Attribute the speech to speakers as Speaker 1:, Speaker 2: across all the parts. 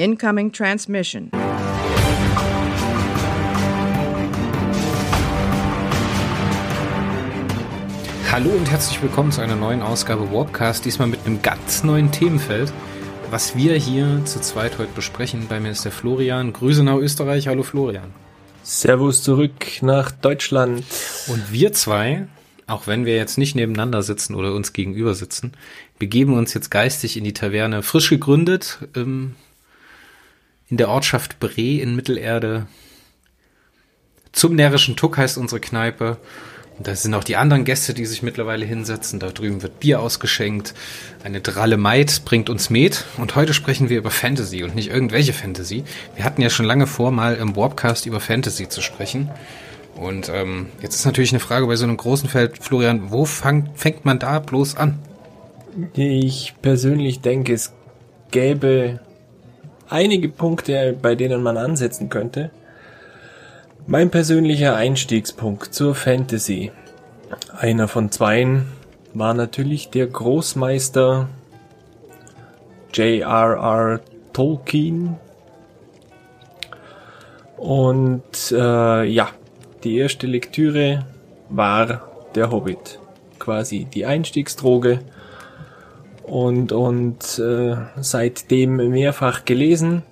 Speaker 1: Incoming transmission.
Speaker 2: Hallo und herzlich willkommen zu einer neuen Ausgabe Warpcast, diesmal mit einem ganz neuen Themenfeld, was wir hier zu zweit heute besprechen. Bei mir ist der Florian. Grüße nach Österreich. Hallo Florian.
Speaker 3: Servus zurück nach Deutschland.
Speaker 2: Und wir zwei, auch wenn wir jetzt nicht nebeneinander sitzen oder uns gegenüber sitzen, begeben uns jetzt geistig in die Taverne, frisch gegründet, ähm, in der Ortschaft Bre in Mittelerde. Zum närrischen Tuck heißt unsere Kneipe. Und da sind auch die anderen Gäste, die sich mittlerweile hinsetzen. Da drüben wird Bier ausgeschenkt. Eine dralle Maid bringt uns Met. Und heute sprechen wir über Fantasy und nicht irgendwelche Fantasy. Wir hatten ja schon lange vor, mal im Warpcast über Fantasy zu sprechen. Und ähm, jetzt ist natürlich eine Frage bei so einem großen Feld, Florian, wo fang, fängt man da bloß an?
Speaker 3: Ich persönlich denke, es gäbe einige Punkte, bei denen man ansetzen könnte. Mein persönlicher Einstiegspunkt zur Fantasy. Einer von zweien war natürlich der Großmeister J.R.R. Tolkien. Und äh, ja, die erste Lektüre war Der Hobbit. Quasi die Einstiegsdroge. Und, und äh, seitdem mehrfach gelesen.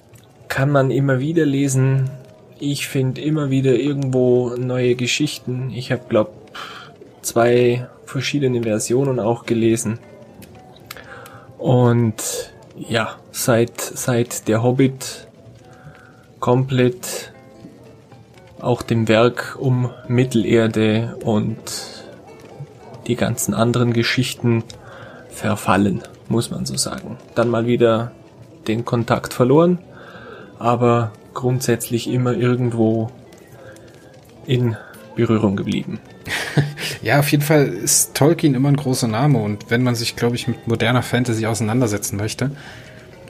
Speaker 3: Kann man immer wieder lesen. Ich finde immer wieder irgendwo neue Geschichten. Ich habe, glaub, zwei verschiedene Versionen auch gelesen. Und ja, seit, seit der Hobbit komplett auch dem Werk um Mittelerde und die ganzen anderen Geschichten verfallen, muss man so sagen. Dann mal wieder den Kontakt verloren, aber grundsätzlich immer irgendwo in Berührung geblieben.
Speaker 2: ja, auf jeden Fall ist Tolkien immer ein großer Name und wenn man sich, glaube ich, mit moderner Fantasy auseinandersetzen möchte,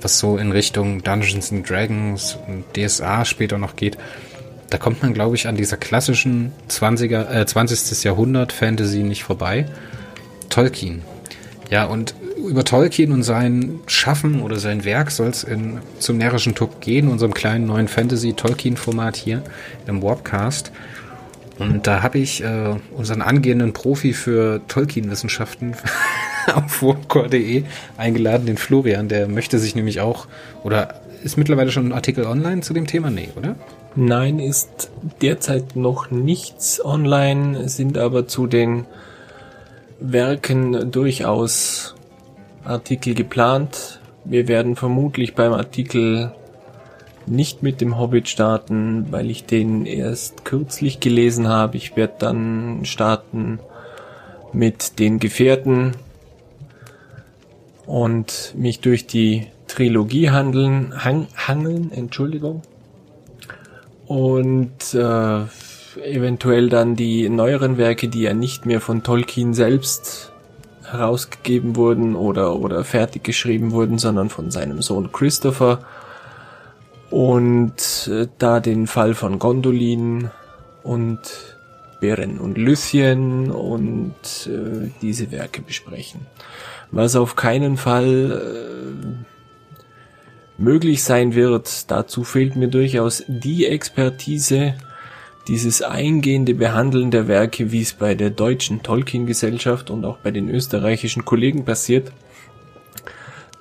Speaker 2: was so in Richtung Dungeons and Dragons und DSA später noch geht, da kommt man, glaube ich, an dieser klassischen 20er, äh, 20. Jahrhundert Fantasy nicht vorbei. Tolkien. Ja, und über Tolkien und sein Schaffen oder sein Werk soll es zum närrischen Tuck gehen, unserem kleinen neuen Fantasy-Tolkien-Format hier im Warpcast. Und da habe ich äh, unseren angehenden Profi für Tolkien-Wissenschaften auf warpcore.de eingeladen, den Florian. Der möchte sich nämlich auch, oder ist mittlerweile schon ein Artikel online zu dem Thema? Nee, oder?
Speaker 3: Nein, ist derzeit noch nichts online, sind aber zu den Werken durchaus Artikel geplant. Wir werden vermutlich beim Artikel nicht mit dem Hobbit starten, weil ich den erst kürzlich gelesen habe. Ich werde dann starten mit den Gefährten und mich durch die Trilogie handeln, hang, hangeln, Entschuldigung. Und äh, eventuell dann die neueren Werke, die ja nicht mehr von Tolkien selbst herausgegeben wurden oder, oder fertig geschrieben wurden, sondern von seinem Sohn Christopher. Und äh, da den Fall von Gondolin und Beren und Lüthien und äh, diese Werke besprechen. Was auf keinen Fall äh, möglich sein wird, dazu fehlt mir durchaus die Expertise, dieses eingehende Behandeln der Werke, wie es bei der deutschen Tolkien-Gesellschaft und auch bei den österreichischen Kollegen passiert.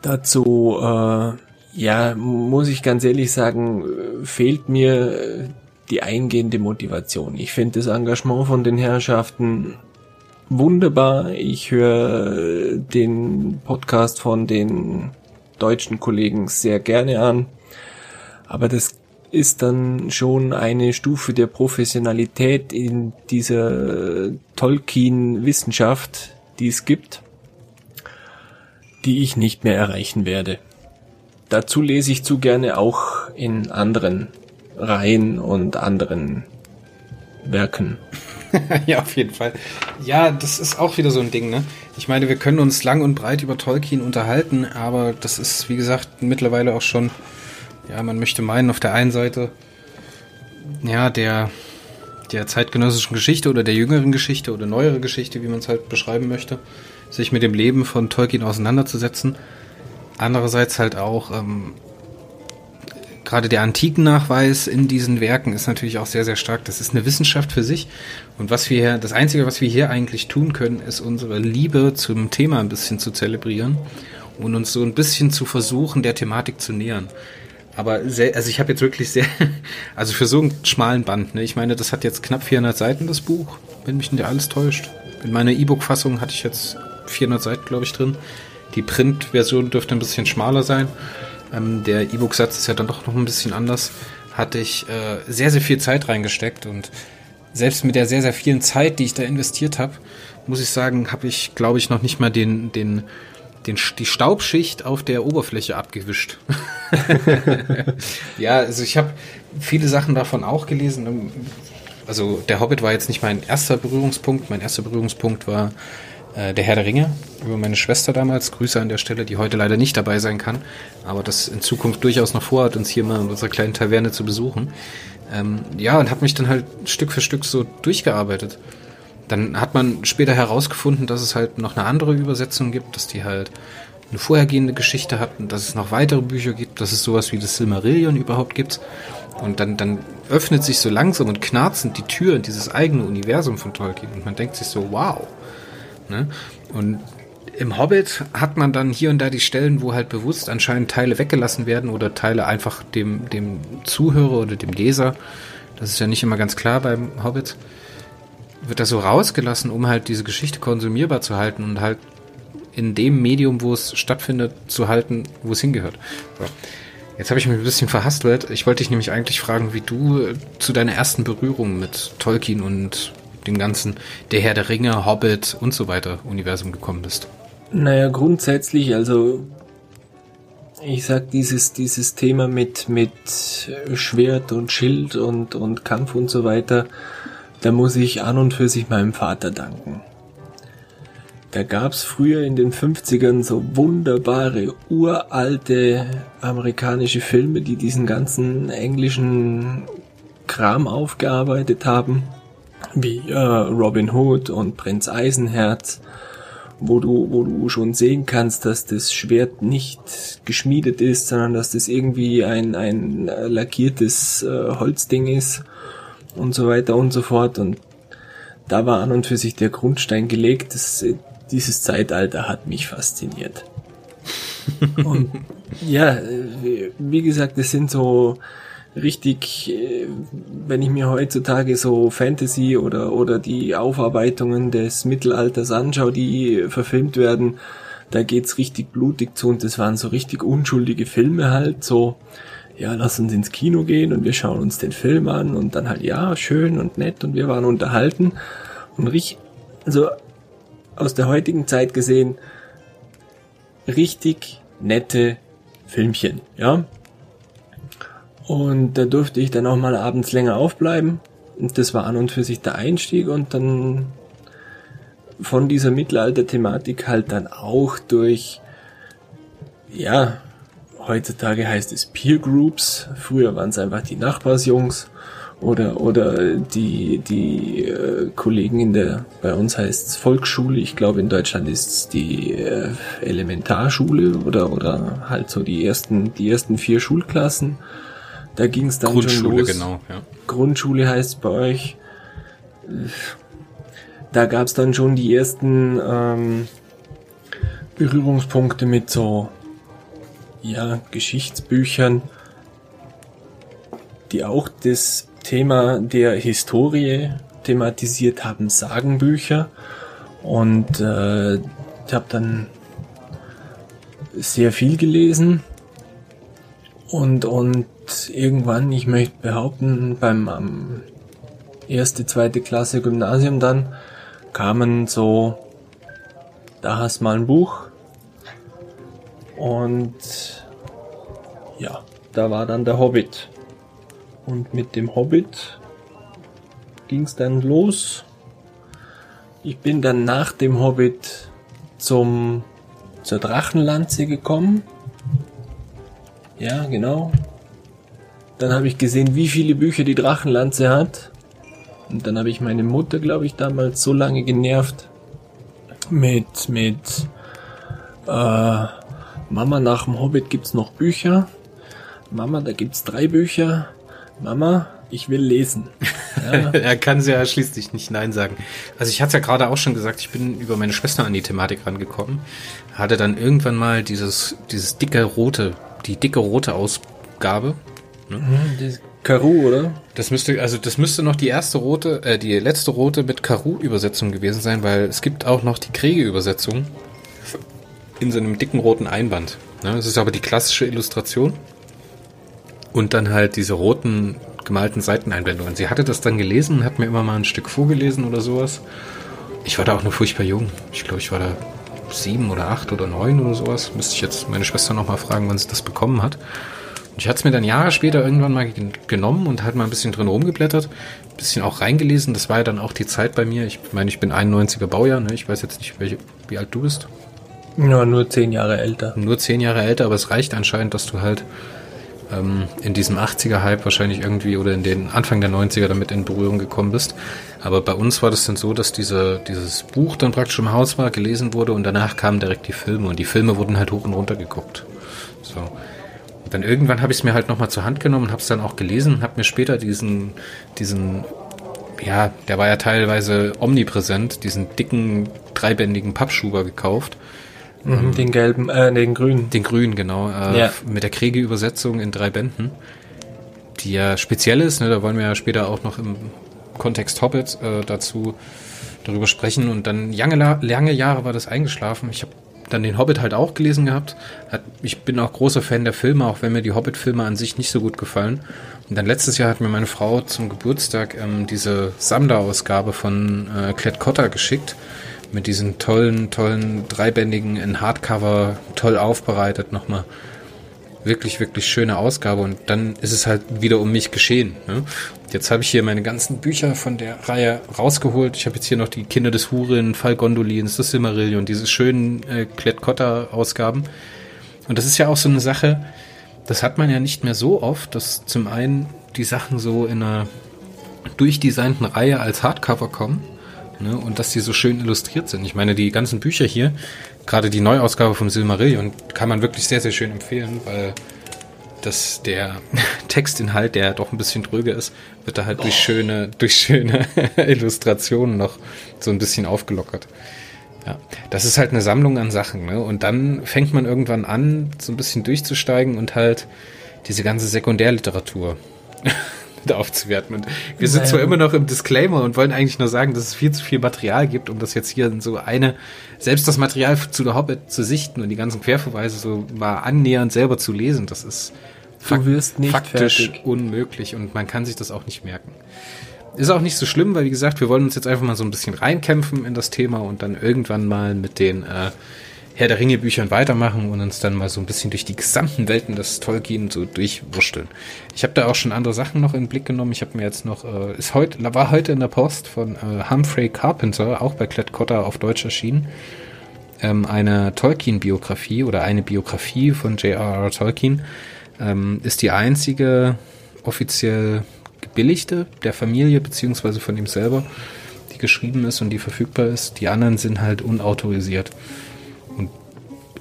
Speaker 3: Dazu, äh, ja, muss ich ganz ehrlich sagen, fehlt mir die eingehende Motivation. Ich finde das Engagement von den Herrschaften wunderbar. Ich höre den Podcast von den deutschen Kollegen sehr gerne an. Aber das ist dann schon eine Stufe der Professionalität in dieser Tolkien-Wissenschaft, die es gibt, die ich nicht mehr erreichen werde. Dazu lese ich zu gerne auch in anderen Reihen und anderen Werken.
Speaker 2: ja, auf jeden Fall. Ja, das ist auch wieder so ein Ding, ne? Ich meine, wir können uns lang und breit über Tolkien unterhalten, aber das ist, wie gesagt, mittlerweile auch schon ja, man möchte meinen, auf der einen Seite, ja, der, der zeitgenössischen Geschichte oder der jüngeren Geschichte oder neuere Geschichte, wie man es halt beschreiben möchte, sich mit dem Leben von Tolkien auseinanderzusetzen. Andererseits halt auch ähm, gerade der Antikennachweis in diesen Werken ist natürlich auch sehr, sehr stark. Das ist eine Wissenschaft für sich. Und was wir hier, das Einzige, was wir hier eigentlich tun können, ist unsere Liebe zum Thema ein bisschen zu zelebrieren und uns so ein bisschen zu versuchen, der Thematik zu nähern. Aber sehr, also ich habe jetzt wirklich sehr, also für so einen schmalen Band, ne, ich meine, das hat jetzt knapp 400 Seiten, das Buch, wenn mich nicht alles täuscht. In meiner E-Book-Fassung hatte ich jetzt 400 Seiten, glaube ich, drin. Die Print-Version dürfte ein bisschen schmaler sein. Ähm, der E-Book-Satz ist ja dann doch noch ein bisschen anders. Hatte ich äh, sehr, sehr viel Zeit reingesteckt und selbst mit der sehr, sehr vielen Zeit, die ich da investiert habe, muss ich sagen, habe ich, glaube ich, noch nicht mal den, den, den, die Staubschicht auf der Oberfläche abgewischt. ja, also ich habe viele Sachen davon auch gelesen. Also der Hobbit war jetzt nicht mein erster Berührungspunkt. Mein erster Berührungspunkt war äh, der Herr der Ringe über meine Schwester damals. Grüße an der Stelle, die heute leider nicht dabei sein kann, aber das in Zukunft durchaus noch vorhat, uns hier mal in unserer kleinen Taverne zu besuchen. Ähm, ja, und habe mich dann halt Stück für Stück so durchgearbeitet. Dann hat man später herausgefunden, dass es halt noch eine andere Übersetzung gibt, dass die halt eine vorhergehende Geschichte hat und dass es noch weitere Bücher gibt, dass es sowas wie das Silmarillion überhaupt gibt. Und dann, dann öffnet sich so langsam und knarzend die Tür in dieses eigene Universum von Tolkien und man denkt sich so, wow, Ne? Und im Hobbit hat man dann hier und da die Stellen, wo halt bewusst anscheinend Teile weggelassen werden oder Teile einfach dem, dem Zuhörer oder dem Leser, das ist ja nicht immer ganz klar beim Hobbit, wird das so rausgelassen, um halt diese Geschichte konsumierbar zu halten und halt in dem Medium, wo es stattfindet, zu halten, wo es hingehört. So. Jetzt habe ich mich ein bisschen verhastelt. Ich wollte dich nämlich eigentlich fragen, wie du zu deiner ersten Berührung mit Tolkien und dem ganzen Der Herr der Ringe, Hobbit und so weiter Universum gekommen bist?
Speaker 3: Naja, grundsätzlich, also ich sag dieses, dieses Thema mit, mit Schwert und Schild und, und Kampf und so weiter, da muss ich an und für sich meinem Vater danken. Da gab's früher in den 50ern so wunderbare, uralte amerikanische Filme, die diesen ganzen englischen Kram aufgearbeitet haben wie äh, Robin Hood und Prinz Eisenherz, wo du, wo du schon sehen kannst, dass das Schwert nicht geschmiedet ist, sondern dass das irgendwie ein, ein lackiertes äh, Holzding ist und so weiter und so fort. Und da war an und für sich der Grundstein gelegt. Das, dieses Zeitalter hat mich fasziniert. und ja, wie gesagt, das sind so richtig, äh, wenn ich mir heutzutage so Fantasy oder, oder die Aufarbeitungen des Mittelalters anschaue, die verfilmt werden, da geht's richtig blutig zu und das waren so richtig unschuldige Filme halt, so, ja, lass uns ins Kino gehen und wir schauen uns den Film an und dann halt, ja, schön und nett und wir waren unterhalten und richtig, also aus der heutigen Zeit gesehen, richtig nette Filmchen, ja. Und da durfte ich dann auch mal abends länger aufbleiben. Und das war an und für sich der Einstieg und dann von dieser Mittelalter-Thematik halt dann auch durch, ja, heutzutage heißt es Peer Groups. Früher waren es einfach die Nachbarsjungs oder oder die die äh, Kollegen in der bei uns heißt es Volksschule ich glaube in Deutschland ist es die äh, Elementarschule oder oder halt so die ersten die ersten vier Schulklassen da ging es dann
Speaker 2: Grundschule,
Speaker 3: schon los.
Speaker 2: genau, ja.
Speaker 3: Grundschule heißt bei euch. Da gab es dann schon die ersten ähm, Berührungspunkte mit so ja, Geschichtsbüchern, die auch das Thema der Historie thematisiert haben, Sagenbücher. Und äh, ich habe dann sehr viel gelesen und, und irgendwann, ich möchte behaupten, beim um, erste, zweite Klasse Gymnasium dann, kamen so, da hast mal ein Buch und ja, da war dann der Hobbit. Und mit dem Hobbit ging's dann los. Ich bin dann nach dem Hobbit zum zur Drachenlanze gekommen. Ja, genau. Dann habe ich gesehen, wie viele Bücher die Drachenlanze hat. Und dann habe ich meine Mutter, glaube ich, damals so lange genervt mit mit äh, Mama nach dem Hobbit gibt's noch Bücher. Mama, da gibt's drei Bücher. Mama, ich will lesen.
Speaker 2: Ja. er kann ja schließlich nicht Nein sagen. Also ich hatte ja gerade auch schon gesagt, ich bin über meine Schwester an die Thematik rangekommen. Hatte dann irgendwann mal dieses, dieses dicke rote, die dicke rote Ausgabe.
Speaker 3: Ne? Mhm, Karu, oder?
Speaker 2: Das müsste, also das müsste noch die erste rote, äh, die letzte rote mit Karu-Übersetzung gewesen sein, weil es gibt auch noch die Kriege-Übersetzung in so einem dicken roten Einband. Ne? Das ist aber die klassische Illustration. Und dann halt diese roten gemalten Seiteneinblendungen. Sie hatte das dann gelesen und hat mir immer mal ein Stück vorgelesen oder sowas. Ich war da auch nur furchtbar jung. Ich glaube, ich war da sieben oder acht oder neun oder sowas. Müsste ich jetzt meine Schwester nochmal fragen, wann sie das bekommen hat. Und ich hatte es mir dann Jahre später irgendwann mal genommen und halt mal ein bisschen drin rumgeblättert, ein bisschen auch reingelesen. Das war ja dann auch die Zeit bei mir. Ich meine, ich bin 91er Baujahr, ne? ich weiß jetzt nicht, welche, wie alt du bist.
Speaker 3: Ja, nur zehn Jahre älter.
Speaker 2: Nur zehn Jahre älter, aber es reicht anscheinend, dass du halt ähm, in diesem 80er-Hype wahrscheinlich irgendwie oder in den Anfang der 90er damit in Berührung gekommen bist. Aber bei uns war das dann so, dass diese, dieses Buch dann praktisch im Haus war, gelesen wurde und danach kamen direkt die Filme und die Filme wurden halt hoch und runter geguckt. So. Und dann irgendwann habe ich es mir halt nochmal zur Hand genommen, habe es dann auch gelesen, habe mir später diesen, diesen, ja, der war ja teilweise omnipräsent, diesen dicken, dreibändigen Pappschuber gekauft
Speaker 3: Mhm, den gelben, äh, den grünen.
Speaker 2: Den grünen, genau. Äh, ja. Mit der Kriege-Übersetzung in drei Bänden. Die ja speziell ist, ne, da wollen wir ja später auch noch im Kontext Hobbit äh, dazu darüber sprechen. Und dann lange, lange Jahre war das eingeschlafen. Ich habe dann den Hobbit halt auch gelesen gehabt. Ich bin auch großer Fan der Filme, auch wenn mir die Hobbit-Filme an sich nicht so gut gefallen. Und dann letztes Jahr hat mir meine Frau zum Geburtstag ähm, diese Sammler-Ausgabe von äh, Klett Cotta geschickt mit diesen tollen, tollen dreibändigen in Hardcover, toll aufbereitet nochmal. Wirklich, wirklich schöne Ausgabe und dann ist es halt wieder um mich geschehen. Ne? Jetzt habe ich hier meine ganzen Bücher von der Reihe rausgeholt. Ich habe jetzt hier noch die Kinder des Hurin, Fall Gondolins, das Silmarillion, diese schönen äh, Klett-Cotta-Ausgaben. Und das ist ja auch so eine Sache, das hat man ja nicht mehr so oft, dass zum einen die Sachen so in einer durchdesignten Reihe als Hardcover kommen Ne? Und dass die so schön illustriert sind. Ich meine, die ganzen Bücher hier, gerade die Neuausgabe vom Silmarillion, kann man wirklich sehr, sehr schön empfehlen, weil dass der Textinhalt, der doch ein bisschen dröge ist, wird da halt durch schöne, durch schöne Illustrationen noch so ein bisschen aufgelockert. Ja, das ist halt eine Sammlung an Sachen, ne? Und dann fängt man irgendwann an, so ein bisschen durchzusteigen und halt diese ganze Sekundärliteratur aufzuwerten. Und wir sind zwar immer noch im Disclaimer und wollen eigentlich nur sagen, dass es viel zu viel Material gibt, um das jetzt hier in so eine, selbst das Material zu der Hobbit zu sichten und die ganzen Querverweise so mal annähernd selber zu lesen, das ist fak faktisch fertig. unmöglich und man kann sich das auch nicht merken. Ist auch nicht so schlimm, weil wie gesagt, wir wollen uns jetzt einfach mal so ein bisschen reinkämpfen in das Thema und dann irgendwann mal mit den äh, Herr der Ringe Büchern weitermachen und uns dann mal so ein bisschen durch die gesamten Welten des Tolkien so durchwursteln. Ich habe da auch schon andere Sachen noch in den Blick genommen. Ich habe mir jetzt noch, äh, ist heute, war heute in der Post von äh, Humphrey Carpenter, auch bei Klett auf Deutsch erschienen, ähm, eine Tolkien-Biografie oder eine Biografie von J.R.R. Tolkien. Ähm, ist die einzige offiziell gebilligte der Familie beziehungsweise von ihm selber, die geschrieben ist und die verfügbar ist. Die anderen sind halt unautorisiert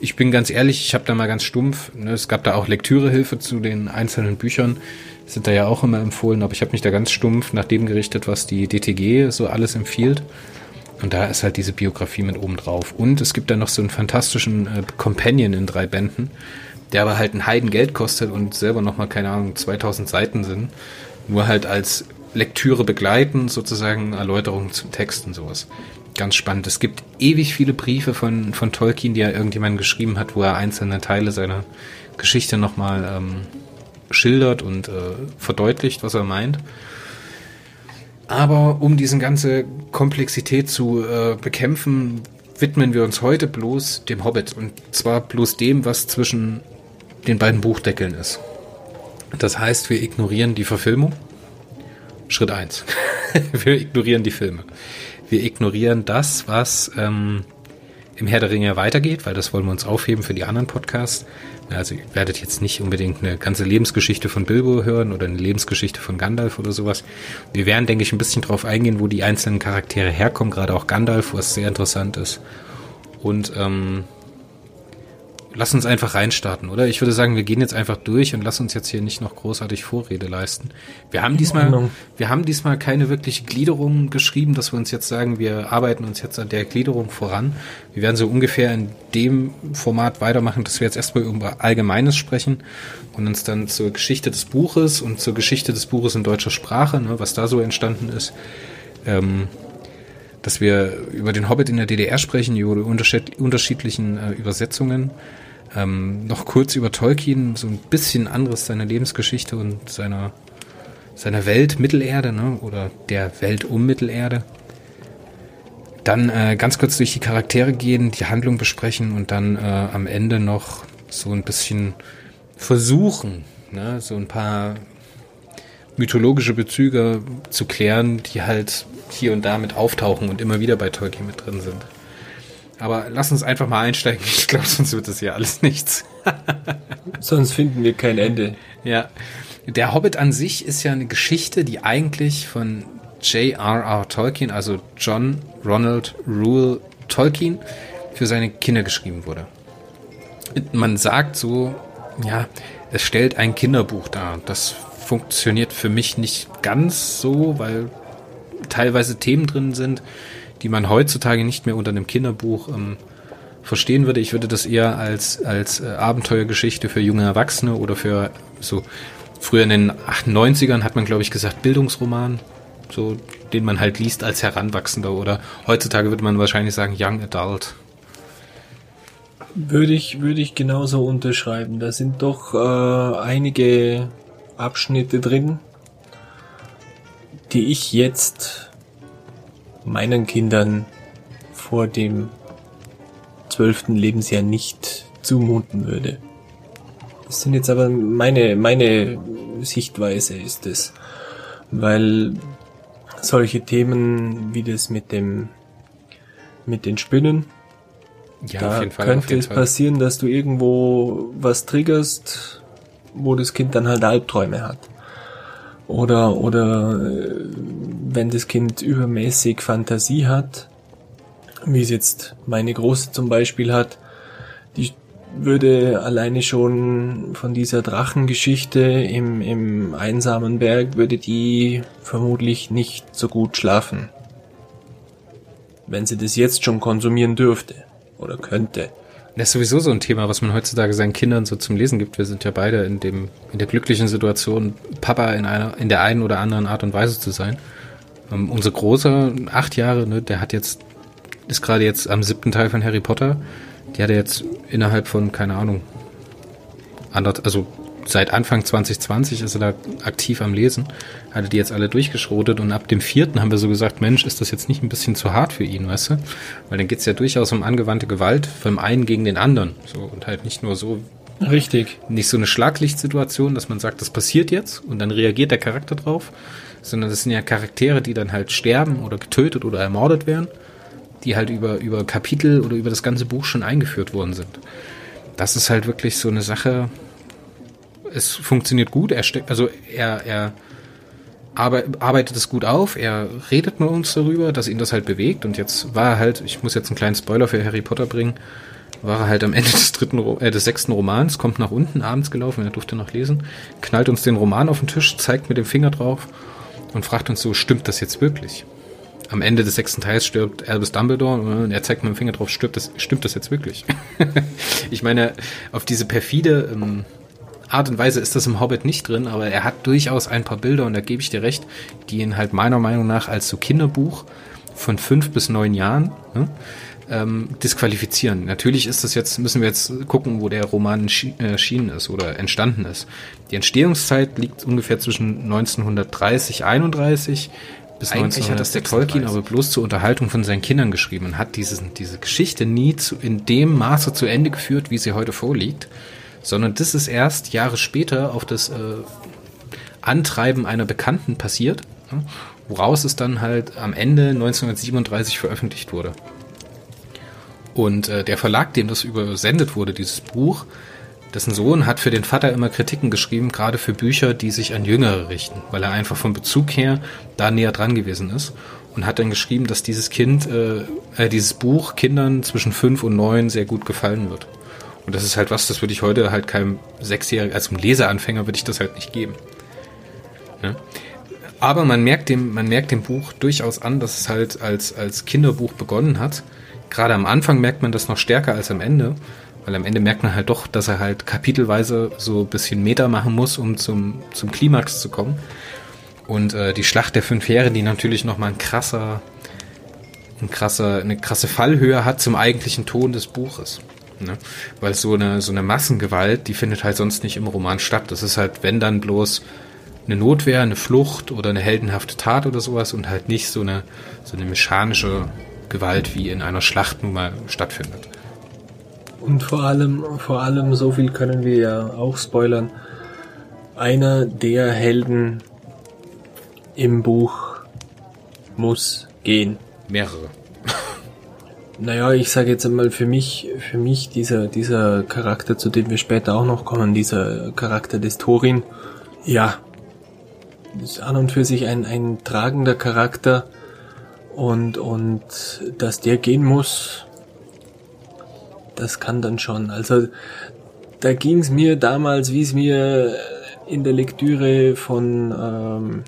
Speaker 2: ich bin ganz ehrlich, ich habe da mal ganz stumpf, ne, es gab da auch Lektürehilfe zu den einzelnen Büchern, sind da ja auch immer empfohlen, aber ich habe mich da ganz stumpf nach dem gerichtet, was die DTG so alles empfiehlt. Und da ist halt diese Biografie mit oben drauf. Und es gibt da noch so einen fantastischen äh, Companion in drei Bänden, der aber halt ein Heidengeld kostet und selber nochmal, keine Ahnung, 2000 Seiten sind. Nur halt als Lektüre begleiten, sozusagen Erläuterungen zum Text und sowas ganz spannend. Es gibt ewig viele Briefe von, von Tolkien, die er irgendjemand geschrieben hat, wo er einzelne Teile seiner Geschichte nochmal ähm, schildert und äh, verdeutlicht, was er meint. Aber um diese ganze Komplexität zu äh, bekämpfen, widmen wir uns heute bloß dem Hobbit. Und zwar bloß dem, was zwischen den beiden Buchdeckeln ist. Das heißt, wir ignorieren die Verfilmung. Schritt eins. wir ignorieren die Filme. Wir ignorieren das, was ähm, im Herr der Ringe weitergeht, weil das wollen wir uns aufheben für die anderen Podcasts. Also ihr werdet jetzt nicht unbedingt eine ganze Lebensgeschichte von Bilbo hören oder eine Lebensgeschichte von Gandalf oder sowas. Wir werden, denke ich, ein bisschen drauf eingehen, wo die einzelnen Charaktere herkommen, gerade auch Gandalf, was sehr interessant ist. Und ähm, lass uns einfach reinstarten, oder? Ich würde sagen, wir gehen jetzt einfach durch und lass uns jetzt hier nicht noch großartig Vorrede leisten. Wir haben diesmal, wir haben diesmal keine wirkliche Gliederung geschrieben, dass wir uns jetzt sagen, wir arbeiten uns jetzt an der Gliederung voran. Wir werden so ungefähr in dem Format weitermachen, dass wir jetzt erstmal über Allgemeines sprechen und uns dann zur Geschichte des Buches und zur Geschichte des Buches in deutscher Sprache, ne, was da so entstanden ist, ähm, dass wir über den Hobbit in der DDR sprechen, über die unterschiedlichen äh, Übersetzungen. Ähm, noch kurz über Tolkien, so ein bisschen anderes seiner Lebensgeschichte und seiner, seiner Welt Mittelerde, ne? oder der Welt um Mittelerde. Dann äh, ganz kurz durch die Charaktere gehen, die Handlung besprechen und dann äh, am Ende noch so ein bisschen versuchen, ne? so ein paar mythologische Bezüge zu klären, die halt hier und da mit auftauchen und immer wieder bei Tolkien mit drin sind. Aber lass uns einfach mal einsteigen. Ich glaube, sonst wird das ja alles nichts.
Speaker 3: sonst finden wir kein Ende.
Speaker 2: Ja. Der Hobbit an sich ist ja eine Geschichte, die eigentlich von J.R.R. Tolkien, also John Ronald Rule Tolkien, für seine Kinder geschrieben wurde. Man sagt so, ja, es stellt ein Kinderbuch dar. Das funktioniert für mich nicht ganz so, weil teilweise Themen drin sind, die man heutzutage nicht mehr unter einem Kinderbuch ähm, verstehen würde. Ich würde das eher als, als äh, Abenteuergeschichte für junge Erwachsene oder für so früher in den 90ern hat man, glaube ich, gesagt, Bildungsroman, so den man halt liest als Heranwachsender oder heutzutage würde man wahrscheinlich sagen Young Adult.
Speaker 3: Würde ich, würde ich genauso unterschreiben. Da sind doch äh, einige Abschnitte drin, die ich jetzt meinen Kindern vor dem zwölften Lebensjahr nicht zumuten würde. Das sind jetzt aber meine, meine Sichtweise ist es. Weil solche Themen wie das mit dem, mit den Spinnen, ja, da Fall, könnte es Fall. passieren, dass du irgendwo was triggerst, wo das Kind dann halt Albträume hat. Oder, oder äh, wenn das Kind übermäßig Fantasie hat, wie es jetzt meine Große zum Beispiel hat, die würde alleine schon von dieser Drachengeschichte im, im einsamen Berg, würde die vermutlich nicht so gut schlafen. Wenn sie das jetzt schon konsumieren dürfte oder könnte.
Speaker 2: Das ist sowieso so ein Thema, was man heutzutage seinen Kindern so zum Lesen gibt. Wir sind ja beide in dem, in der glücklichen Situation, Papa in einer, in der einen oder anderen Art und Weise zu sein. Ähm, unser Großer, acht Jahre, ne, der hat jetzt, ist gerade jetzt am siebten Teil von Harry Potter. Die hat er jetzt innerhalb von, keine Ahnung, anderth, also seit Anfang 2020 ist er da aktiv am Lesen, hatte die jetzt alle durchgeschrotet und ab dem vierten haben wir so gesagt, Mensch, ist das jetzt nicht ein bisschen zu hart für ihn, weißt du? Weil dann geht's ja durchaus um angewandte Gewalt vom einen gegen den anderen. So, und halt nicht nur so.
Speaker 3: Richtig.
Speaker 2: Nicht so eine Schlaglichtsituation, dass man sagt, das passiert jetzt und dann reagiert der Charakter drauf, sondern das sind ja Charaktere, die dann halt sterben oder getötet oder ermordet werden, die halt über, über Kapitel oder über das ganze Buch schon eingeführt worden sind. Das ist halt wirklich so eine Sache, es funktioniert gut. Er steckt, also er, er arbeitet es gut auf. Er redet mit uns darüber, dass ihn das halt bewegt. Und jetzt war er halt, ich muss jetzt einen kleinen Spoiler für Harry Potter bringen, war er halt am Ende des dritten, äh, des sechsten Romans, kommt nach unten abends gelaufen, er durfte noch lesen, knallt uns den Roman auf den Tisch, zeigt mit dem Finger drauf und fragt uns so, stimmt das jetzt wirklich? Am Ende des sechsten Teils stirbt Albus Dumbledore und er zeigt mit dem Finger drauf, stimmt das, stimmt das jetzt wirklich? ich meine, auf diese perfide ähm, Art und Weise ist das im Hobbit nicht drin, aber er hat durchaus ein paar Bilder und da gebe ich dir recht, die ihn halt meiner Meinung nach als so Kinderbuch von fünf bis neun Jahren ne, ähm, disqualifizieren. Natürlich ist das jetzt, müssen wir jetzt gucken, wo der Roman äh, erschienen ist oder entstanden ist. Die Entstehungszeit liegt ungefähr zwischen 1930, 31 bis Eigentlich hat das der Tolkien aber bloß zur Unterhaltung von seinen Kindern geschrieben und hat diese, diese Geschichte nie zu, in dem Maße zu Ende geführt, wie sie heute vorliegt sondern das ist erst Jahre später auf das äh, Antreiben einer Bekannten passiert, ne, woraus es dann halt am Ende 1937 veröffentlicht wurde. Und äh, der Verlag, dem das übersendet wurde, dieses Buch, dessen Sohn hat für den Vater immer Kritiken geschrieben, gerade für Bücher, die sich an Jüngere richten, weil er einfach vom Bezug her da näher dran gewesen ist und hat dann geschrieben, dass dieses Kind, äh, äh, dieses Buch Kindern zwischen fünf und neun sehr gut gefallen wird. Und das ist halt was, das würde ich heute halt keinem Sechsjährigen, als einem Leseanfänger würde ich das halt nicht geben. Ne? Aber man merkt dem, man merkt dem Buch durchaus an, dass es halt als, als Kinderbuch begonnen hat. Gerade am Anfang merkt man das noch stärker als am Ende, weil am Ende merkt man halt doch, dass er halt kapitelweise so ein bisschen Meter machen muss, um zum, zum Klimax zu kommen. Und äh, die Schlacht der fünf Heere, die natürlich nochmal ein krasser, ein krasser, eine krasse Fallhöhe hat zum eigentlichen Ton des Buches. Ne? Weil so eine, so eine Massengewalt, die findet halt sonst nicht im Roman statt. Das ist halt, wenn dann bloß eine Notwehr, eine Flucht oder eine heldenhafte Tat oder sowas und halt nicht so eine, so eine mechanische Gewalt wie in einer Schlacht nun mal stattfindet.
Speaker 3: Und vor allem, vor allem, so viel können wir ja auch spoilern. Einer der Helden im Buch muss gehen.
Speaker 2: Mehrere.
Speaker 3: Naja, ich sage jetzt einmal für mich, für mich dieser, dieser Charakter, zu dem wir später auch noch kommen, dieser Charakter des Thorin, ja, ist an und für sich ein, ein tragender Charakter und, und dass der gehen muss, das kann dann schon. Also da ging es mir damals, wie es mir in der Lektüre von ähm,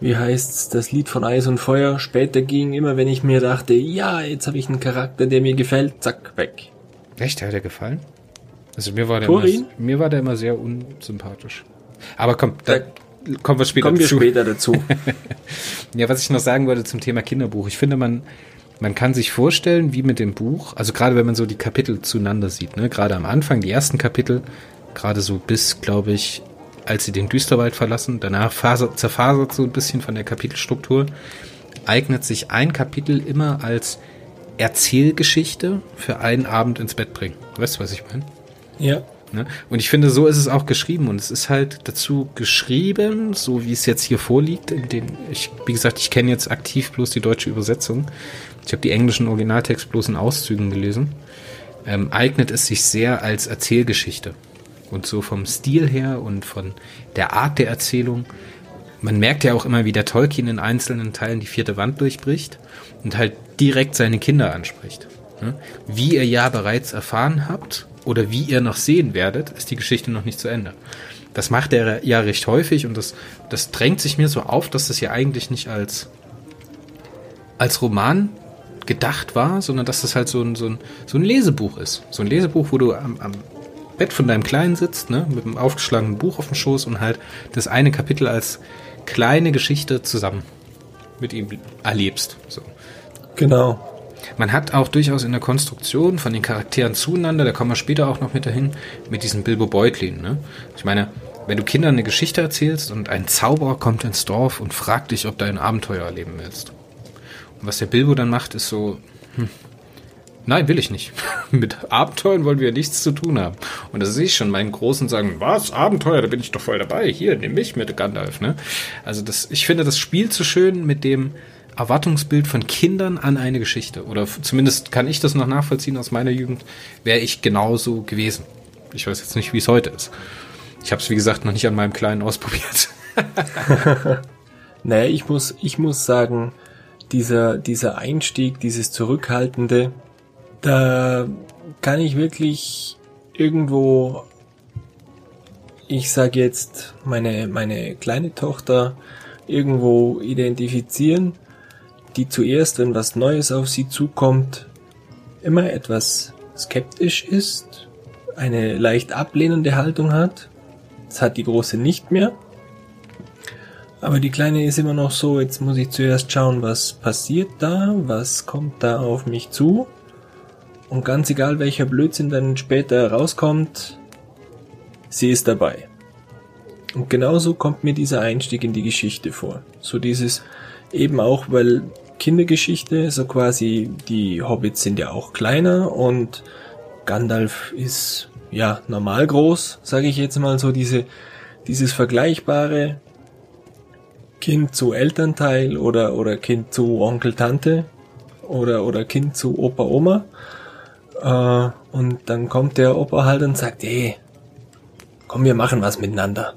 Speaker 3: wie heißt's, das Lied von Eis und Feuer später ging, immer wenn ich mir dachte, ja, jetzt habe ich einen Charakter, der mir gefällt, zack, weg.
Speaker 2: Echt, hat er gefallen? Also mir war der, immer, mir war der immer sehr unsympathisch. Aber komm, da, da kommen wir später
Speaker 3: kommen dazu. wir später dazu.
Speaker 2: ja, was ich noch sagen wollte zum Thema Kinderbuch. Ich finde, man, man kann sich vorstellen, wie mit dem Buch, also gerade wenn man so die Kapitel zueinander sieht, ne, gerade am Anfang, die ersten Kapitel, gerade so bis, glaube ich, als sie den Düsterwald verlassen. Danach fasert, zerfasert so ein bisschen von der Kapitelstruktur. Eignet sich ein Kapitel immer als Erzählgeschichte für einen Abend ins Bett bringen. Weißt du, was ich meine?
Speaker 3: Ja.
Speaker 2: Ne? Und ich finde, so ist es auch geschrieben. Und es ist halt dazu geschrieben, so wie es jetzt hier vorliegt. In den, ich, wie gesagt, ich kenne jetzt aktiv bloß die deutsche Übersetzung. Ich habe die englischen Originaltext bloß in Auszügen gelesen. Ähm, eignet es sich sehr als Erzählgeschichte. Und so vom Stil her und von der Art der Erzählung. Man merkt ja auch immer, wie der Tolkien in einzelnen Teilen die vierte Wand durchbricht und halt direkt seine Kinder anspricht. Ne? Wie ihr ja bereits erfahren habt oder wie ihr noch sehen werdet, ist die Geschichte noch nicht zu Ende. Das macht er ja recht häufig und das, das drängt sich mir so auf, dass das ja eigentlich nicht als, als Roman gedacht war, sondern dass das halt so ein, so ein, so ein Lesebuch ist. So ein Lesebuch, wo du am, am Bett von deinem Kleinen sitzt, ne, mit einem aufgeschlagenen Buch auf dem Schoß und halt das eine Kapitel als kleine Geschichte zusammen mit ihm erlebst. So.
Speaker 3: Genau.
Speaker 2: Man hat auch durchaus in der Konstruktion von den Charakteren zueinander, da kommen wir später auch noch mit dahin, mit diesem Bilbo Beutlin. Ne? Ich meine, wenn du Kindern eine Geschichte erzählst und ein Zauberer kommt ins Dorf und fragt dich, ob du ein Abenteuer erleben willst. Und was der Bilbo dann macht, ist so, hm, Nein, will ich nicht. Mit Abenteuern wollen wir nichts zu tun haben. Und da sehe ich schon meinen Großen sagen, was, Abenteuer, da bin ich doch voll dabei. Hier, nimm mich mit Gandalf, ne? Also das, ich finde, das spielt so schön mit dem Erwartungsbild von Kindern an eine Geschichte. Oder zumindest kann ich das noch nachvollziehen aus meiner Jugend, wäre ich genauso gewesen. Ich weiß jetzt nicht, wie es heute ist. Ich habe es, wie gesagt, noch nicht an meinem Kleinen ausprobiert.
Speaker 3: naja, ich muss, ich muss sagen, dieser, dieser Einstieg, dieses Zurückhaltende, da kann ich wirklich irgendwo, ich sage jetzt, meine, meine kleine Tochter irgendwo identifizieren, die zuerst, wenn was Neues auf sie zukommt, immer etwas skeptisch ist, eine leicht ablehnende Haltung hat. Das hat die große nicht mehr. Aber die kleine ist immer noch so, jetzt muss ich zuerst schauen, was passiert da, was kommt da auf mich zu. Und ganz egal, welcher Blödsinn dann später rauskommt, sie ist dabei. Und genauso kommt mir dieser Einstieg in die Geschichte vor. So dieses eben auch, weil Kindergeschichte, so quasi die Hobbits sind ja auch kleiner und Gandalf ist ja normal groß, sage ich jetzt mal so diese dieses vergleichbare Kind zu Elternteil oder oder Kind zu Onkel Tante oder oder Kind zu Opa Oma äh, und dann kommt der Opa halt und sagt, hey, komm, wir machen was miteinander.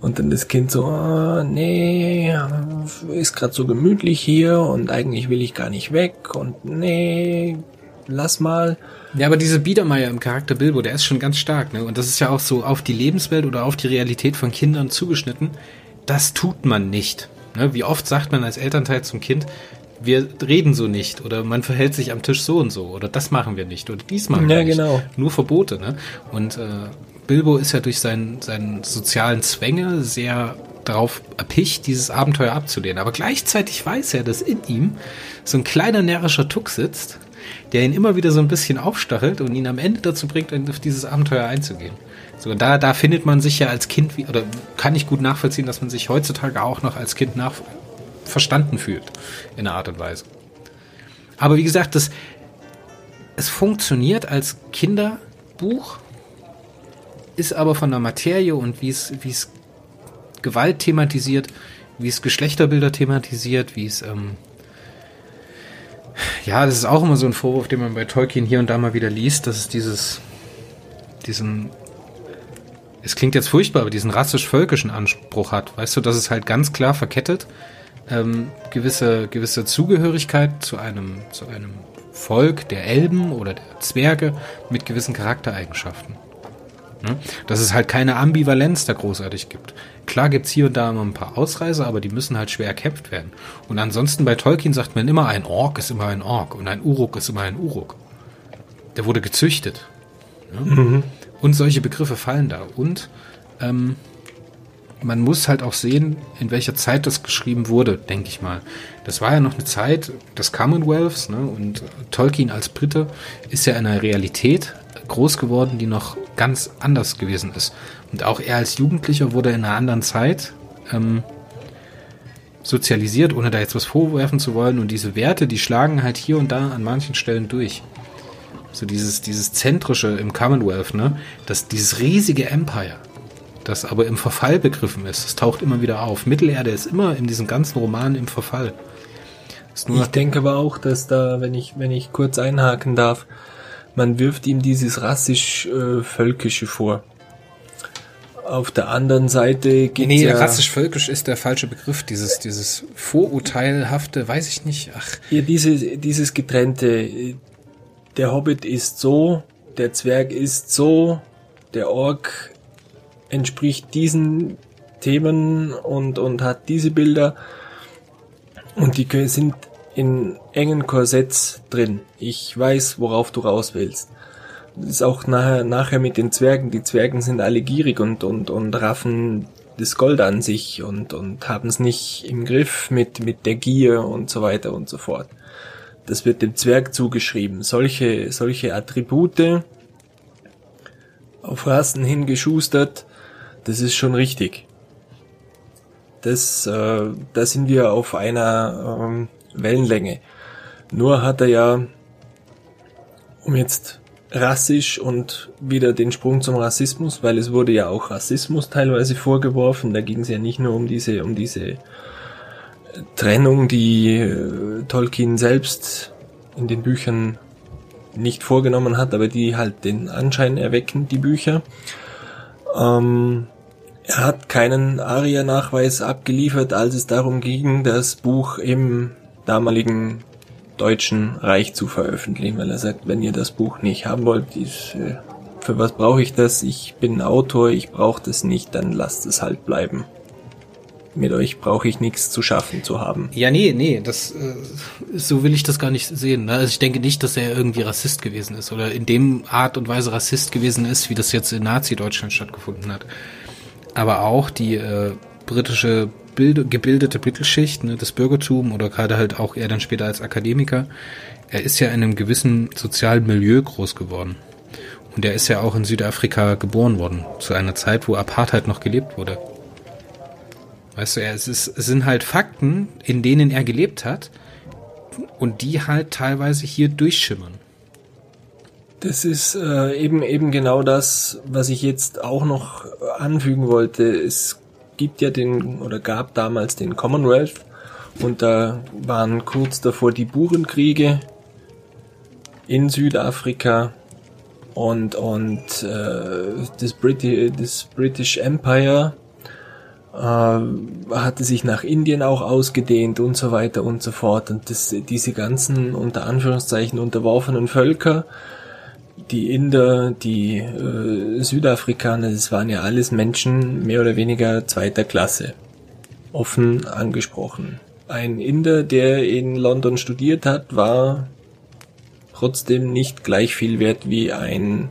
Speaker 3: Und dann das Kind so, oh, nee, ist gerade so gemütlich hier und eigentlich will ich gar nicht weg und nee, lass mal.
Speaker 2: Ja, aber diese Biedermeier im Charakter Bilbo, der ist schon ganz stark, ne? Und das ist ja auch so auf die Lebenswelt oder auf die Realität von Kindern zugeschnitten. Das tut man nicht. Ne? Wie oft sagt man als Elternteil zum Kind, wir reden so nicht oder man verhält sich am Tisch so und so oder das machen wir nicht oder dies machen
Speaker 3: ja,
Speaker 2: wir nicht.
Speaker 3: Genau.
Speaker 2: Nur Verbote, ne? Und äh, Bilbo ist ja durch seinen, seinen sozialen Zwänge sehr darauf erpicht, dieses Abenteuer abzulehnen. Aber gleichzeitig weiß er, dass in ihm so ein kleiner närrischer Tuck sitzt, der ihn immer wieder so ein bisschen aufstachelt und ihn am Ende dazu bringt, auf dieses Abenteuer einzugehen. So, da, da findet man sich ja als Kind, wie, oder kann ich gut nachvollziehen, dass man sich heutzutage auch noch als Kind nach, verstanden fühlt. In einer Art und Weise. Aber wie gesagt, das, es funktioniert als Kinderbuch, ist aber von der Materie und wie es, wie es Gewalt thematisiert, wie es Geschlechterbilder thematisiert, wie es, ähm, ja, das ist auch immer so ein Vorwurf, den man bei Tolkien hier und da mal wieder liest, dass es dieses, diesen, es klingt jetzt furchtbar, aber diesen rassisch-völkischen Anspruch hat. Weißt du, dass es halt ganz klar verkettet, ähm, gewisse, gewisse Zugehörigkeit zu einem, zu einem Volk der Elben oder der Zwerge mit gewissen Charaktereigenschaften. Ne? Dass es halt keine Ambivalenz da großartig gibt. Klar gibt's hier und da immer ein paar Ausreißer, aber die müssen halt schwer erkämpft werden. Und ansonsten bei Tolkien sagt man immer, ein Ork ist immer ein Ork und ein Uruk ist immer ein Uruk. Der wurde gezüchtet. Ne? Mhm. Und solche Begriffe fallen da. Und ähm, man muss halt auch sehen, in welcher Zeit das geschrieben wurde, denke ich mal. Das war ja noch eine Zeit des Commonwealths, ne? Und Tolkien als Brite ist ja in einer Realität groß geworden, die noch ganz anders gewesen ist. Und auch er als Jugendlicher wurde in einer anderen Zeit ähm, sozialisiert, ohne da jetzt was vorwerfen zu wollen. Und diese Werte, die schlagen halt hier und da an manchen Stellen durch. So dieses, dieses zentrische im Commonwealth, ne? Das, dieses riesige Empire, das aber im Verfall begriffen ist. Das taucht immer wieder auf. Mittelerde ist immer in diesem ganzen Roman im Verfall.
Speaker 3: ich denke aber auch, dass da, wenn ich, wenn ich kurz einhaken darf, man wirft ihm dieses rassisch-völkische äh, vor. Auf der anderen Seite
Speaker 2: geht Nee, ja, rassisch-völkisch ist der falsche Begriff. Dieses, dieses Vorurteilhafte, weiß ich nicht. Ach.
Speaker 3: Ja, diese, dieses getrennte. Der Hobbit ist so, der Zwerg ist so, der Ork entspricht diesen Themen und, und hat diese Bilder. Und die sind in engen Korsetts drin. Ich weiß, worauf du raus willst. Das ist auch nachher, nachher mit den Zwergen. Die Zwergen sind alle gierig und, und, und raffen das Gold an sich und, und haben es nicht im Griff mit, mit der Gier und so weiter und so fort. Das wird dem Zwerg zugeschrieben. Solche, solche Attribute auf Rassen hingeschustert, das ist schon richtig. Das, äh, da sind wir auf einer ähm, Wellenlänge. Nur hat er ja, um jetzt rassisch und wieder den Sprung zum Rassismus, weil es wurde ja auch Rassismus teilweise vorgeworfen. Da ging es ja nicht nur um diese, um diese äh, Trennung, die äh, Tolkien selbst in den Büchern nicht vorgenommen hat, aber die halt den Anschein erwecken, die Bücher. Ähm, er hat keinen ARIA-Nachweis abgeliefert, als es darum ging, das Buch im damaligen Deutschen Reich zu veröffentlichen, weil er sagt, wenn ihr das Buch nicht haben wollt, ist, äh, für was brauche ich das? Ich bin Autor, ich brauche das nicht, dann lasst es halt bleiben. Mit euch brauche ich nichts zu schaffen zu haben.
Speaker 2: Ja, nee, nee, das äh, so will ich das gar nicht sehen. Ne? Also ich denke nicht, dass er irgendwie Rassist gewesen ist oder in dem Art und Weise Rassist gewesen ist, wie das jetzt in Nazi-Deutschland stattgefunden hat. Aber auch die äh, britische Bild, gebildete Mittelschicht, ne, das Bürgertum oder gerade halt auch er dann später als Akademiker, er ist ja in einem gewissen sozialen Milieu groß geworden. Und er ist ja auch in Südafrika geboren worden, zu einer Zeit, wo Apartheid noch gelebt wurde. Weißt du, es, ist, es sind halt Fakten, in denen er gelebt hat und die halt teilweise hier durchschimmern.
Speaker 3: Das ist äh, eben eben genau das, was ich jetzt auch noch anfügen wollte. Es gibt ja den oder gab damals den Commonwealth und da waren kurz davor die Burenkriege in Südafrika und und äh, das, Briti das British Empire äh, hatte sich nach Indien auch ausgedehnt und so weiter und so fort. Und das, diese ganzen unter Anführungszeichen unterworfenen Völker, die Inder, die äh, Südafrikaner, das waren ja alles Menschen mehr oder weniger zweiter Klasse. Offen angesprochen. Ein Inder, der in London studiert hat, war trotzdem nicht gleich viel wert wie ein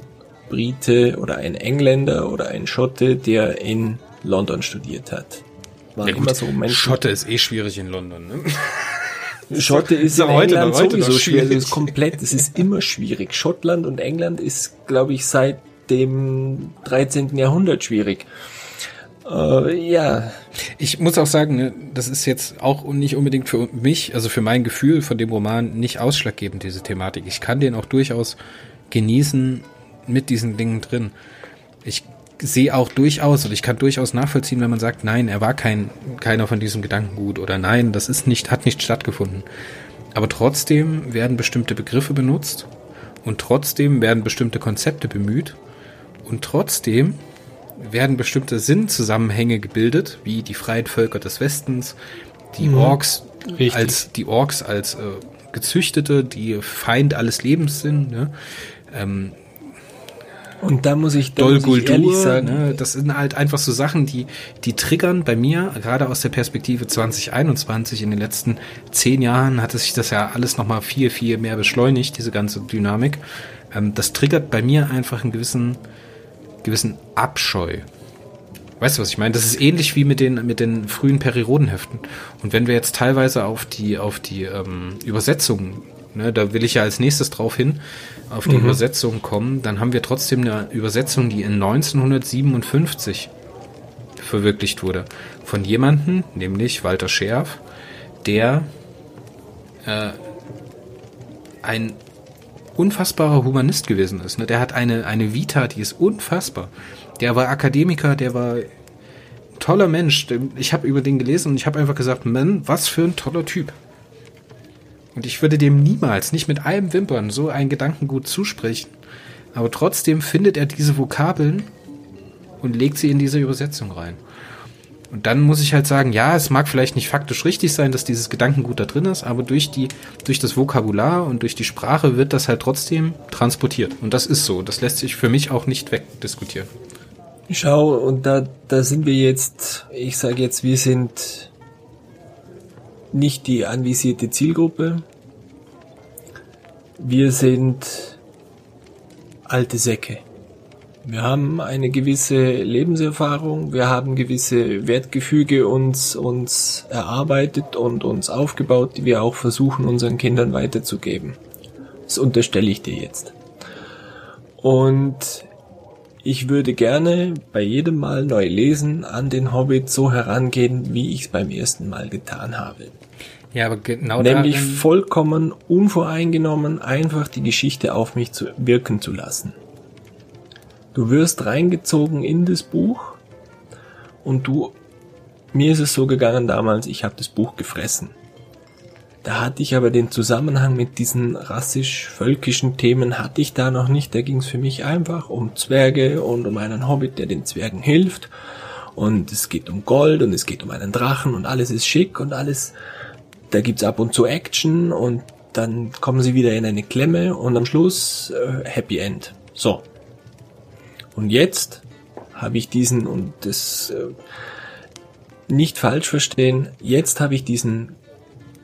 Speaker 3: Brite oder ein Engländer oder ein Schotte, der in London studiert hat.
Speaker 2: War ja, immer so Menschen. Schotte ist eh schwierig in London, ne?
Speaker 3: Schotte ist, ist in heute England heute sowieso schwierig. Es ist komplett, es ist immer schwierig. Schottland und England ist, glaube ich, seit dem 13. Jahrhundert schwierig. Uh, ja.
Speaker 2: Ich muss auch sagen, ne, das ist jetzt auch nicht unbedingt für mich, also für mein Gefühl von dem Roman nicht ausschlaggebend, diese Thematik. Ich kann den auch durchaus genießen mit diesen Dingen drin. Ich sehe auch durchaus und ich kann durchaus nachvollziehen, wenn man sagt, nein, er war kein, keiner von diesem Gedankengut oder nein, das ist nicht, hat nicht stattgefunden. Aber trotzdem werden bestimmte Begriffe benutzt und trotzdem werden bestimmte Konzepte bemüht und trotzdem werden bestimmte Sinnzusammenhänge gebildet, wie die freien Völker des Westens, die mhm. Orks Richtig. als die Orks als äh, gezüchtete, die Feind alles Lebens sind. Ne? Ähm,
Speaker 3: und da muss ich, da muss ich ehrlich sagen, ne,
Speaker 2: das sind halt einfach so Sachen, die, die triggern bei mir, gerade aus der Perspektive 2021. In den letzten zehn Jahren hatte sich das ja alles nochmal viel, viel mehr beschleunigt, diese ganze Dynamik. Ähm, das triggert bei mir einfach einen gewissen, gewissen Abscheu. Weißt du, was ich meine? Das ist ähnlich wie mit den, mit den frühen Periodenheften. Und wenn wir jetzt teilweise auf die, auf die ähm, Übersetzungen, ne, da will ich ja als nächstes drauf hin, auf die mhm. Übersetzung kommen, dann haben wir trotzdem eine Übersetzung, die in 1957 verwirklicht wurde. Von jemandem, nämlich Walter Scherf, der äh, ein unfassbarer Humanist gewesen ist. Ne? Der hat eine, eine Vita, die ist unfassbar. Der war Akademiker, der war toller Mensch. Ich habe über den gelesen und ich habe einfach gesagt, Mann, was für ein toller Typ. Und ich würde dem niemals, nicht mit einem Wimpern, so ein Gedankengut zusprechen. Aber trotzdem findet er diese Vokabeln und legt sie in diese Übersetzung rein. Und dann muss ich halt sagen, ja, es mag vielleicht nicht faktisch richtig sein, dass dieses Gedankengut da drin ist, aber durch die, durch das Vokabular und durch die Sprache wird das halt trotzdem transportiert. Und das ist so. Das lässt sich für mich auch nicht wegdiskutieren.
Speaker 3: Schau, und da, da sind wir jetzt, ich sage jetzt, wir sind nicht die anvisierte Zielgruppe. Wir sind alte Säcke. Wir haben eine gewisse Lebenserfahrung, wir haben gewisse Wertgefüge uns, uns erarbeitet und uns aufgebaut, die wir auch versuchen unseren Kindern weiterzugeben. Das unterstelle ich dir jetzt. Und ich würde gerne bei jedem Mal neu lesen an den Hobbit so herangehen, wie ich es beim ersten Mal getan habe.
Speaker 2: Ja, aber genau
Speaker 3: Nämlich darin... vollkommen unvoreingenommen einfach die Geschichte auf mich zu wirken zu lassen. Du wirst reingezogen in das Buch und du, mir ist es so gegangen damals, ich habe das Buch gefressen. Da hatte ich aber den Zusammenhang mit diesen rassisch-völkischen Themen hatte ich da noch nicht. Da ging es für mich einfach um Zwerge und um einen Hobbit, der den Zwergen hilft. Und es geht um Gold und es geht um einen Drachen und alles ist schick und alles da gibt's ab und zu Action und dann kommen sie wieder in eine Klemme und am Schluss äh, Happy End. So. Und jetzt habe ich diesen und das äh, nicht falsch verstehen, jetzt habe ich diesen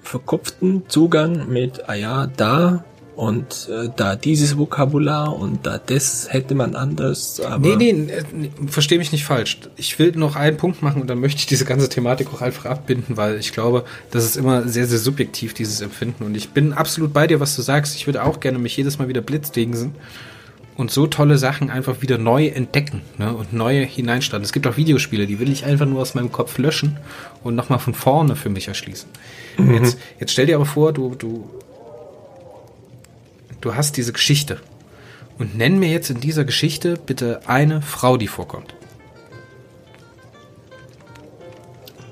Speaker 3: verkopften Zugang mit, ah ja, da und äh, da dieses Vokabular und da das hätte man anders.
Speaker 2: Aber nee, nee, nee verstehe mich nicht falsch. Ich will noch einen Punkt machen und dann möchte ich diese ganze Thematik auch einfach abbinden, weil ich glaube, das ist immer sehr, sehr subjektiv, dieses Empfinden. Und ich bin absolut bei dir, was du sagst. Ich würde auch gerne mich jedes Mal wieder blitzdingsen und so tolle Sachen einfach wieder neu entdecken ne, und neue hineinstarten. Es gibt auch Videospiele, die will ich einfach nur aus meinem Kopf löschen und nochmal von vorne für mich erschließen. Mhm. Jetzt, jetzt stell dir aber vor, du, du du hast diese Geschichte. Und nenn mir jetzt in dieser Geschichte bitte eine Frau, die vorkommt.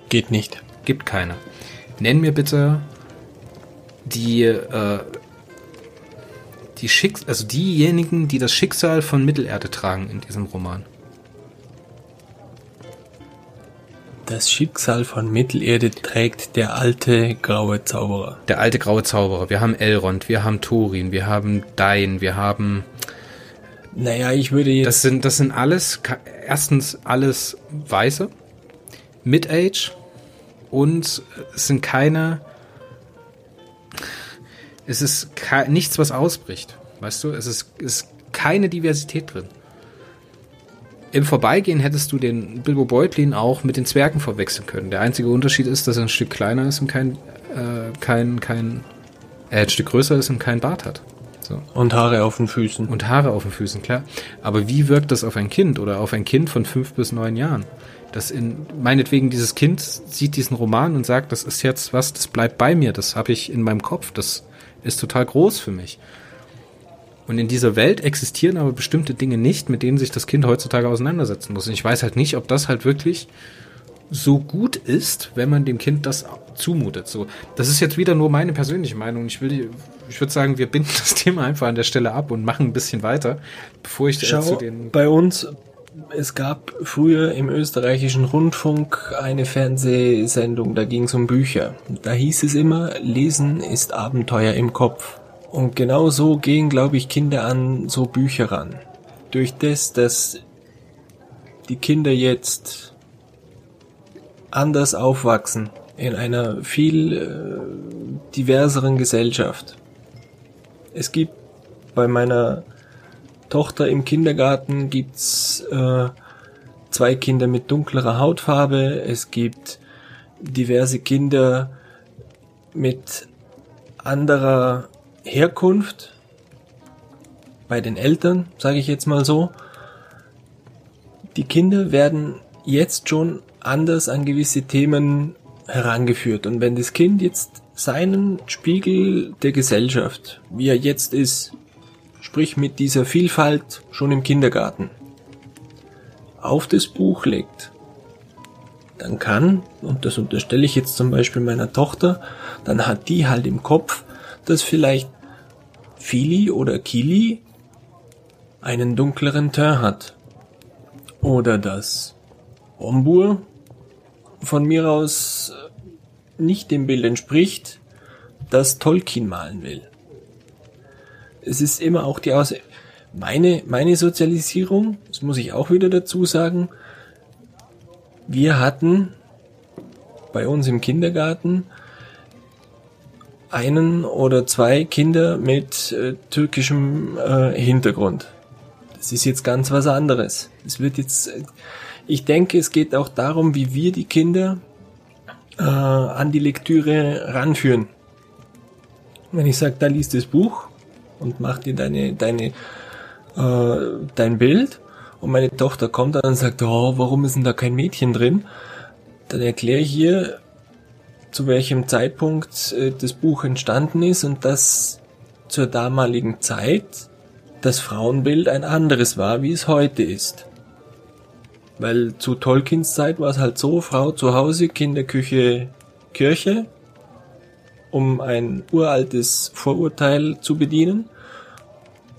Speaker 3: Geht nicht.
Speaker 2: Gibt keine. Nenn mir bitte die, äh, die Schicks also diejenigen, die das Schicksal von Mittelerde tragen in diesem Roman.
Speaker 3: Das Schicksal von Mittelerde trägt der alte graue Zauberer.
Speaker 2: Der alte graue Zauberer. Wir haben Elrond, wir haben Thorin, wir haben Dain, wir haben.
Speaker 3: Naja, ich würde jetzt.
Speaker 2: Das sind, das sind alles, erstens alles Weiße, Mid-Age und es sind keine. Es ist nichts, was ausbricht. Weißt du, es ist, ist keine Diversität drin. Im Vorbeigehen hättest du den Bilbo Beutlin auch mit den Zwergen verwechseln können. Der einzige Unterschied ist, dass er ein Stück kleiner ist und kein, äh, kein, kein, äh, ein Stück größer ist und kein Bart hat.
Speaker 3: So. Und Haare auf den Füßen.
Speaker 2: Und Haare auf den Füßen, klar. Aber wie wirkt das auf ein Kind oder auf ein Kind von fünf bis neun Jahren? Das in, meinetwegen dieses Kind sieht diesen Roman und sagt, das ist jetzt was, das bleibt bei mir, das habe ich in meinem Kopf, das ist total groß für mich. Und in dieser Welt existieren aber bestimmte Dinge nicht, mit denen sich das Kind heutzutage auseinandersetzen muss. Und ich weiß halt nicht, ob das halt wirklich so gut ist, wenn man dem Kind das zumutet. So, das ist jetzt wieder nur meine persönliche Meinung. Ich will, ich würde sagen, wir binden das Thema einfach an der Stelle ab und machen ein bisschen weiter, bevor ich
Speaker 3: Schau, zu den. Bei uns, es gab früher im österreichischen Rundfunk eine Fernsehsendung, da ging es um Bücher. Da hieß es immer, Lesen ist Abenteuer im Kopf. Und genau so gehen, glaube ich, Kinder an so Bücher ran. Durch das, dass die Kinder jetzt anders aufwachsen in einer viel äh, diverseren Gesellschaft. Es gibt bei meiner Tochter im Kindergarten gibt's äh, zwei Kinder mit dunklerer Hautfarbe. Es gibt diverse Kinder mit anderer Herkunft bei den Eltern, sage ich jetzt mal so. Die Kinder werden jetzt schon anders an gewisse Themen herangeführt. Und wenn das Kind jetzt seinen Spiegel der Gesellschaft, wie er jetzt ist, sprich mit dieser Vielfalt schon im Kindergarten, auf das Buch legt, dann kann, und das unterstelle ich jetzt zum Beispiel meiner Tochter, dann hat die halt im Kopf, dass vielleicht Fili oder Kili einen dunkleren Teint hat. Oder dass Ombur von mir aus nicht dem Bild entspricht, das Tolkien malen will. Es ist immer auch die Aus meine, meine Sozialisierung, das muss ich auch wieder dazu sagen, wir hatten bei uns im Kindergarten einen oder zwei Kinder mit äh, türkischem äh, Hintergrund. Das ist jetzt ganz was anderes. Es wird jetzt, äh, ich denke, es geht auch darum, wie wir die Kinder äh, an die Lektüre ranführen. Wenn ich sage, da liest das Buch und mach dir deine, deine, äh, dein Bild und meine Tochter kommt dann und sagt, oh, warum ist denn da kein Mädchen drin? Dann erkläre ich ihr, zu welchem Zeitpunkt äh, das Buch entstanden ist und dass zur damaligen Zeit das Frauenbild ein anderes war, wie es heute ist. Weil zu Tolkiens Zeit war es halt so, Frau zu Hause, Kinderküche, Kirche, um ein uraltes Vorurteil zu bedienen.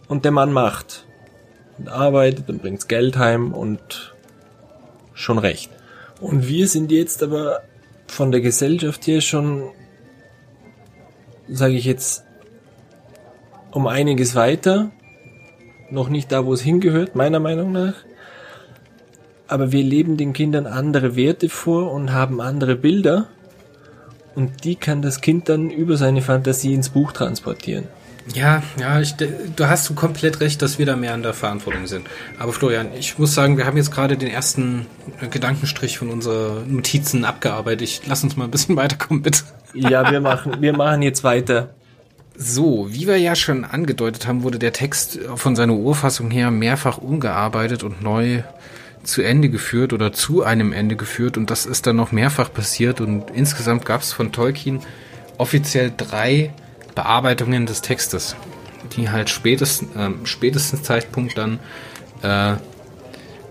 Speaker 3: Und der Mann macht und arbeitet und bringt Geld heim und schon recht. Und wir sind jetzt aber von der Gesellschaft her schon, sage ich jetzt, um einiges weiter. Noch nicht da, wo es hingehört, meiner Meinung nach. Aber wir leben den Kindern andere Werte vor und haben andere Bilder. Und die kann das Kind dann über seine Fantasie ins Buch transportieren.
Speaker 2: Ja, ja, ich, du hast du komplett recht, dass wir da mehr an der Verantwortung sind. Aber Florian, ich muss sagen, wir haben jetzt gerade den ersten Gedankenstrich von unseren Notizen abgearbeitet. Ich lass uns mal ein bisschen weiterkommen, bitte.
Speaker 3: Ja, wir machen, wir machen jetzt weiter.
Speaker 2: So, wie wir ja schon angedeutet haben, wurde der Text von seiner Urfassung her mehrfach umgearbeitet und neu zu Ende geführt oder zu einem Ende geführt und das ist dann noch mehrfach passiert und insgesamt gab es von Tolkien offiziell drei Bearbeitungen des Textes, die halt spätestens, äh, spätestens Zeitpunkt dann äh,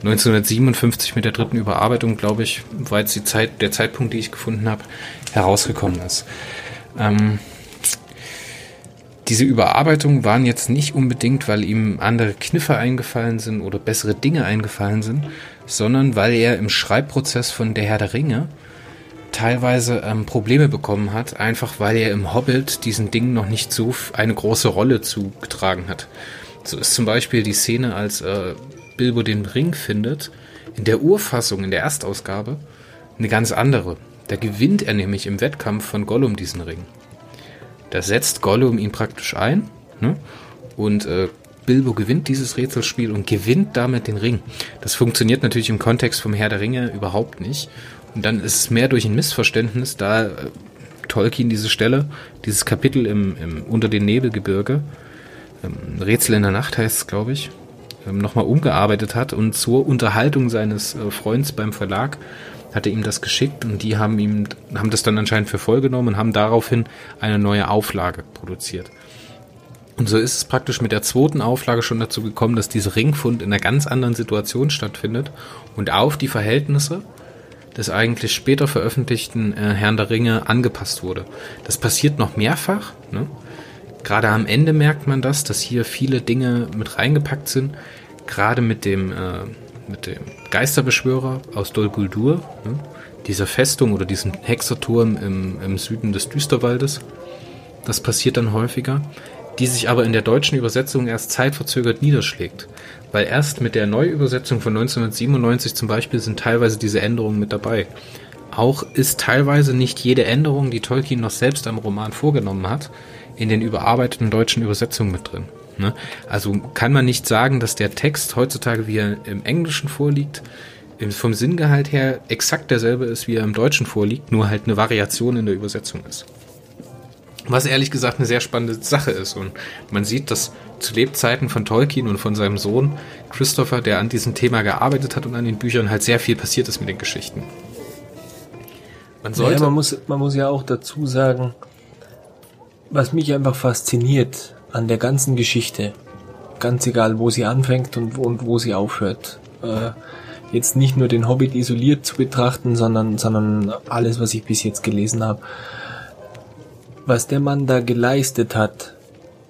Speaker 2: 1957 mit der dritten Überarbeitung, glaube ich, war jetzt die Zeit, der Zeitpunkt, die ich gefunden habe, herausgekommen ist. Ähm, diese Überarbeitungen waren jetzt nicht unbedingt, weil ihm andere Kniffe eingefallen sind oder bessere Dinge eingefallen sind, sondern weil er im Schreibprozess von Der Herr der Ringe teilweise ähm, Probleme bekommen hat, einfach weil er im Hobbit diesen Dingen noch nicht so eine große Rolle zugetragen hat. So ist zum Beispiel die Szene, als äh, Bilbo den Ring findet, in der Urfassung, in der Erstausgabe, eine ganz andere. Da gewinnt er nämlich im Wettkampf von Gollum diesen Ring. Da setzt Gollum ihn praktisch ein ne? und äh, Bilbo gewinnt dieses Rätselspiel und gewinnt damit den Ring. Das funktioniert natürlich im Kontext vom Herr der Ringe überhaupt nicht. Und dann ist es mehr durch ein Missverständnis, da äh, Tolkien diese Stelle, dieses Kapitel im, im unter den Nebelgebirge, ähm, Rätsel in der Nacht heißt es, glaube ich, ähm, nochmal umgearbeitet hat und zur Unterhaltung seines äh, Freunds beim Verlag hat er ihm das geschickt und die haben ihm, haben das dann anscheinend für voll genommen und haben daraufhin eine neue Auflage produziert. Und so ist es praktisch mit der zweiten Auflage schon dazu gekommen, dass dieser Ringfund in einer ganz anderen Situation stattfindet und auf die Verhältnisse des eigentlich später veröffentlichten äh, Herrn der Ringe angepasst wurde. Das passiert noch mehrfach. Ne? Gerade am Ende merkt man das, dass hier viele Dinge mit reingepackt sind. Gerade mit dem, äh, mit dem Geisterbeschwörer aus Dol Guldur, ne? dieser Festung oder diesem Hexerturm im, im Süden des Düsterwaldes. Das passiert dann häufiger, die sich aber in der deutschen Übersetzung erst zeitverzögert niederschlägt. Weil erst mit der Neuübersetzung von 1997 zum Beispiel sind teilweise diese Änderungen mit dabei. Auch ist teilweise nicht jede Änderung, die Tolkien noch selbst am Roman vorgenommen hat, in den überarbeiteten deutschen Übersetzungen mit drin. Ne? Also kann man nicht sagen, dass der Text heutzutage, wie er im Englischen vorliegt, vom Sinngehalt her exakt derselbe ist, wie er im Deutschen vorliegt, nur halt eine Variation in der Übersetzung ist. Was ehrlich gesagt eine sehr spannende Sache ist. Und man sieht, dass zu Lebzeiten von Tolkien und von seinem Sohn Christopher, der an diesem Thema gearbeitet hat und an den Büchern, halt sehr viel passiert ist mit den Geschichten.
Speaker 3: Man sollte. Ja, man muss, man muss ja auch dazu sagen, was mich einfach fasziniert an der ganzen Geschichte, ganz egal, wo sie anfängt und, und wo sie aufhört, äh, jetzt nicht nur den Hobbit isoliert zu betrachten, sondern, sondern alles, was ich bis jetzt gelesen habe, was der Mann da geleistet hat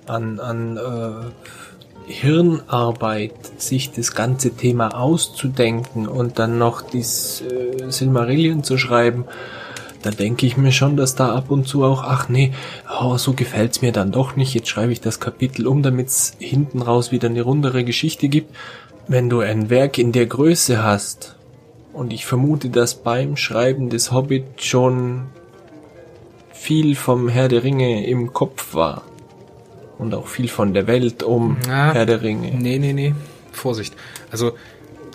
Speaker 3: an, an äh, Hirnarbeit, sich das ganze Thema auszudenken und dann noch dies äh, Silmarillion zu schreiben, da denke ich mir schon, dass da ab und zu auch, ach nee, oh, so gefällt's mir dann doch nicht, jetzt schreibe ich das Kapitel um, damit's hinten raus wieder eine rundere Geschichte gibt. Wenn du ein Werk in der Größe hast, und ich vermute, dass beim Schreiben des Hobbit schon viel vom Herr der Ringe im Kopf war. Und auch viel von der Welt um
Speaker 2: Na, Herr der Ringe. Nee, nee, nee. Vorsicht. Also,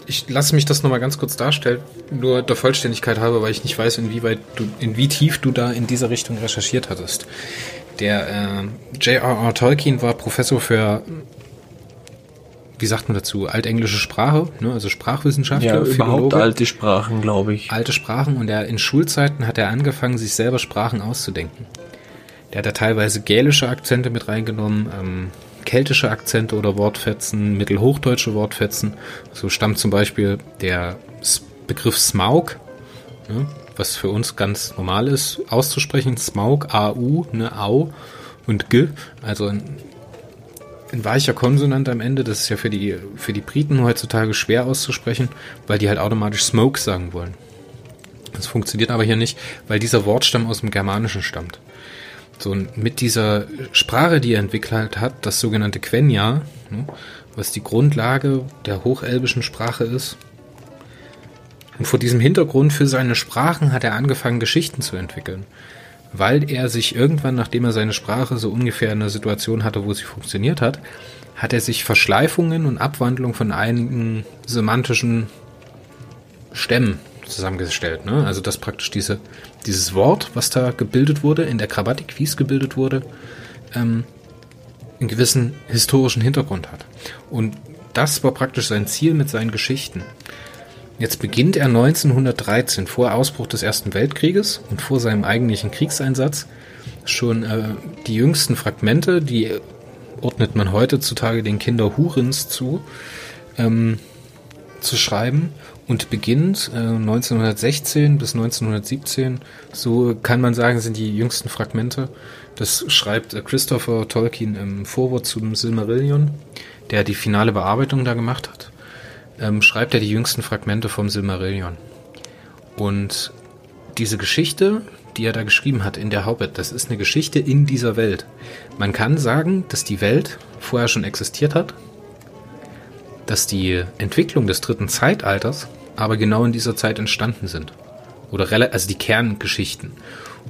Speaker 2: ich lasse mich das nochmal ganz kurz darstellen, nur der Vollständigkeit halber, weil ich nicht weiß, inwieweit du, in wie tief du da in dieser Richtung recherchiert hattest. Der äh, J.R.R. Tolkien war Professor für, wie sagt man dazu, altenglische Sprache, ne? also Sprachwissenschaftler,
Speaker 3: ja, überhaupt alte Sprachen, glaube ich.
Speaker 2: Alte Sprachen und er in Schulzeiten hat er angefangen, sich selber Sprachen auszudenken. Der hat da teilweise gälische Akzente mit reingenommen, ähm, keltische Akzente oder Wortfetzen, mittelhochdeutsche Wortfetzen. So stammt zum Beispiel der Begriff Smaug, ne, was für uns ganz normal ist, auszusprechen. Smaug, A-U, ne, Au und G, also ein, ein weicher Konsonant am Ende. Das ist ja für die, für die Briten heutzutage schwer auszusprechen, weil die halt automatisch Smoke sagen wollen. Das funktioniert aber hier nicht, weil dieser Wortstamm aus dem Germanischen stammt. So, und mit dieser Sprache, die er entwickelt hat, das sogenannte Quenya, ne, was die Grundlage der hochelbischen Sprache ist. Und vor diesem Hintergrund für seine Sprachen hat er angefangen, Geschichten zu entwickeln. Weil er sich irgendwann, nachdem er seine Sprache so ungefähr in einer Situation hatte, wo sie funktioniert hat, hat er sich Verschleifungen und Abwandlungen von einigen semantischen Stämmen zusammengestellt. Ne? Also dass praktisch diese, dieses Wort, was da gebildet wurde, in der Grammatik, wie es gebildet wurde, ähm, einen gewissen historischen Hintergrund hat. Und das war praktisch sein Ziel mit seinen Geschichten. Jetzt beginnt er 1913, vor Ausbruch des Ersten Weltkrieges und vor seinem eigentlichen Kriegseinsatz, schon äh, die jüngsten Fragmente, die ordnet man heutzutage den Kinder Hurins zu, ähm, zu schreiben und beginnt äh, 1916 bis 1917, so kann man sagen, sind die jüngsten Fragmente. Das schreibt äh, Christopher Tolkien im Vorwort zum Silmarillion, der die finale Bearbeitung da gemacht hat. ähm, schreibt er die jüngsten Fragmente vom Silmarillion. Und diese Geschichte, die er da geschrieben hat in der Hobbit, das ist eine Geschichte in dieser Welt. Man kann sagen, dass die Welt vorher schon existiert hat, dass die Entwicklung des dritten Zeitalters aber genau in dieser Zeit entstanden sind. Oder also die Kerngeschichten.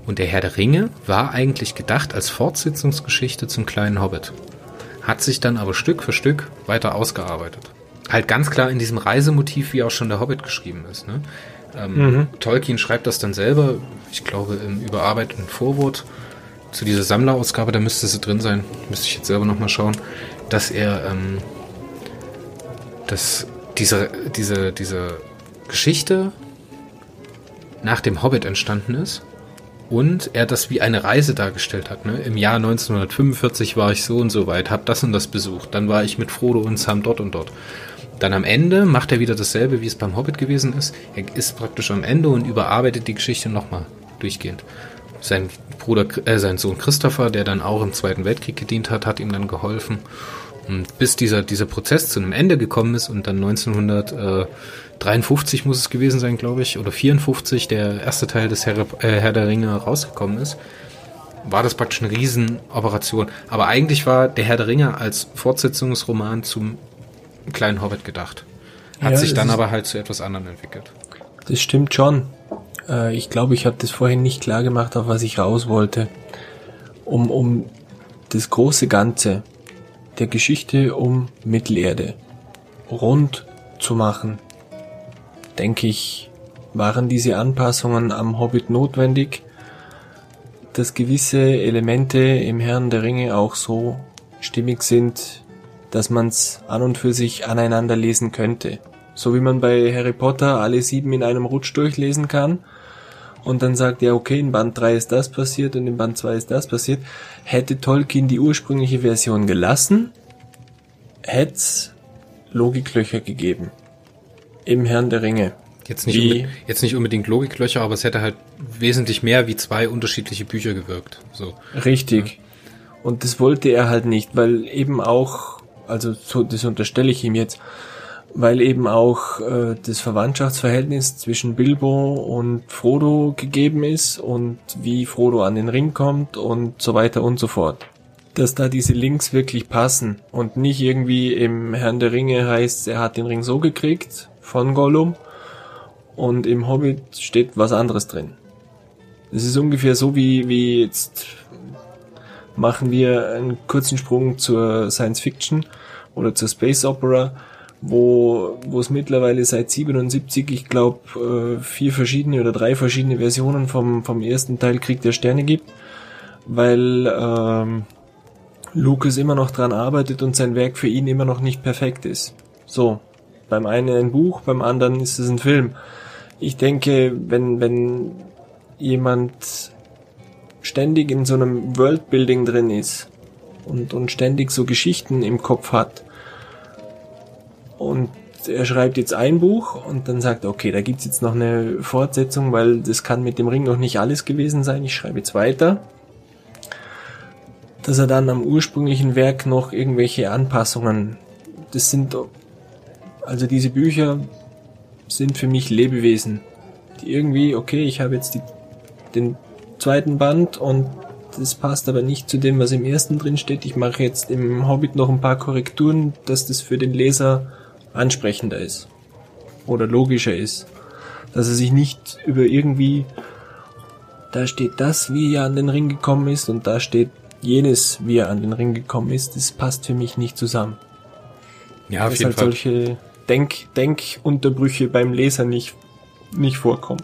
Speaker 2: Und der Herr der Ringe war eigentlich gedacht als Fortsetzungsgeschichte zum kleinen Hobbit. Hat sich dann aber Stück für Stück weiter ausgearbeitet. Halt ganz klar in diesem Reisemotiv, wie auch schon der Hobbit geschrieben ist. Ne? Ähm, mhm. Tolkien schreibt das dann selber, ich glaube im überarbeiteten Vorwort zu dieser Sammlerausgabe, da müsste sie drin sein, müsste ich jetzt selber nochmal schauen, dass er ähm, dass diese, diese, diese Geschichte nach dem Hobbit entstanden ist und er das wie eine Reise dargestellt hat. Ne? Im Jahr 1945 war ich so und so weit, habe das und das besucht. Dann war ich mit Frodo und Sam dort und dort. Dann am Ende macht er wieder dasselbe, wie es beim Hobbit gewesen ist. Er ist praktisch am Ende und überarbeitet die Geschichte nochmal durchgehend. Sein Bruder, äh, sein Sohn Christopher, der dann auch im Zweiten Weltkrieg gedient hat, hat ihm dann geholfen. Und bis dieser, dieser Prozess zu einem Ende gekommen ist und dann 1953 muss es gewesen sein, glaube ich, oder 54 der erste Teil des Herr, äh, Herr der Ringe rausgekommen ist, war das praktisch eine Riesenoperation. Aber eigentlich war der Herr der Ringe als Fortsetzungsroman zum kleinen Hobbit gedacht. Hat ja, sich dann aber halt zu etwas anderem entwickelt.
Speaker 3: Das stimmt schon. Äh, ich glaube, ich habe das vorhin nicht klar gemacht, auf was ich raus wollte. Um, um das große Ganze der Geschichte um Mittelerde rund zu machen, denke ich, waren diese Anpassungen am Hobbit notwendig, dass gewisse Elemente im Herrn der Ringe auch so stimmig sind, dass man's an und für sich aneinander lesen könnte. So wie man bei Harry Potter alle sieben in einem Rutsch durchlesen kann und dann sagt er, okay, in Band 3 ist das passiert und in Band 2 ist das passiert. Hätte Tolkien die ursprüngliche Version gelassen, hätte Logiklöcher gegeben. Im Herrn der Ringe.
Speaker 2: Jetzt nicht, wie, jetzt nicht unbedingt Logiklöcher, aber es hätte halt wesentlich mehr wie zwei unterschiedliche Bücher gewirkt. So.
Speaker 3: Richtig. Ja. Und das wollte er halt nicht, weil eben auch, also so, das unterstelle ich ihm jetzt, weil eben auch äh, das Verwandtschaftsverhältnis zwischen Bilbo und Frodo gegeben ist und wie Frodo an den Ring kommt und so weiter und so fort. Dass da diese Links wirklich passen und nicht irgendwie im Herrn der Ringe heißt, er hat den Ring so gekriegt von Gollum und im Hobbit steht was anderes drin. Es ist ungefähr so wie, wie jetzt machen wir einen kurzen Sprung zur Science Fiction oder zur Space Opera wo wo es mittlerweile seit 77, ich glaube, äh, vier verschiedene oder drei verschiedene Versionen vom, vom ersten Teil Krieg der Sterne gibt, weil ähm, Lucas immer noch dran arbeitet und sein Werk für ihn immer noch nicht perfekt ist. So, beim einen ein Buch, beim anderen ist es ein Film. Ich denke, wenn, wenn jemand ständig in so einem Worldbuilding drin ist und, und ständig so Geschichten im Kopf hat, und er schreibt jetzt ein Buch und dann sagt er, okay, da gibt's jetzt noch eine Fortsetzung, weil das kann mit dem Ring noch nicht alles gewesen sein. Ich schreibe jetzt weiter. Dass er dann am ursprünglichen Werk noch irgendwelche Anpassungen, das sind, also diese Bücher sind für mich Lebewesen, die irgendwie, okay, ich habe jetzt die, den zweiten Band und das passt aber nicht zu dem, was im ersten drin steht. Ich mache jetzt im Hobbit noch ein paar Korrekturen, dass das für den Leser ansprechender ist oder logischer ist. Dass er sich nicht über irgendwie, da steht das, wie er an den Ring gekommen ist und da steht jenes, wie er an den Ring gekommen ist, das passt für mich nicht zusammen. Ja, auf jeden halt Fall. solche Denk Denkunterbrüche beim Leser nicht, nicht vorkommen.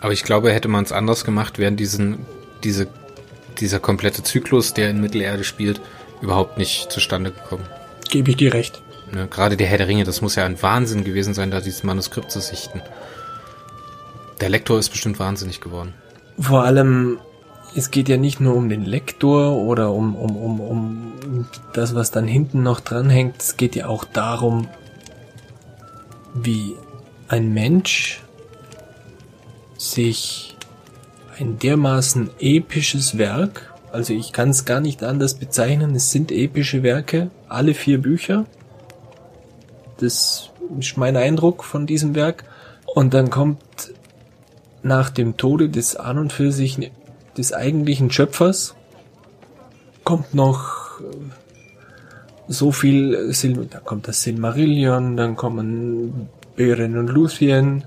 Speaker 2: Aber ich glaube, hätte man es anders gemacht, wären diesen, diese, dieser komplette Zyklus, der in Mittelerde spielt, überhaupt nicht zustande gekommen.
Speaker 3: Gebe ich dir recht.
Speaker 2: Ne, gerade der Herr der Ringe, das muss ja ein Wahnsinn gewesen sein, da dieses Manuskript zu sichten. Der Lektor ist bestimmt wahnsinnig geworden.
Speaker 3: Vor allem, es geht ja nicht nur um den Lektor oder um, um, um, um das, was dann hinten noch dranhängt. Es geht ja auch darum, wie ein Mensch sich ein dermaßen episches Werk, also ich kann es gar nicht anders bezeichnen, es sind epische Werke, alle vier Bücher, das ist mein Eindruck von diesem Werk. Und dann kommt nach dem Tode des an und für sich des eigentlichen Schöpfers kommt noch äh, so viel Sil da kommt das Silmarillion, dann kommen Beren und Luthien,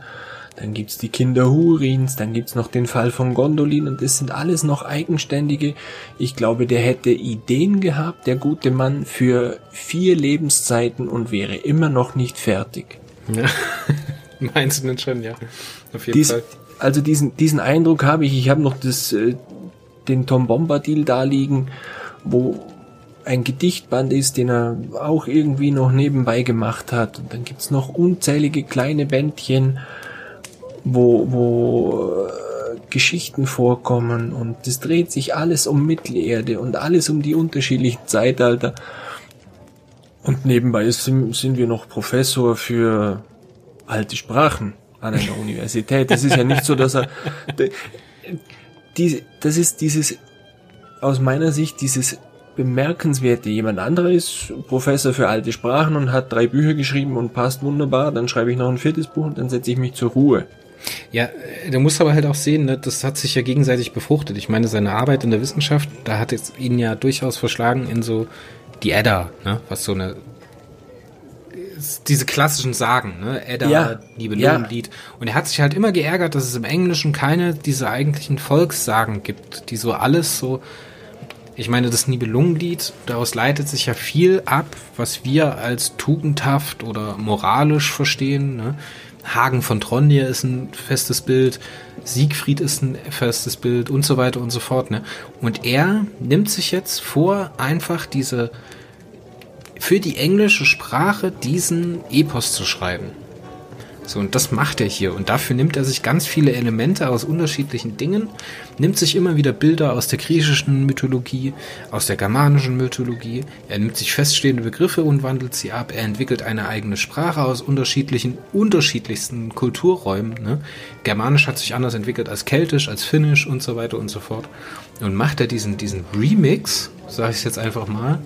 Speaker 3: dann gibt's die Kinder Hurins, dann gibt's noch den Fall von Gondolin und das sind alles noch eigenständige. Ich glaube, der hätte Ideen gehabt, der gute Mann, für vier Lebenszeiten und wäre immer noch nicht fertig.
Speaker 2: Ja. Meinst du denn schon, ja.
Speaker 3: Auf jeden Dies, Fall. Also diesen, diesen Eindruck habe ich. Ich habe noch das, äh, den Tom Bombadil da liegen, wo ein Gedichtband ist, den er auch irgendwie noch nebenbei gemacht hat. Und dann gibt's noch unzählige kleine Bändchen, wo, wo äh, Geschichten vorkommen und es dreht sich alles um Mittelerde und alles um die unterschiedlichen Zeitalter. Und nebenbei sind, sind wir noch Professor für alte Sprachen an einer Universität. Das ist ja nicht so, dass er die, das ist dieses aus meiner Sicht dieses bemerkenswerte. Jemand anderer ist Professor für alte Sprachen und hat drei Bücher geschrieben und passt wunderbar. Dann schreibe ich noch ein viertes Buch und dann setze ich mich zur Ruhe.
Speaker 2: Ja, du musst aber halt auch sehen, ne, das hat sich ja gegenseitig befruchtet. Ich meine, seine Arbeit in der Wissenschaft, da hat es ihn ja durchaus verschlagen in so die Edda, ne, was so eine diese klassischen Sagen, ne? Edda, ja. Nibelungenlied. Ja. Und er hat sich halt immer geärgert, dass es im Englischen keine diese eigentlichen Volkssagen gibt, die so alles so. Ich meine, das Nibelungenlied, daraus leitet sich ja viel ab, was wir als tugendhaft oder moralisch verstehen. Ne? Hagen von Tronje ist ein festes Bild, Siegfried ist ein festes Bild und so weiter und so fort. Ne? Und er nimmt sich jetzt vor, einfach diese für die englische Sprache diesen Epos zu schreiben. So, und das macht er hier. Und dafür nimmt er sich ganz viele Elemente aus unterschiedlichen Dingen, nimmt sich immer wieder Bilder aus der griechischen Mythologie, aus der germanischen Mythologie. Er nimmt sich feststehende Begriffe und wandelt sie ab. Er entwickelt eine eigene Sprache aus unterschiedlichen, unterschiedlichsten Kulturräumen. Ne? Germanisch hat sich anders entwickelt als Keltisch, als Finnisch und so weiter und so fort. Und macht er diesen, diesen Remix, sage ich jetzt einfach mal,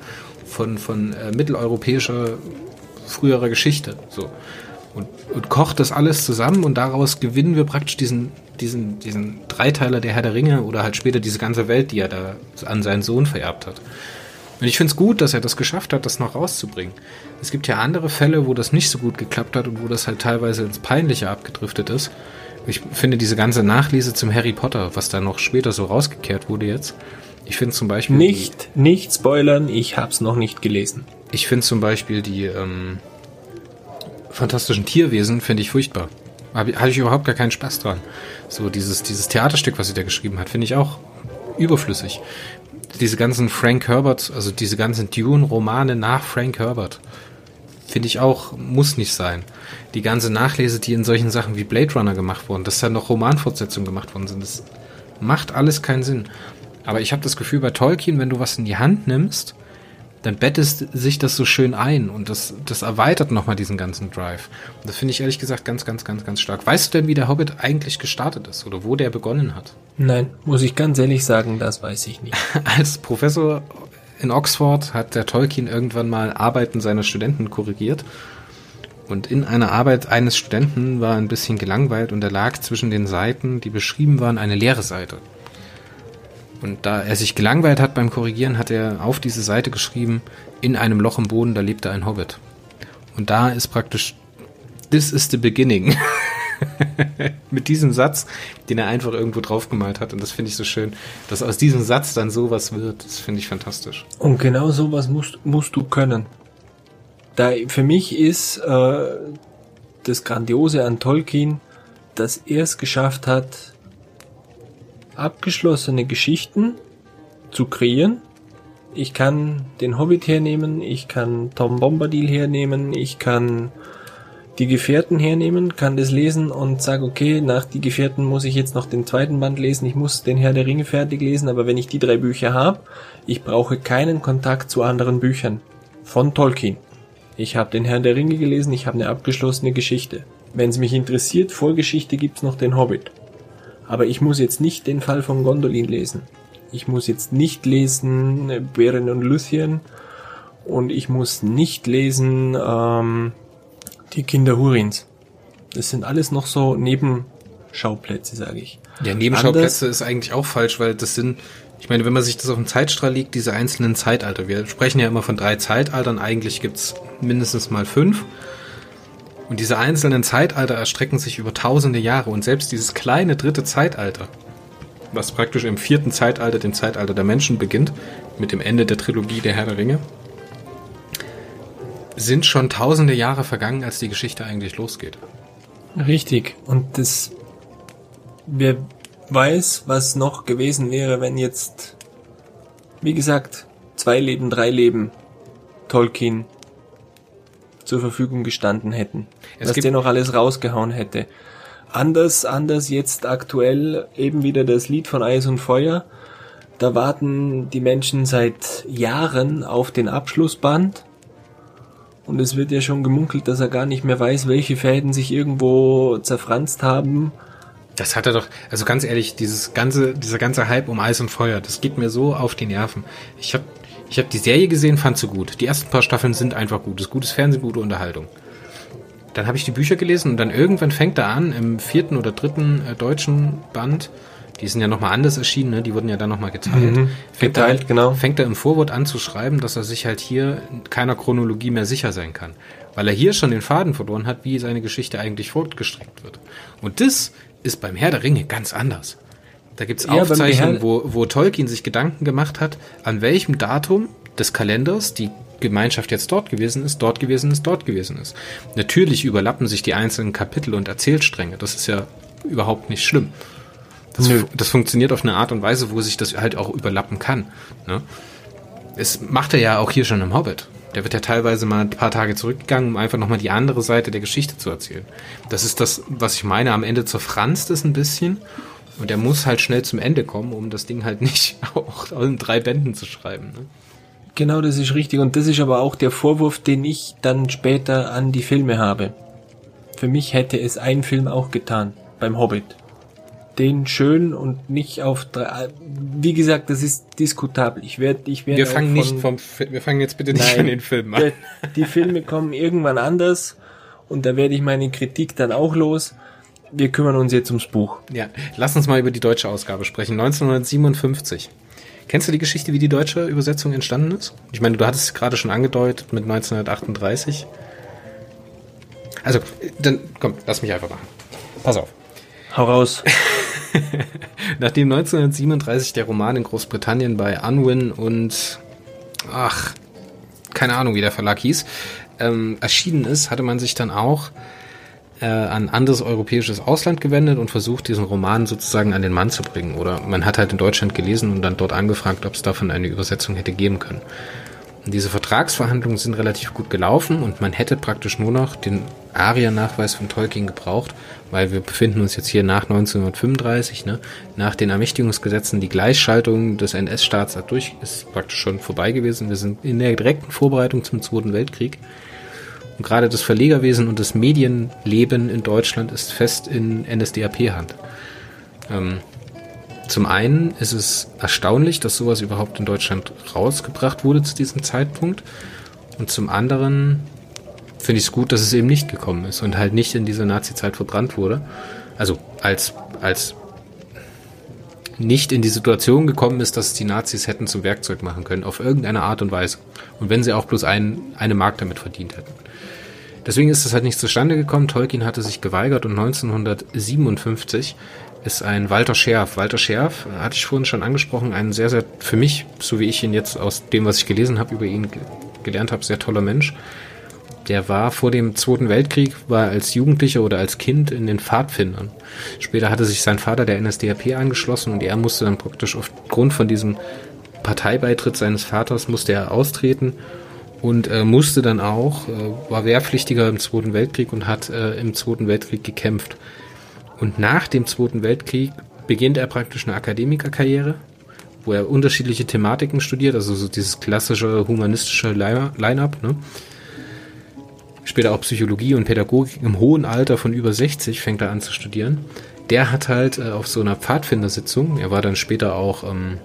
Speaker 2: von, von äh, mitteleuropäischer früherer Geschichte. So und, und kocht das alles zusammen und daraus gewinnen wir praktisch diesen, diesen, diesen Dreiteiler der Herr der Ringe oder halt später diese ganze Welt, die er da an seinen Sohn vererbt hat. Und ich finde es gut, dass er das geschafft hat, das noch rauszubringen. Es gibt ja andere Fälle, wo das nicht so gut geklappt hat und wo das halt teilweise ins Peinliche abgedriftet ist. Ich finde diese ganze Nachlese zum Harry Potter, was da noch später so rausgekehrt wurde jetzt. Ich finde zum Beispiel.
Speaker 3: Nicht, nicht spoilern, ich hab's noch nicht gelesen.
Speaker 2: Ich finde zum Beispiel die, ähm, fantastischen Tierwesen finde ich furchtbar. Habe hab ich überhaupt gar keinen Spaß dran. So dieses, dieses Theaterstück, was sie da geschrieben hat, finde ich auch überflüssig. Diese ganzen Frank Herbert, also diese ganzen Dune-Romane nach Frank Herbert, finde ich auch, muss nicht sein. Die ganze Nachlese, die in solchen Sachen wie Blade Runner gemacht wurden, dass da noch Romanfortsetzungen gemacht worden sind, das macht alles keinen Sinn. Aber ich habe das Gefühl, bei Tolkien, wenn du was in die Hand nimmst dann bettest sich das so schön ein und das, das erweitert nochmal diesen ganzen Drive. Und das finde ich ehrlich gesagt ganz, ganz, ganz, ganz stark. Weißt du denn, wie der Hobbit eigentlich gestartet ist oder wo der begonnen hat?
Speaker 3: Nein, muss ich ganz ehrlich sagen, das weiß ich nicht.
Speaker 2: Als Professor in Oxford hat der Tolkien irgendwann mal Arbeiten seiner Studenten korrigiert. Und in einer Arbeit eines Studenten war ein bisschen gelangweilt und er lag zwischen den Seiten, die beschrieben waren, eine leere Seite. Und da er sich gelangweilt hat beim Korrigieren, hat er auf diese Seite geschrieben, in einem Loch im Boden, da lebte ein Hobbit. Und da ist praktisch, this is the beginning. Mit diesem Satz, den er einfach irgendwo draufgemalt hat. Und das finde ich so schön, dass aus diesem Satz dann sowas wird. Das finde ich fantastisch.
Speaker 3: Und genau sowas musst, musst du können. Da für mich ist äh, das Grandiose an Tolkien, dass er es geschafft hat, abgeschlossene Geschichten zu kreieren. Ich kann den Hobbit hernehmen, ich kann Tom Bombadil hernehmen, ich kann die Gefährten hernehmen, kann das lesen und sage, okay, nach die Gefährten muss ich jetzt noch den zweiten Band lesen, ich muss den Herr der Ringe fertig lesen, aber wenn ich die drei Bücher habe, ich brauche keinen Kontakt zu anderen Büchern von Tolkien. Ich habe den Herr der Ringe gelesen, ich habe eine abgeschlossene Geschichte. Wenn es mich interessiert, Vorgeschichte gibt's noch den Hobbit. Aber ich muss jetzt nicht den Fall von Gondolin lesen. Ich muss jetzt nicht lesen äh, Beren und Luthien und ich muss nicht lesen ähm, Die Kinder Hurins. Das sind alles noch so Nebenschauplätze, sage ich.
Speaker 2: Ja, Nebenschauplätze ist eigentlich auch falsch, weil das sind, ich meine, wenn man sich das auf den Zeitstrahl legt, diese einzelnen Zeitalter, wir sprechen ja immer von drei Zeitaltern, eigentlich gibt's mindestens mal fünf. Und diese einzelnen Zeitalter erstrecken sich über tausende Jahre und selbst dieses kleine dritte Zeitalter, was praktisch im vierten Zeitalter, dem Zeitalter der Menschen beginnt, mit dem Ende der Trilogie der Herr der Ringe, sind schon tausende Jahre vergangen, als die Geschichte eigentlich losgeht.
Speaker 3: Richtig. Und das, wer weiß, was noch gewesen wäre, wenn jetzt, wie gesagt, zwei Leben, drei Leben Tolkien zur Verfügung gestanden hätten. Es was der noch alles rausgehauen hätte. Anders, anders jetzt aktuell eben wieder das Lied von Eis und Feuer. Da warten die Menschen seit Jahren auf den Abschlussband und es wird ja schon gemunkelt, dass er gar nicht mehr weiß, welche Fäden sich irgendwo zerfranst haben.
Speaker 2: Das hat er doch, also ganz ehrlich, dieses ganze, dieser ganze Hype um Eis und Feuer, das geht mir so auf die Nerven. Ich habe ich hab die Serie gesehen, fand sie gut. Die ersten paar Staffeln sind einfach gut. Das ist gutes Fernsehen, gute Unterhaltung. Dann habe ich die Bücher gelesen und dann irgendwann fängt er an, im vierten oder dritten äh, deutschen Band, die sind ja nochmal anders erschienen, ne? die wurden ja dann nochmal geteilt. Mhm,
Speaker 3: fängt geteilt,
Speaker 2: er,
Speaker 3: genau.
Speaker 2: Fängt er im Vorwort an zu schreiben, dass er sich halt hier keiner Chronologie mehr sicher sein kann. Weil er hier schon den Faden verloren hat, wie seine Geschichte eigentlich fortgestreckt wird. Und das ist beim Herr der Ringe ganz anders. Da gibt's ja, Aufzeichnungen, wo, wo Tolkien sich Gedanken gemacht hat, an welchem Datum des Kalenders die Gemeinschaft jetzt dort gewesen ist, dort gewesen ist, dort gewesen ist. Natürlich überlappen sich die einzelnen Kapitel und Erzählstränge. Das ist ja überhaupt nicht schlimm. Das, das, funktioniert auf eine Art und Weise, wo sich das halt auch überlappen kann. Ne? Es macht er ja auch hier schon im Hobbit. Der wird ja teilweise mal ein paar Tage zurückgegangen, um einfach nochmal die andere Seite der Geschichte zu erzählen. Das ist das, was ich meine. Am Ende zerfranst es ein bisschen. Und der muss halt schnell zum Ende kommen, um das Ding halt nicht auch in drei Bänden zu schreiben. Ne?
Speaker 3: Genau, das ist richtig. Und das ist aber auch der Vorwurf, den ich dann später an die Filme habe. Für mich hätte es ein Film auch getan beim Hobbit den schön und nicht auf drei. Wie gesagt, das ist diskutabel. Ich werde, ich werde.
Speaker 2: Wir fangen nicht vom, wir fangen jetzt bitte nicht nein, an den Film an.
Speaker 3: Die Filme kommen irgendwann anders und da werde ich meine Kritik dann auch los. Wir kümmern uns jetzt ums Buch.
Speaker 2: Ja, lass uns mal über die deutsche Ausgabe sprechen. 1957. Kennst du die Geschichte, wie die deutsche Übersetzung entstanden ist? Ich meine, du hattest es gerade schon angedeutet mit 1938. Also, dann komm, lass mich einfach machen. Pass auf.
Speaker 3: Hau raus.
Speaker 2: Nachdem 1937 der Roman in Großbritannien bei Unwin und ach, keine Ahnung, wie der Verlag hieß, ähm, erschienen ist, hatte man sich dann auch äh, an anderes europäisches Ausland gewendet und versucht, diesen Roman sozusagen an den Mann zu bringen. Oder man hat halt in Deutschland gelesen und dann dort angefragt, ob es davon eine Übersetzung hätte geben können. Und diese Vertragsverhandlungen sind relativ gut gelaufen und man hätte praktisch nur noch den ARIA-Nachweis von Tolkien gebraucht, weil wir befinden uns jetzt hier nach 1935, ne? nach den Ermächtigungsgesetzen, die Gleichschaltung des NS-Staats dadurch ist praktisch schon vorbei gewesen. Wir sind in der direkten Vorbereitung zum Zweiten Weltkrieg. Und gerade das Verlegerwesen und das Medienleben in Deutschland ist fest in NSDAP-Hand. Ähm, zum einen ist es erstaunlich, dass sowas überhaupt in Deutschland rausgebracht wurde zu diesem Zeitpunkt. Und zum anderen finde ich es gut, dass es eben nicht gekommen ist und halt nicht in dieser Nazi-Zeit verbrannt wurde. Also als, als nicht in die Situation gekommen ist, dass die Nazis hätten zum Werkzeug machen können, auf irgendeine Art und Weise. Und wenn sie auch bloß ein, eine Mark damit verdient hätten. Deswegen ist es halt nicht zustande gekommen. Tolkien hatte sich geweigert und 1957 ist ein Walter Scherf. Walter Scherf, hatte ich vorhin schon angesprochen, ein sehr, sehr, für mich, so wie ich ihn jetzt aus dem, was ich gelesen habe, über ihn gelernt habe, sehr toller Mensch. Der war vor dem Zweiten Weltkrieg, war als Jugendlicher oder als Kind in den Pfadfindern. Später hatte sich sein Vater der NSDAP angeschlossen und er musste dann praktisch aufgrund von diesem Parteibeitritt seines Vaters musste er austreten und äh, musste dann auch, äh, war Wehrpflichtiger im Zweiten Weltkrieg und hat äh, im Zweiten Weltkrieg gekämpft. Und nach dem Zweiten Weltkrieg beginnt er praktisch eine Akademikerkarriere, wo er unterschiedliche Thematiken studiert, also so dieses klassische humanistische Line-up. Ne? Später auch Psychologie und Pädagogik im hohen Alter von über 60 fängt er an zu studieren. Der hat halt äh, auf so einer Pfadfindersitzung, er war dann später auch ähm,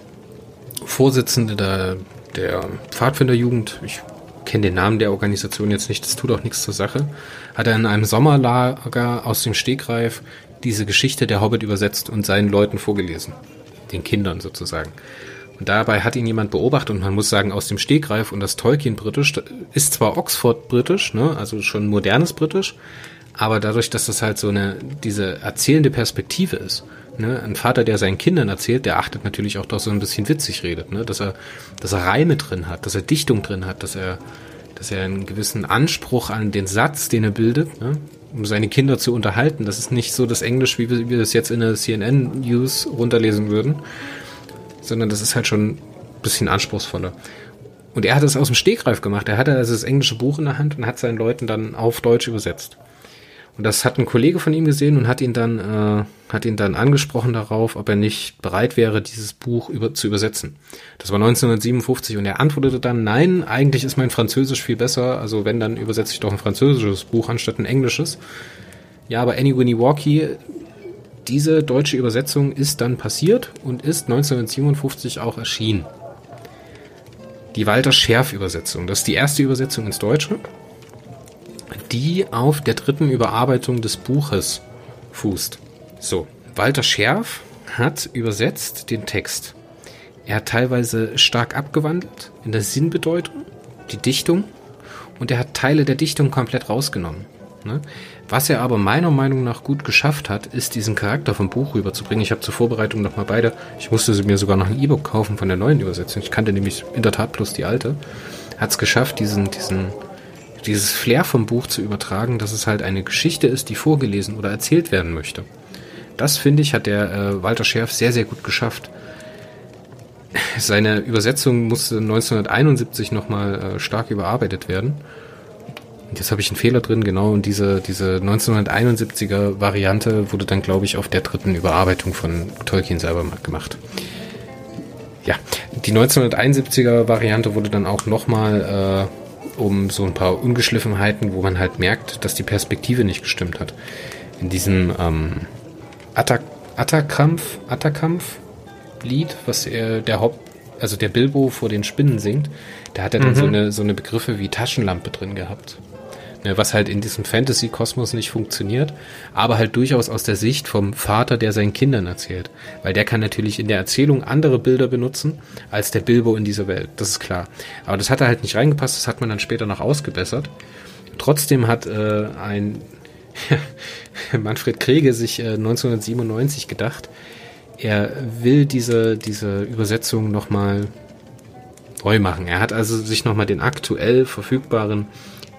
Speaker 2: Vorsitzender der, der Pfadfinderjugend, ich kenne den Namen der Organisation jetzt nicht, das tut auch nichts zur Sache, hat er in einem Sommerlager aus dem Stegreif diese Geschichte der Hobbit übersetzt und seinen Leuten vorgelesen. Den Kindern sozusagen. Und dabei hat ihn jemand beobachtet und man muss sagen, aus dem Stegreif und das Tolkien britisch ist zwar Oxford britisch, ne, also schon modernes britisch, aber dadurch, dass das halt so eine, diese erzählende Perspektive ist, ne, ein Vater, der seinen Kindern erzählt, der achtet natürlich auch, dass er ein bisschen witzig redet, ne, dass er, dass er Reime drin hat, dass er Dichtung drin hat, dass er, dass er einen gewissen Anspruch an den Satz, den er bildet, ne, um seine Kinder zu unterhalten. Das ist nicht so das Englisch, wie wir, wir das jetzt in der CNN-News runterlesen würden, sondern das ist halt schon ein bisschen anspruchsvoller. Und er hat es aus dem Stegreif gemacht. Er hatte also das englische Buch in der Hand und hat seinen Leuten dann auf Deutsch übersetzt. Und das hat ein Kollege von ihm gesehen und hat ihn dann, äh, hat ihn dann angesprochen darauf, ob er nicht bereit wäre, dieses Buch über, zu übersetzen. Das war 1957 und er antwortete dann, nein, eigentlich ist mein Französisch viel besser, also wenn, dann übersetze ich doch ein französisches Buch anstatt ein englisches. Ja, aber Annie Winnie Walkie diese deutsche Übersetzung ist dann passiert und ist 1957 auch erschienen. Die Walter Scherf Übersetzung. Das ist die erste Übersetzung ins Deutsche, die auf der dritten Überarbeitung des Buches fußt. So, Walter Scherf hat übersetzt den Text. Er hat teilweise stark abgewandelt in der Sinnbedeutung, die Dichtung und er hat Teile der Dichtung komplett rausgenommen. Ne? Was er aber meiner Meinung nach gut geschafft hat, ist diesen Charakter vom Buch rüberzubringen. Ich habe zur Vorbereitung nochmal beide, ich musste sie mir sogar noch ein E-Book kaufen von der neuen Übersetzung. Ich kannte nämlich in der Tat plus die alte. Hat es geschafft, diesen, diesen, dieses Flair vom Buch zu übertragen, dass es halt eine Geschichte ist, die vorgelesen oder erzählt werden möchte. Das finde ich, hat der äh, Walter Scherf sehr, sehr gut geschafft. Seine Übersetzung musste 1971 nochmal äh, stark überarbeitet werden. Und jetzt habe ich einen Fehler drin, genau, und diese, diese 1971er Variante wurde dann, glaube ich, auf der dritten Überarbeitung von Tolkien selber gemacht. Ja, die 1971er Variante wurde dann auch nochmal äh, um so ein paar Ungeschliffenheiten, wo man halt merkt, dass die Perspektive nicht gestimmt hat. In diesem ähm, Attack, Attakampf, Attakampf Lied, was er, der Haupt, also der Bilbo vor den Spinnen singt, da hat er dann mhm. so eine, so eine Begriffe wie Taschenlampe drin gehabt was halt in diesem Fantasy-Kosmos nicht funktioniert, aber halt durchaus aus der Sicht vom Vater, der seinen Kindern erzählt. Weil der kann natürlich in der Erzählung andere Bilder benutzen, als der Bilbo in dieser Welt, das ist klar. Aber das hat er halt nicht reingepasst, das hat man dann später noch ausgebessert. Trotzdem hat äh, ein Manfred Krege sich äh, 1997 gedacht, er will diese, diese Übersetzung nochmal neu machen. Er hat also sich nochmal den aktuell verfügbaren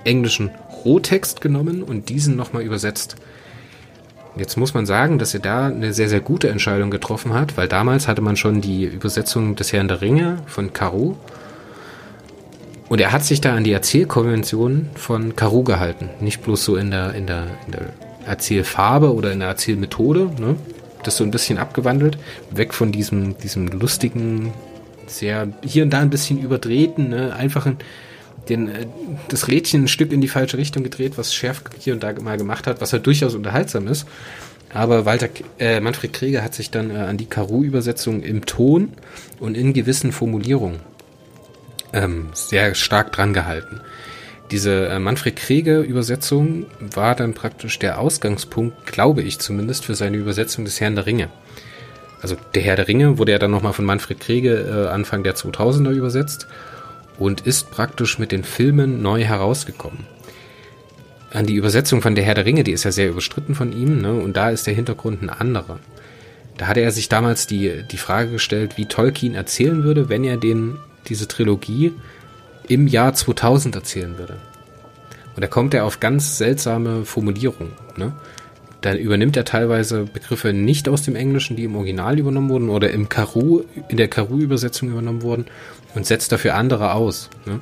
Speaker 2: englischen Rohtext genommen und diesen nochmal übersetzt. Jetzt muss man sagen, dass er da eine sehr, sehr gute Entscheidung getroffen hat, weil damals hatte man schon die Übersetzung des Herrn der Ringe von Caru. Und er hat sich da an die Erzählkonvention von Caru gehalten. Nicht bloß so in der, in der, in der Erzählfarbe oder in der Erzählmethode, ne? Das so ein bisschen abgewandelt. Weg von diesem, diesem lustigen, sehr hier und da ein bisschen überdrehten, ne? einfachen den, äh, das Rädchen ein Stück in die falsche Richtung gedreht, was Schärf hier und da mal gemacht hat, was halt durchaus unterhaltsam ist. Aber Walter, äh, Manfred Krieger hat sich dann äh, an die Karu-Übersetzung im Ton und in gewissen Formulierungen ähm, sehr stark dran gehalten. Diese äh, Manfred Krieger Übersetzung war dann praktisch der Ausgangspunkt, glaube ich zumindest, für seine Übersetzung des Herrn der Ringe. Also der Herr der Ringe wurde ja dann nochmal von Manfred Krieger äh, Anfang der 2000er übersetzt und ist praktisch mit den Filmen neu herausgekommen. An die Übersetzung von Der Herr der Ringe, die ist ja sehr überstritten von ihm, ne? und da ist der Hintergrund ein anderer. Da hatte er sich damals die, die Frage gestellt, wie Tolkien erzählen würde, wenn er den, diese Trilogie im Jahr 2000 erzählen würde. Und da kommt er auf ganz seltsame Formulierungen. Ne? Da übernimmt er teilweise Begriffe nicht aus dem Englischen, die im Original übernommen wurden oder im Karu, in der Karu-Übersetzung übernommen wurden und setzt dafür andere aus. Ne?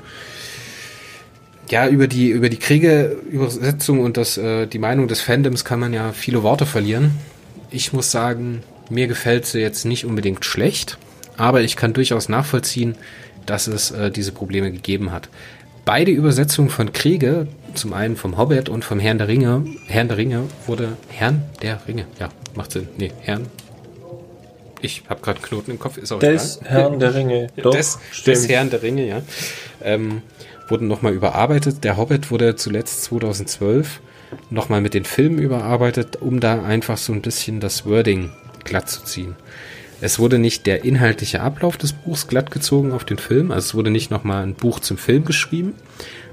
Speaker 2: Ja, über die, über die Kriege-Übersetzung und das, äh, die Meinung des Fandoms kann man ja viele Worte verlieren. Ich muss sagen, mir gefällt sie jetzt nicht unbedingt schlecht, aber ich kann durchaus nachvollziehen, dass es äh, diese Probleme gegeben hat. Beide Übersetzungen von Kriege, zum einen vom Hobbit und vom Herrn der Ringe, Herrn der Ringe wurde Herrn der Ringe, ja, macht Sinn. Nee, Herrn ich habe gerade Knoten im Kopf, ist auch
Speaker 3: Des egal. Herrn der Ringe.
Speaker 2: Doch, des, des Herrn der Ringe, ja. Ähm, wurden nochmal überarbeitet. Der Hobbit wurde zuletzt 2012 nochmal mit den Filmen überarbeitet, um da einfach so ein bisschen das Wording glatt zu ziehen. Es wurde nicht der inhaltliche Ablauf des Buchs glatt gezogen auf den Film, also es wurde nicht nochmal ein Buch zum Film geschrieben,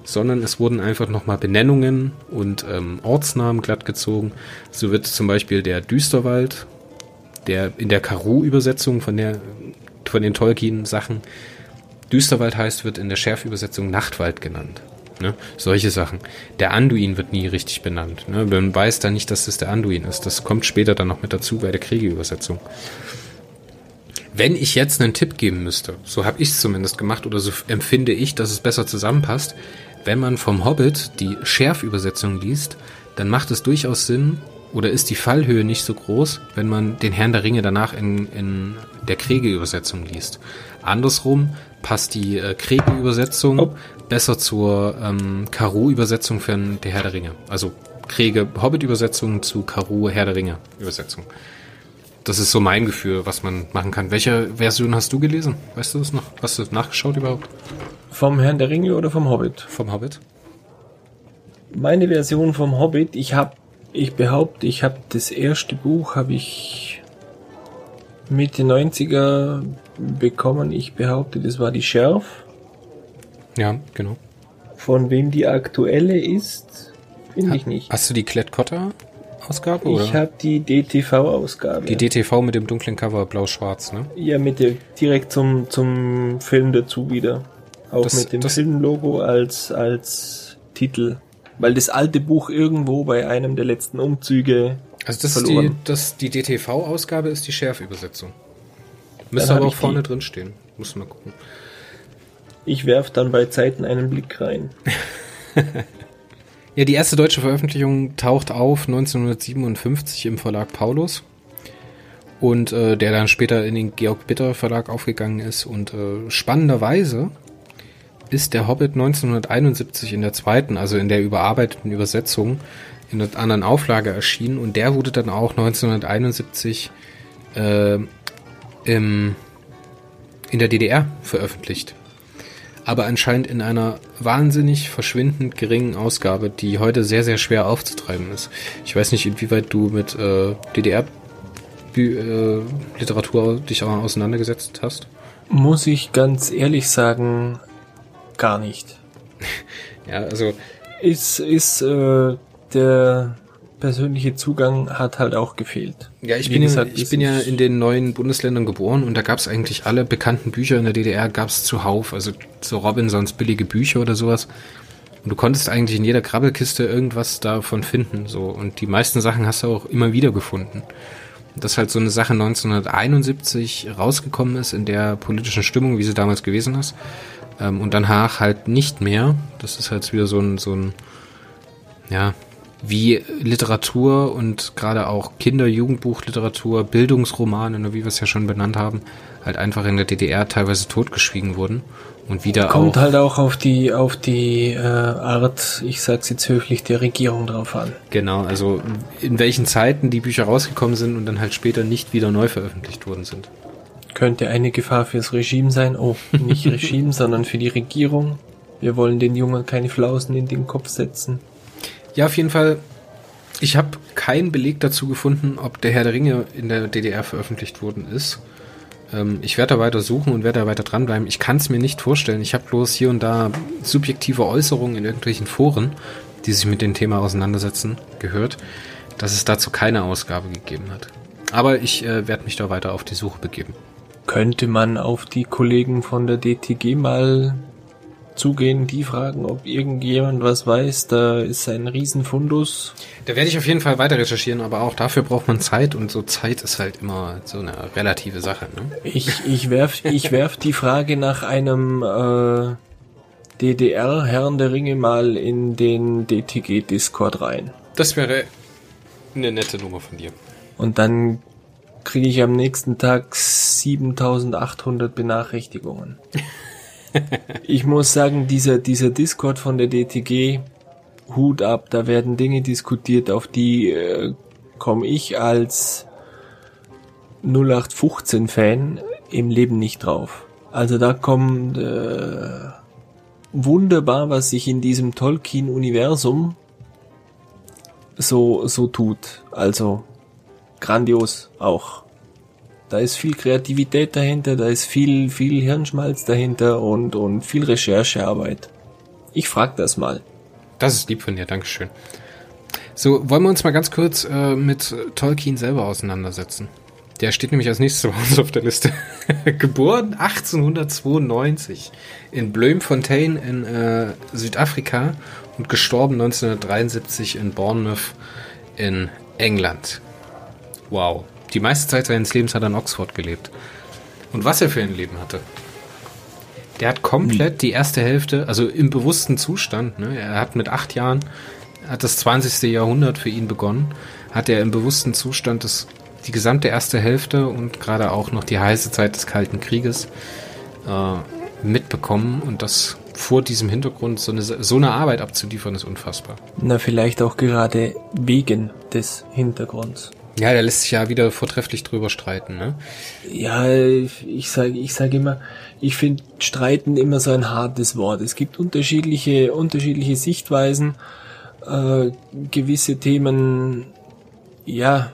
Speaker 2: sondern es wurden einfach nochmal Benennungen und ähm, Ortsnamen glatt gezogen. So wird zum Beispiel der Düsterwald, der in der Karu-Übersetzung von von den Tolkien-Sachen Düsterwald heißt, wird in der Schärfübersetzung Nachtwald genannt. Ne? Solche Sachen. Der Anduin wird nie richtig benannt. Ne? Man weiß dann nicht, dass das der Anduin ist. Das kommt später dann noch mit dazu bei der Kriegeübersetzung. Wenn ich jetzt einen Tipp geben müsste, so habe ich es zumindest gemacht oder so empfinde ich, dass es besser zusammenpasst, wenn man vom Hobbit die Schärfübersetzung liest, dann macht es durchaus Sinn oder ist die Fallhöhe nicht so groß, wenn man den Herrn der Ringe danach in, in der Kriegeübersetzung liest. Andersrum passt die äh, Kriege-Übersetzung oh. besser zur ähm, Karo-Übersetzung für der Herr der Ringe. Also Kriege Hobbit-Übersetzung zu Karo Herr der Ringe-Übersetzung. Das ist so mein Gefühl, was man machen kann. Welche Version hast du gelesen? Weißt du das noch? Hast du nachgeschaut überhaupt?
Speaker 3: Vom Herrn der Ringe oder vom Hobbit?
Speaker 2: Vom Hobbit.
Speaker 3: Meine Version vom Hobbit, ich habe, ich behaupte, ich habe das erste Buch habe ich Mitte 90er bekommen. Ich behaupte, das war die Schärf.
Speaker 2: Ja, genau.
Speaker 3: Von wem die aktuelle ist, finde ich nicht.
Speaker 2: Hast du die Klett-Cotta Ausgabe?
Speaker 3: Ich habe die DTV-Ausgabe.
Speaker 2: Die DTV mit dem dunklen Cover blau-schwarz, ne?
Speaker 3: Ja, mit der direkt zum, zum Film dazu wieder. Auch das, mit dem Filmlogo als, als Titel. Weil das alte Buch irgendwo bei einem der letzten Umzüge.
Speaker 2: Also das verloren. ist die, das, die DTV-Ausgabe ist die Schärfübersetzung. Müsste aber auch vorne die. drin stehen. Muss mal gucken.
Speaker 3: Ich werf dann bei Zeiten einen Blick rein.
Speaker 2: ja, die erste deutsche Veröffentlichung taucht auf 1957 im Verlag Paulus. Und äh, der dann später in den Georg Bitter Verlag aufgegangen ist. Und äh, spannenderweise ist der Hobbit 1971 in der zweiten, also in der überarbeiteten Übersetzung, in einer anderen Auflage erschienen. Und der wurde dann auch 1971 äh, im, in der DDR veröffentlicht. Aber anscheinend in einer wahnsinnig verschwindend geringen Ausgabe, die heute sehr, sehr schwer aufzutreiben ist. Ich weiß nicht, inwieweit du mit äh, DDR-Literatur äh, dich auch auseinandergesetzt hast.
Speaker 3: Muss ich ganz ehrlich sagen, gar nicht.
Speaker 2: ja, also.
Speaker 3: Ist, ist äh, der persönliche Zugang hat halt auch gefehlt.
Speaker 2: Ja, ich, bin, gesagt, ja, ich bin ja in den neuen Bundesländern geboren und da gab es eigentlich alle bekannten Bücher in der DDR gab es zuhauf, also so Robinsons billige Bücher oder sowas. Und du konntest eigentlich in jeder Krabbelkiste irgendwas davon finden, so. Und die meisten Sachen hast du auch immer wieder gefunden. Dass halt so eine Sache 1971 rausgekommen ist in der politischen Stimmung, wie sie damals gewesen ist. Ähm, und danach halt nicht mehr. Das ist halt wieder so ein, so ein, ja, wie Literatur und gerade auch Kinder-, Jugendbuchliteratur, Bildungsromane, ne, wie wir es ja schon benannt haben, halt einfach in der DDR teilweise totgeschwiegen wurden und wieder
Speaker 3: Kommt auch halt auch auf die auf die äh, Art, ich sag's jetzt höflich, der Regierung drauf an.
Speaker 2: Genau, also in welchen Zeiten die Bücher rausgekommen sind und dann halt später nicht wieder neu veröffentlicht worden sind.
Speaker 3: Könnte eine Gefahr fürs Regime sein. Oh, nicht Regime, sondern für die Regierung. Wir wollen den Jungen keine Flausen in den Kopf setzen.
Speaker 2: Ja, auf jeden Fall. Ich habe keinen Beleg dazu gefunden, ob der Herr der Ringe in der DDR veröffentlicht worden ist. Ähm, ich werde da weiter suchen und werde da weiter dranbleiben. Ich kann es mir nicht vorstellen. Ich habe bloß hier und da subjektive Äußerungen in irgendwelchen Foren, die sich mit dem Thema auseinandersetzen, gehört, dass es dazu keine Ausgabe gegeben hat. Aber ich äh, werde mich da weiter auf die Suche begeben.
Speaker 3: Könnte man auf die Kollegen von der DTG mal zugehen, die fragen, ob irgendjemand was weiß. Da ist ein Riesenfundus.
Speaker 2: Da werde ich auf jeden Fall weiter recherchieren, aber auch dafür braucht man Zeit und so Zeit ist halt immer so eine relative Sache. Ne?
Speaker 3: Ich, ich werf, ich werf die Frage nach einem äh, DDR-Herrn der Ringe mal in den DTG-Discord rein.
Speaker 2: Das wäre eine nette Nummer von dir.
Speaker 3: Und dann kriege ich am nächsten Tag 7800 Benachrichtigungen. ich muss sagen, dieser, dieser Discord von der DTG, Hut ab, da werden Dinge diskutiert, auf die äh, komme ich als 0815-Fan im Leben nicht drauf. Also da kommen, äh, wunderbar, was sich in diesem Tolkien-Universum so, so tut. Also grandios auch. Da ist viel Kreativität dahinter, da ist viel, viel Hirnschmalz dahinter und, und viel Recherchearbeit. Ich frag das mal.
Speaker 2: Das ist lieb von dir, Dankeschön. So, wollen wir uns mal ganz kurz äh, mit Tolkien selber auseinandersetzen. Der steht nämlich als nächstes bei uns auf der Liste. Geboren 1892 in Bloemfontein in äh, Südafrika und gestorben 1973 in Bournemouth in England. Wow. Die meiste Zeit seines Lebens hat er in Oxford gelebt. Und was er für ein Leben hatte. Der hat komplett die erste Hälfte, also im bewussten Zustand, ne, er hat mit acht Jahren, hat das 20. Jahrhundert für ihn begonnen, hat er im bewussten Zustand das, die gesamte erste Hälfte und gerade auch noch die heiße Zeit des Kalten Krieges äh, mitbekommen und das vor diesem Hintergrund so eine, so eine Arbeit abzuliefern, ist unfassbar.
Speaker 3: Na, vielleicht auch gerade wegen des Hintergrunds.
Speaker 2: Ja, der lässt sich ja wieder vortrefflich drüber streiten, ne?
Speaker 3: Ja, ich sage ich sag immer, ich finde streiten immer so ein hartes Wort. Es gibt unterschiedliche, unterschiedliche Sichtweisen. Äh, gewisse Themen, ja,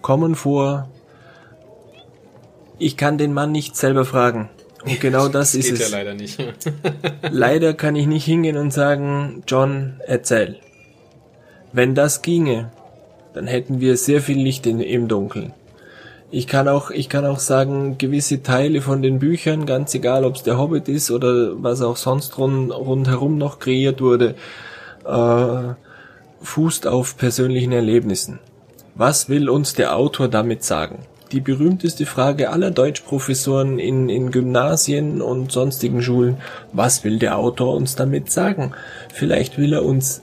Speaker 3: kommen vor. Ich kann den Mann nicht selber fragen. Und genau das, das ist es.
Speaker 2: Ja leider nicht.
Speaker 3: leider kann ich nicht hingehen und sagen, John, erzähl. Wenn das ginge, dann hätten wir sehr viel Licht in, im Dunkeln. Ich kann auch, ich kann auch sagen, gewisse Teile von den Büchern, ganz egal, ob es der Hobbit ist oder was auch sonst rund, rundherum noch kreiert wurde, äh, fußt auf persönlichen Erlebnissen. Was will uns der Autor damit sagen? Die berühmteste Frage aller Deutschprofessoren in, in Gymnasien und sonstigen Schulen, was will der Autor uns damit sagen? Vielleicht will er uns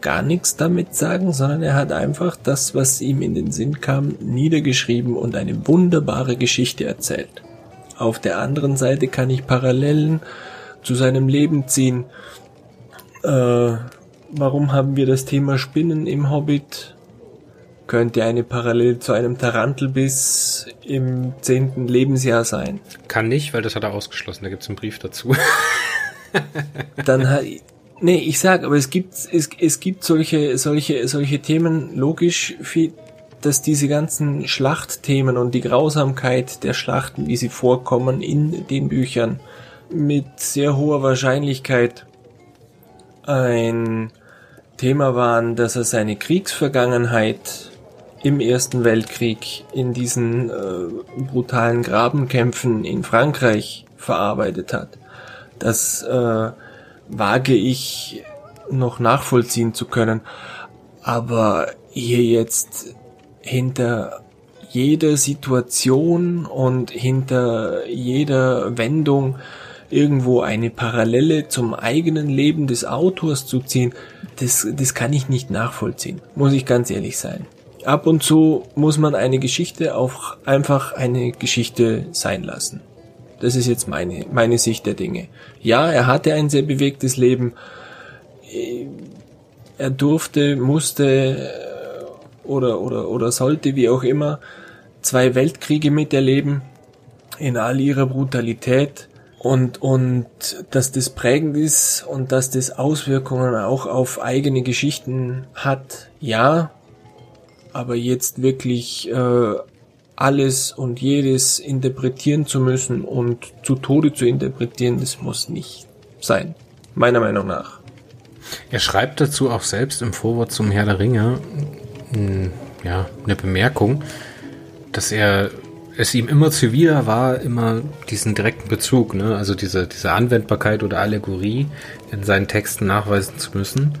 Speaker 3: gar nichts damit sagen, sondern er hat einfach das, was ihm in den Sinn kam, niedergeschrieben und eine wunderbare Geschichte erzählt. Auf der anderen Seite kann ich Parallelen zu seinem Leben ziehen. Äh, warum haben wir das Thema Spinnen im Hobbit? Könnte eine Parallel zu einem Tarantelbiss im zehnten Lebensjahr sein.
Speaker 2: Kann nicht, weil das hat er ausgeschlossen. Da gibt es einen Brief dazu.
Speaker 3: Dann hat Nee, ich sag, aber es gibt, es, es gibt solche, solche, solche Themen, logisch, wie, dass diese ganzen Schlachtthemen und die Grausamkeit der Schlachten, wie sie vorkommen in den Büchern, mit sehr hoher Wahrscheinlichkeit ein Thema waren, dass er seine Kriegsvergangenheit im Ersten Weltkrieg in diesen äh, brutalen Grabenkämpfen in Frankreich verarbeitet hat. Dass äh, wage ich noch nachvollziehen zu können. Aber hier jetzt hinter jeder Situation und hinter jeder Wendung irgendwo eine Parallele zum eigenen Leben des Autors zu ziehen, das, das kann ich nicht nachvollziehen, muss ich ganz ehrlich sein. Ab und zu muss man eine Geschichte auch einfach eine Geschichte sein lassen. Das ist jetzt meine, meine Sicht der Dinge. Ja, er hatte ein sehr bewegtes Leben. Er durfte, musste äh, oder, oder, oder sollte, wie auch immer, zwei Weltkriege miterleben in all ihrer Brutalität und, und dass das prägend ist und dass das Auswirkungen auch auf eigene Geschichten hat, ja, aber jetzt wirklich äh, alles und jedes interpretieren zu müssen und zu Tode zu interpretieren, das muss nicht sein. Meiner Meinung nach.
Speaker 2: Er schreibt dazu auch selbst im Vorwort zum Herr der Ringe, hm, ja, eine Bemerkung, dass er es ihm immer zuwider war, immer diesen direkten Bezug, ne, also diese, diese Anwendbarkeit oder Allegorie in seinen Texten nachweisen zu müssen.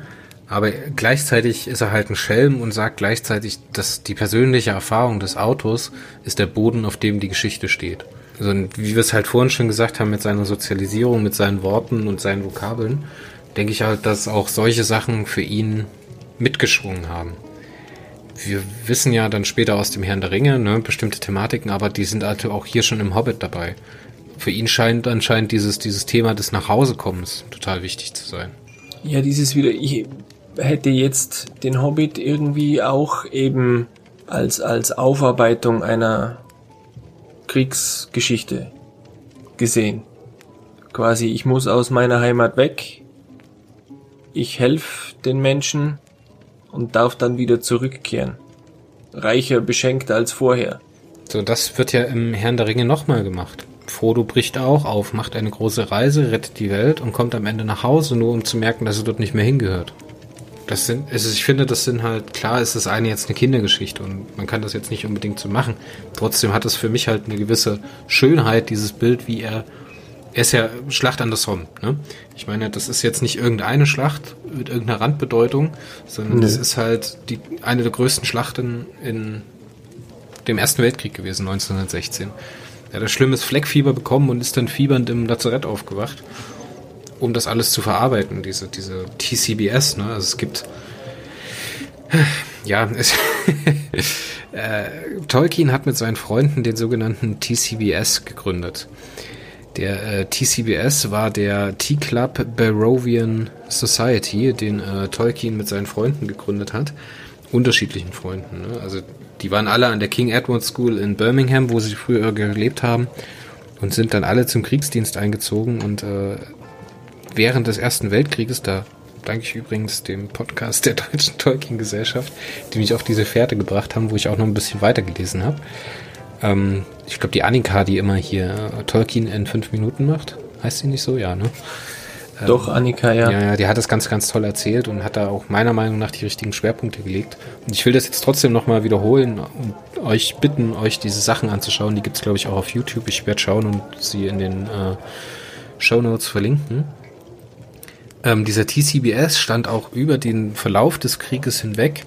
Speaker 2: Aber gleichzeitig ist er halt ein Schelm und sagt gleichzeitig, dass die persönliche Erfahrung des Autors ist der Boden, auf dem die Geschichte steht. Also, wie wir es halt vorhin schon gesagt haben, mit seiner Sozialisierung, mit seinen Worten und seinen Vokabeln, denke ich halt, dass auch solche Sachen für ihn mitgeschwungen haben. Wir wissen ja dann später aus dem Herrn der Ringe, ne, bestimmte Thematiken, aber die sind halt auch hier schon im Hobbit dabei. Für ihn scheint anscheinend dieses, dieses Thema des Nachhausekommens total wichtig zu sein.
Speaker 3: Ja, dieses wieder, ich, hätte jetzt den Hobbit irgendwie auch eben als, als Aufarbeitung einer Kriegsgeschichte gesehen. quasi, ich muss aus meiner Heimat weg, ich helfe den Menschen und darf dann wieder zurückkehren. Reicher, beschenkter als vorher.
Speaker 2: So, das wird ja im Herrn der Ringe nochmal gemacht. Frodo bricht auch auf, macht eine große Reise, rettet die Welt und kommt am Ende nach Hause, nur um zu merken, dass er dort nicht mehr hingehört. Das sind, also ich finde, das sind halt, klar ist das eine jetzt eine Kindergeschichte und man kann das jetzt nicht unbedingt so machen. Trotzdem hat es für mich halt eine gewisse Schönheit, dieses Bild, wie er, er ist ja Schlacht an der Somme, ne? Ich meine, das ist jetzt nicht irgendeine Schlacht mit irgendeiner Randbedeutung, sondern es ist halt die, eine der größten Schlachten in dem Ersten Weltkrieg gewesen, 1916. Er hat ein schlimmes Fleckfieber bekommen und ist dann fiebernd im Lazarett aufgewacht, um das alles zu verarbeiten, diese, diese TCBS. Ne? Also es gibt, ja, es, äh, Tolkien hat mit seinen Freunden den sogenannten TCBS gegründet. Der äh, TCBS war der T-Club Barovian Society, den äh, Tolkien mit seinen Freunden gegründet hat. Unterschiedlichen Freunden. Ne? Also die waren alle an der King Edward School in Birmingham, wo sie früher gelebt haben und sind dann alle zum Kriegsdienst eingezogen und äh, während des Ersten Weltkrieges, da danke ich übrigens dem Podcast der Deutschen Tolkien-Gesellschaft, die mich auf diese Fährte gebracht haben, wo ich auch noch ein bisschen weitergelesen habe. Ähm, ich glaube, die Annika, die immer hier äh, Tolkien in fünf Minuten macht, heißt sie nicht so? Ja, ne?
Speaker 3: Doch, Annika, ja.
Speaker 2: Ja, ja, die hat das ganz, ganz toll erzählt und hat da auch meiner Meinung nach die richtigen Schwerpunkte gelegt. Und ich will das jetzt trotzdem nochmal wiederholen und euch bitten, euch diese Sachen anzuschauen. Die gibt's glaube ich, auch auf YouTube. Ich werde schauen und sie in den äh, Show Notes verlinken. Ähm, dieser TCBS stand auch über den Verlauf des Krieges hinweg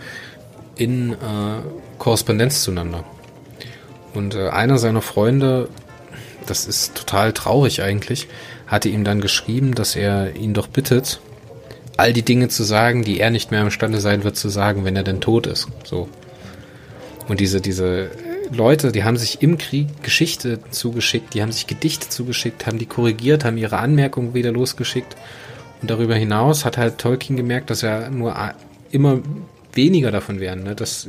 Speaker 2: in äh, Korrespondenz zueinander. Und äh, einer seiner Freunde, das ist total traurig eigentlich, hatte ihm dann geschrieben, dass er ihn doch bittet, all die Dinge zu sagen, die er nicht mehr imstande sein wird zu sagen, wenn er denn tot ist. So. Und diese, diese Leute, die haben sich im Krieg Geschichte zugeschickt, die haben sich Gedichte zugeschickt, haben die korrigiert, haben ihre Anmerkungen wieder losgeschickt. Und darüber hinaus hat halt Tolkien gemerkt, dass er nur immer weniger davon werden, ne? dass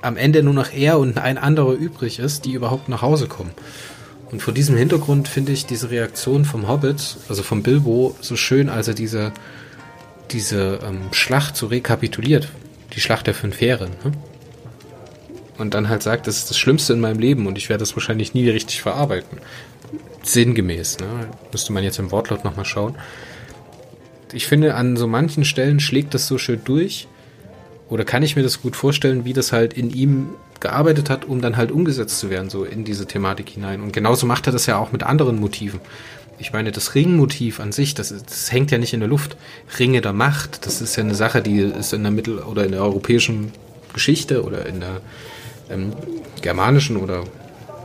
Speaker 2: am Ende nur noch er und ein anderer übrig ist, die überhaupt nach Hause kommen. Und vor diesem Hintergrund finde ich diese Reaktion vom Hobbit, also vom Bilbo, so schön, als er diese, diese ähm, Schlacht so rekapituliert. Die Schlacht der fünf Heere. Ne? Und dann halt sagt, das ist das Schlimmste in meinem Leben und ich werde das wahrscheinlich nie richtig verarbeiten. Sinngemäß, ne? Müsste man jetzt im Wortlaut nochmal schauen. Ich finde, an so manchen Stellen schlägt das so schön durch. Oder kann ich mir das gut vorstellen, wie das halt in ihm gearbeitet hat, um dann halt umgesetzt zu werden, so in diese Thematik hinein. Und genauso macht er das ja auch mit anderen Motiven. Ich meine, das Ringmotiv an sich, das, das hängt ja nicht in der Luft. Ringe der Macht, das ist ja eine Sache, die ist in der Mittel- oder in der europäischen Geschichte oder in der ähm, germanischen oder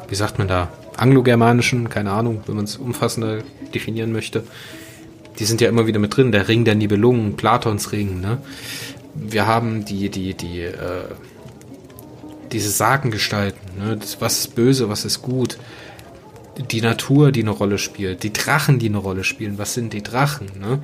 Speaker 2: wie sagt man da, anglogermanischen, keine Ahnung, wenn man es umfassender definieren möchte. Die sind ja immer wieder mit drin, der Ring der Nibelungen, Platons Ring, ne? Wir haben die, die, die, äh, diese Sagengestalten, ne? Das, was ist böse, was ist gut, die Natur, die eine Rolle spielt, die Drachen, die eine Rolle spielen, was sind die Drachen, ne?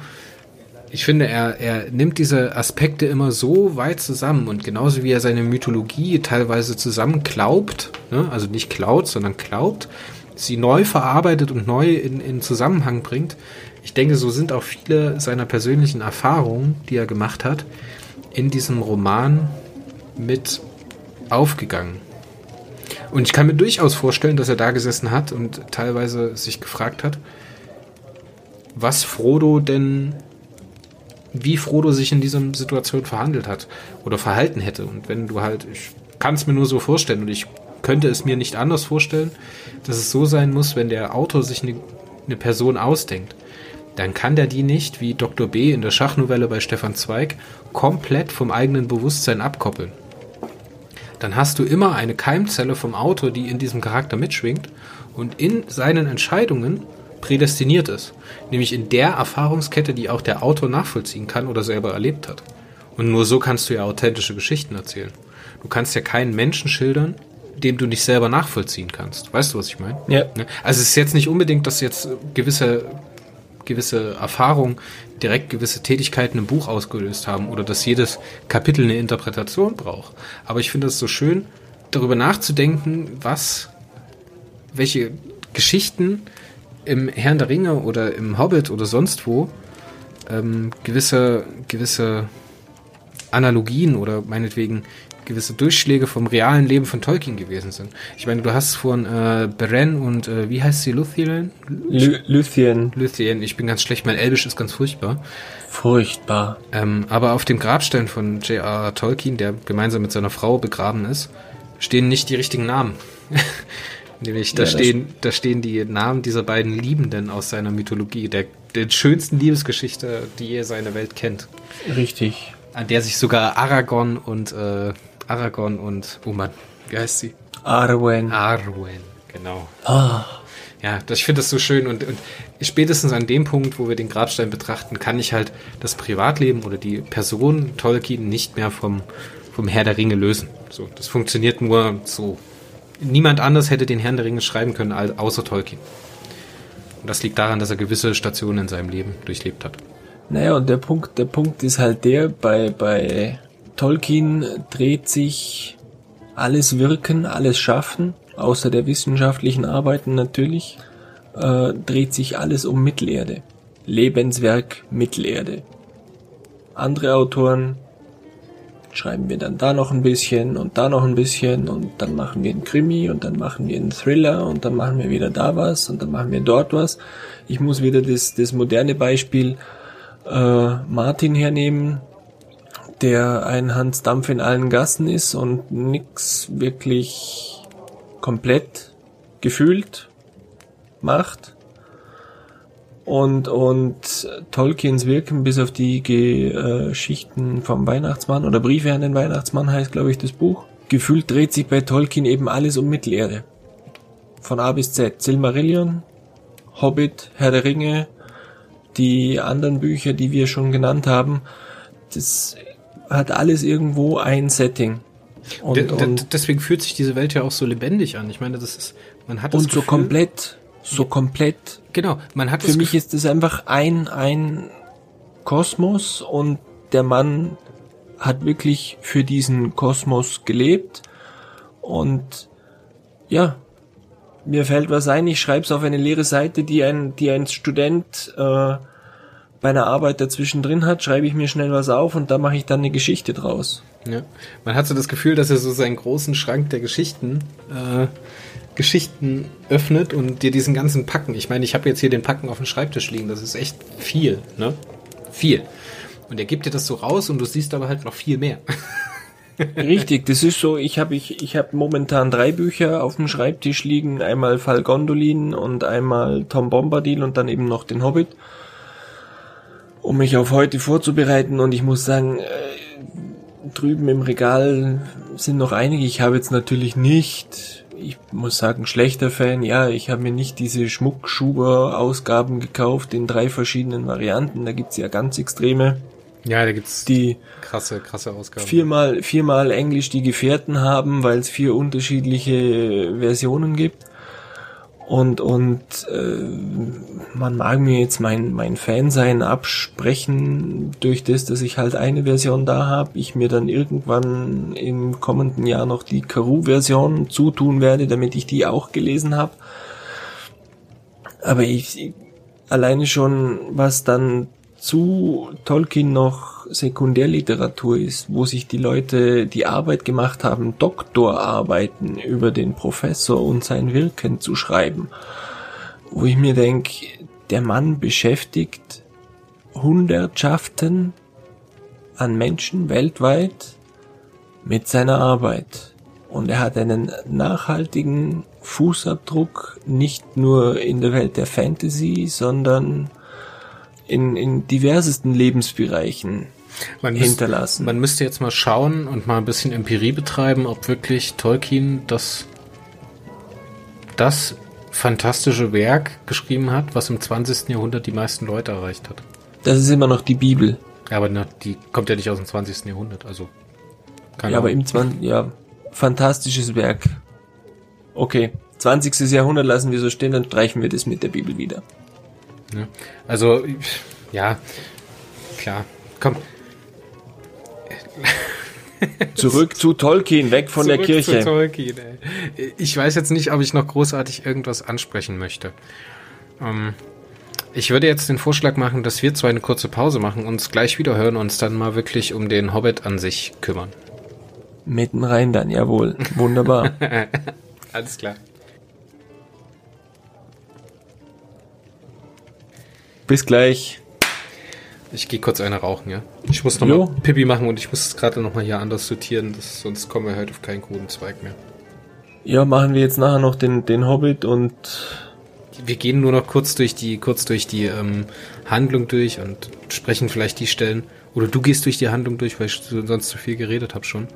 Speaker 2: Ich finde, er, er nimmt diese Aspekte immer so weit zusammen und genauso wie er seine Mythologie teilweise zusammenklaubt, ne? also nicht klaut, sondern glaubt, sie neu verarbeitet und neu in, in Zusammenhang bringt. Ich denke, so sind auch viele seiner persönlichen Erfahrungen, die er gemacht hat, in diesem Roman mit aufgegangen. Und ich kann mir durchaus vorstellen, dass er da gesessen hat und teilweise sich gefragt hat, was Frodo denn, wie Frodo sich in dieser Situation verhandelt hat oder verhalten hätte. Und wenn du halt, ich kann es mir nur so vorstellen und ich könnte es mir nicht anders vorstellen, dass es so sein muss, wenn der Autor sich eine, eine Person ausdenkt, dann kann der die nicht, wie Dr. B in der Schachnovelle bei Stefan Zweig, komplett vom eigenen Bewusstsein abkoppeln dann hast du immer eine Keimzelle vom Autor, die in diesem Charakter mitschwingt und in seinen Entscheidungen prädestiniert ist. Nämlich in der Erfahrungskette, die auch der Autor nachvollziehen kann oder selber erlebt hat. Und nur so kannst du ja authentische Geschichten erzählen. Du kannst ja keinen Menschen schildern, dem du nicht selber nachvollziehen kannst. Weißt du, was ich meine?
Speaker 3: Ja.
Speaker 2: Ne? Also es ist jetzt nicht unbedingt, dass jetzt gewisse gewisse Erfahrung direkt gewisse Tätigkeiten im Buch ausgelöst haben oder dass jedes Kapitel eine Interpretation braucht. Aber ich finde es so schön, darüber nachzudenken, was, welche Geschichten im Herrn der Ringe oder im Hobbit oder sonst wo ähm, gewisse, gewisse Analogien oder meinetwegen gewisse Durchschläge vom realen Leben von Tolkien gewesen sind. Ich meine, du hast von äh, Beren und äh, wie heißt sie, Luthien?
Speaker 3: Luthien.
Speaker 2: Luthien, ich bin ganz schlecht, mein Elbisch ist ganz furchtbar.
Speaker 3: Furchtbar.
Speaker 2: Ähm, aber auf dem Grabstein von J.R.R. Tolkien, der gemeinsam mit seiner Frau begraben ist, stehen nicht die richtigen Namen. Nämlich, da, ja, stehen, da stehen die Namen dieser beiden Liebenden aus seiner Mythologie, der, der schönsten Liebesgeschichte, die je seine Welt kennt.
Speaker 3: Richtig.
Speaker 2: An der sich sogar Aragorn und äh, Aragorn und, oh Mann, wie heißt sie?
Speaker 3: Arwen.
Speaker 2: Arwen, genau.
Speaker 3: Ah.
Speaker 2: Ja, das, ich finde das so schön und, und spätestens an dem Punkt, wo wir den Grabstein betrachten, kann ich halt das Privatleben oder die Person Tolkien nicht mehr vom, vom Herr der Ringe lösen. So, das funktioniert nur so niemand anders hätte den Herrn der Ringe schreiben können, außer Tolkien. Und das liegt daran, dass er gewisse Stationen in seinem Leben durchlebt hat.
Speaker 3: Naja, und der Punkt, der Punkt ist halt der, bei, bei Tolkien dreht sich alles Wirken, alles Schaffen, außer der wissenschaftlichen Arbeiten natürlich, äh, dreht sich alles um Mittelerde. Lebenswerk Mittelerde. Andere Autoren schreiben wir dann da noch ein bisschen und da noch ein bisschen und dann machen wir einen Krimi und dann machen wir einen Thriller und dann machen wir wieder da was und dann machen wir dort was. Ich muss wieder das, das moderne Beispiel äh, Martin hernehmen, der ein Hans Dampf in allen Gassen ist und nix wirklich komplett gefühlt macht und, und Tolkiens Wirken bis auf die Geschichten vom Weihnachtsmann oder Briefe an den Weihnachtsmann heißt, glaube ich, das Buch. Gefühlt dreht sich bei Tolkien eben alles um Mittelerde. Von A bis Z. Silmarillion, Hobbit, Herr der Ringe, die anderen Bücher, die wir schon genannt haben. Das hat alles irgendwo ein Setting.
Speaker 2: Und, und deswegen fühlt sich diese Welt ja auch so lebendig an. Ich meine, das ist, man hat das
Speaker 3: Und Gefühl, so komplett so komplett.
Speaker 2: Genau, man hat
Speaker 3: Für mich ist es einfach ein, ein Kosmos und der Mann hat wirklich für diesen Kosmos gelebt und ja, mir fällt was ein, ich schreibe es auf eine leere Seite, die ein, die ein Student äh, bei einer Arbeit dazwischen drin hat, schreibe ich mir schnell was auf und da mache ich dann eine Geschichte draus.
Speaker 2: Ja. Man hat so das Gefühl, dass er so seinen großen Schrank der Geschichten äh, Geschichten öffnet und dir diesen ganzen Packen, ich meine, ich habe jetzt hier den Packen auf dem Schreibtisch liegen, das ist echt viel, ne? Viel. Und er gibt dir das so raus und du siehst aber halt noch viel mehr.
Speaker 3: Richtig, das ist so, ich habe ich, ich hab momentan drei Bücher auf dem Schreibtisch liegen, einmal Fall Gondolin und einmal Tom Bombadil und dann eben noch den Hobbit, um mich auf heute vorzubereiten und ich muss sagen, äh, drüben im Regal sind noch einige, ich habe jetzt natürlich nicht ich muss sagen, schlechter Fan. Ja, ich habe mir nicht diese Schmuckschuber-Ausgaben gekauft in drei verschiedenen Varianten. Da gibt's ja ganz extreme.
Speaker 2: Ja, da gibt's
Speaker 3: die
Speaker 2: krasse, krasse Ausgaben.
Speaker 3: Viermal, viermal Englisch die Gefährten haben, weil es vier unterschiedliche Versionen gibt. Und, und äh, man mag mir jetzt mein, mein Fansein absprechen durch das, dass ich halt eine Version da habe, ich mir dann irgendwann im kommenden Jahr noch die Karoo-Version zutun werde, damit ich die auch gelesen habe. Aber ich alleine schon, was dann zu Tolkien noch Sekundärliteratur ist, wo sich die Leute die Arbeit gemacht haben, Doktorarbeiten über den Professor und sein Wirken zu schreiben, wo ich mir denke, der Mann beschäftigt Hundertschaften an Menschen weltweit mit seiner Arbeit. Und er hat einen nachhaltigen Fußabdruck nicht nur in der Welt der Fantasy, sondern in, in diversesten Lebensbereichen
Speaker 2: man hinterlassen. Müsst, man müsste jetzt mal schauen und mal ein bisschen Empirie betreiben, ob wirklich Tolkien das, das fantastische Werk geschrieben hat, was im 20. Jahrhundert die meisten Leute erreicht hat.
Speaker 3: Das ist immer noch die Bibel.
Speaker 2: Ja, aber na, die kommt ja nicht aus dem 20. Jahrhundert, also.
Speaker 3: ja, aber im 20. Ja, fantastisches Werk. Okay, 20. Jahrhundert lassen wir so stehen, dann streichen wir das mit der Bibel wieder.
Speaker 2: Ja, also, ja, klar. Komm,
Speaker 3: Zurück zu Tolkien, weg von Zurück der Kirche. Zu Tolkien,
Speaker 2: ey. Ich weiß jetzt nicht, ob ich noch großartig irgendwas ansprechen möchte. Ähm, ich würde jetzt den Vorschlag machen, dass wir zwei eine kurze Pause machen, uns gleich wieder hören und uns dann mal wirklich um den Hobbit an sich kümmern.
Speaker 3: Mitten rein dann, jawohl. Wunderbar.
Speaker 2: Alles klar.
Speaker 3: Bis gleich.
Speaker 2: Ich gehe kurz eine rauchen, ja. Ich muss noch mal Pipi machen und ich muss es gerade noch mal hier anders sortieren, das, sonst kommen wir heute auf keinen guten Zweig mehr.
Speaker 3: Ja, machen wir jetzt nachher noch den, den Hobbit und
Speaker 2: wir gehen nur noch kurz durch die kurz durch die ähm, Handlung durch und sprechen vielleicht die Stellen oder du gehst durch die Handlung durch, weil ich sonst zu viel geredet habe schon.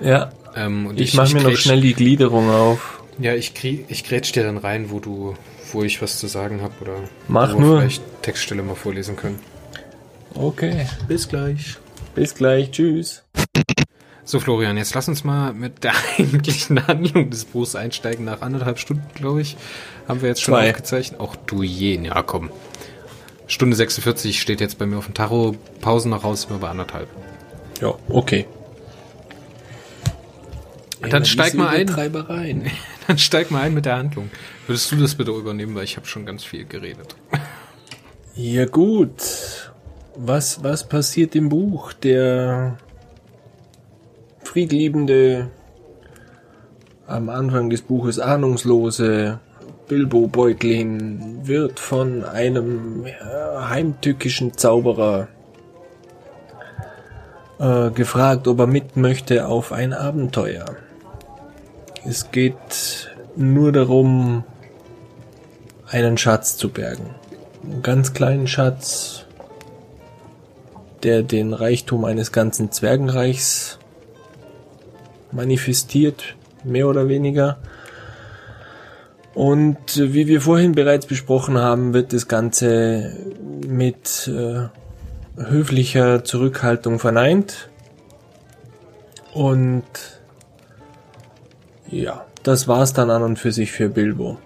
Speaker 3: Ja. Ähm, ich, ich mache mir noch schnell die Gliederung auf.
Speaker 2: Ja, ich krieg, ich grätsch dir dann rein, wo du wo ich was zu sagen habe oder
Speaker 3: Mach wo nur.
Speaker 2: vielleicht Textstelle mal vorlesen können.
Speaker 3: Okay.
Speaker 2: Bis gleich.
Speaker 3: Bis gleich. Tschüss.
Speaker 2: So, Florian, jetzt lass uns mal mit der eigentlichen Handlung des Buchs einsteigen. Nach anderthalb Stunden, glaube ich, haben wir jetzt schon Zwei. aufgezeichnet. Auch du je, ja komm. Stunde 46 steht jetzt bei mir auf dem Tacho. Pausen noch raus, immer bei anderthalb.
Speaker 3: Ja, okay.
Speaker 2: Dann steig mal ein. Dann steig mal ein mit der Handlung. Würdest du das bitte übernehmen, weil ich habe schon ganz viel geredet.
Speaker 3: Ja gut. Was was passiert im Buch? Der friedliebende, am Anfang des Buches ahnungslose Bilbo Beutlin wird von einem ja, heimtückischen Zauberer äh, gefragt, ob er mit möchte auf ein Abenteuer. Es geht nur darum, einen Schatz zu bergen. Einen ganz kleinen Schatz, der den Reichtum eines ganzen Zwergenreichs manifestiert, mehr oder weniger. Und wie wir vorhin bereits besprochen haben, wird das Ganze mit äh, höflicher Zurückhaltung verneint. Und ja, das war's dann an und für sich für Bilbo.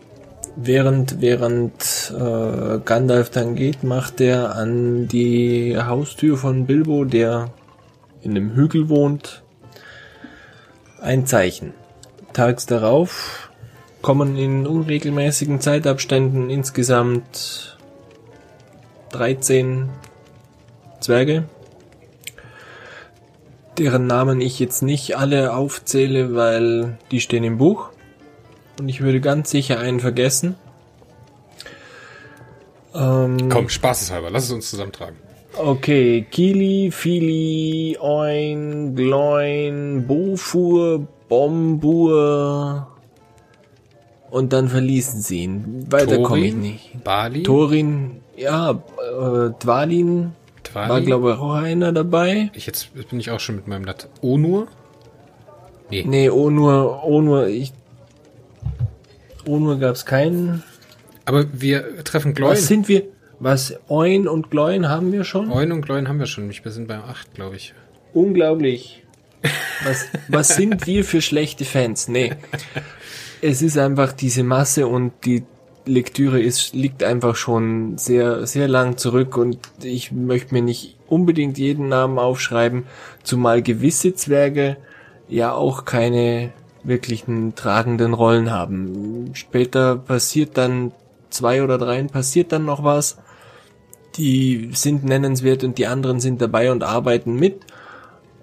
Speaker 3: Während, während äh, Gandalf dann geht, macht er an die Haustür von Bilbo, der in einem Hügel wohnt, ein Zeichen. Tags darauf kommen in unregelmäßigen Zeitabständen insgesamt 13 Zwerge, deren Namen ich jetzt nicht alle aufzähle, weil die stehen im Buch. Und ich würde ganz sicher einen vergessen.
Speaker 2: Ähm, Komm, spaßeshalber, lass es uns zusammentragen.
Speaker 3: Okay, Kili, Fili, Oin, Gloin, Bofur, Bombur. Und dann verließen sie ihn. Weiter komme ich nicht.
Speaker 2: Bali?
Speaker 3: Torin, ja, äh, Dwalin, Dwalin war glaube ich auch einer dabei.
Speaker 2: Ich jetzt bin ich auch schon mit meinem Lat. Onur?
Speaker 3: Nee. Nee, Onur, Onur, ich. Onur gab's keinen.
Speaker 2: Aber wir treffen Gloin.
Speaker 3: Was sind wir? Was, Oin und Gloin haben wir schon?
Speaker 2: Oin und Gloin haben wir schon. Wir sind bei 8, glaube ich.
Speaker 3: Unglaublich. Was, was sind wir für schlechte Fans? Nee. Es ist einfach diese Masse und die Lektüre ist, liegt einfach schon sehr, sehr lang zurück und ich möchte mir nicht unbedingt jeden Namen aufschreiben, zumal gewisse Zwerge ja auch keine wirklichen tragenden Rollen haben. Später passiert dann zwei oder dreien passiert dann noch was die sind nennenswert und die anderen sind dabei und arbeiten mit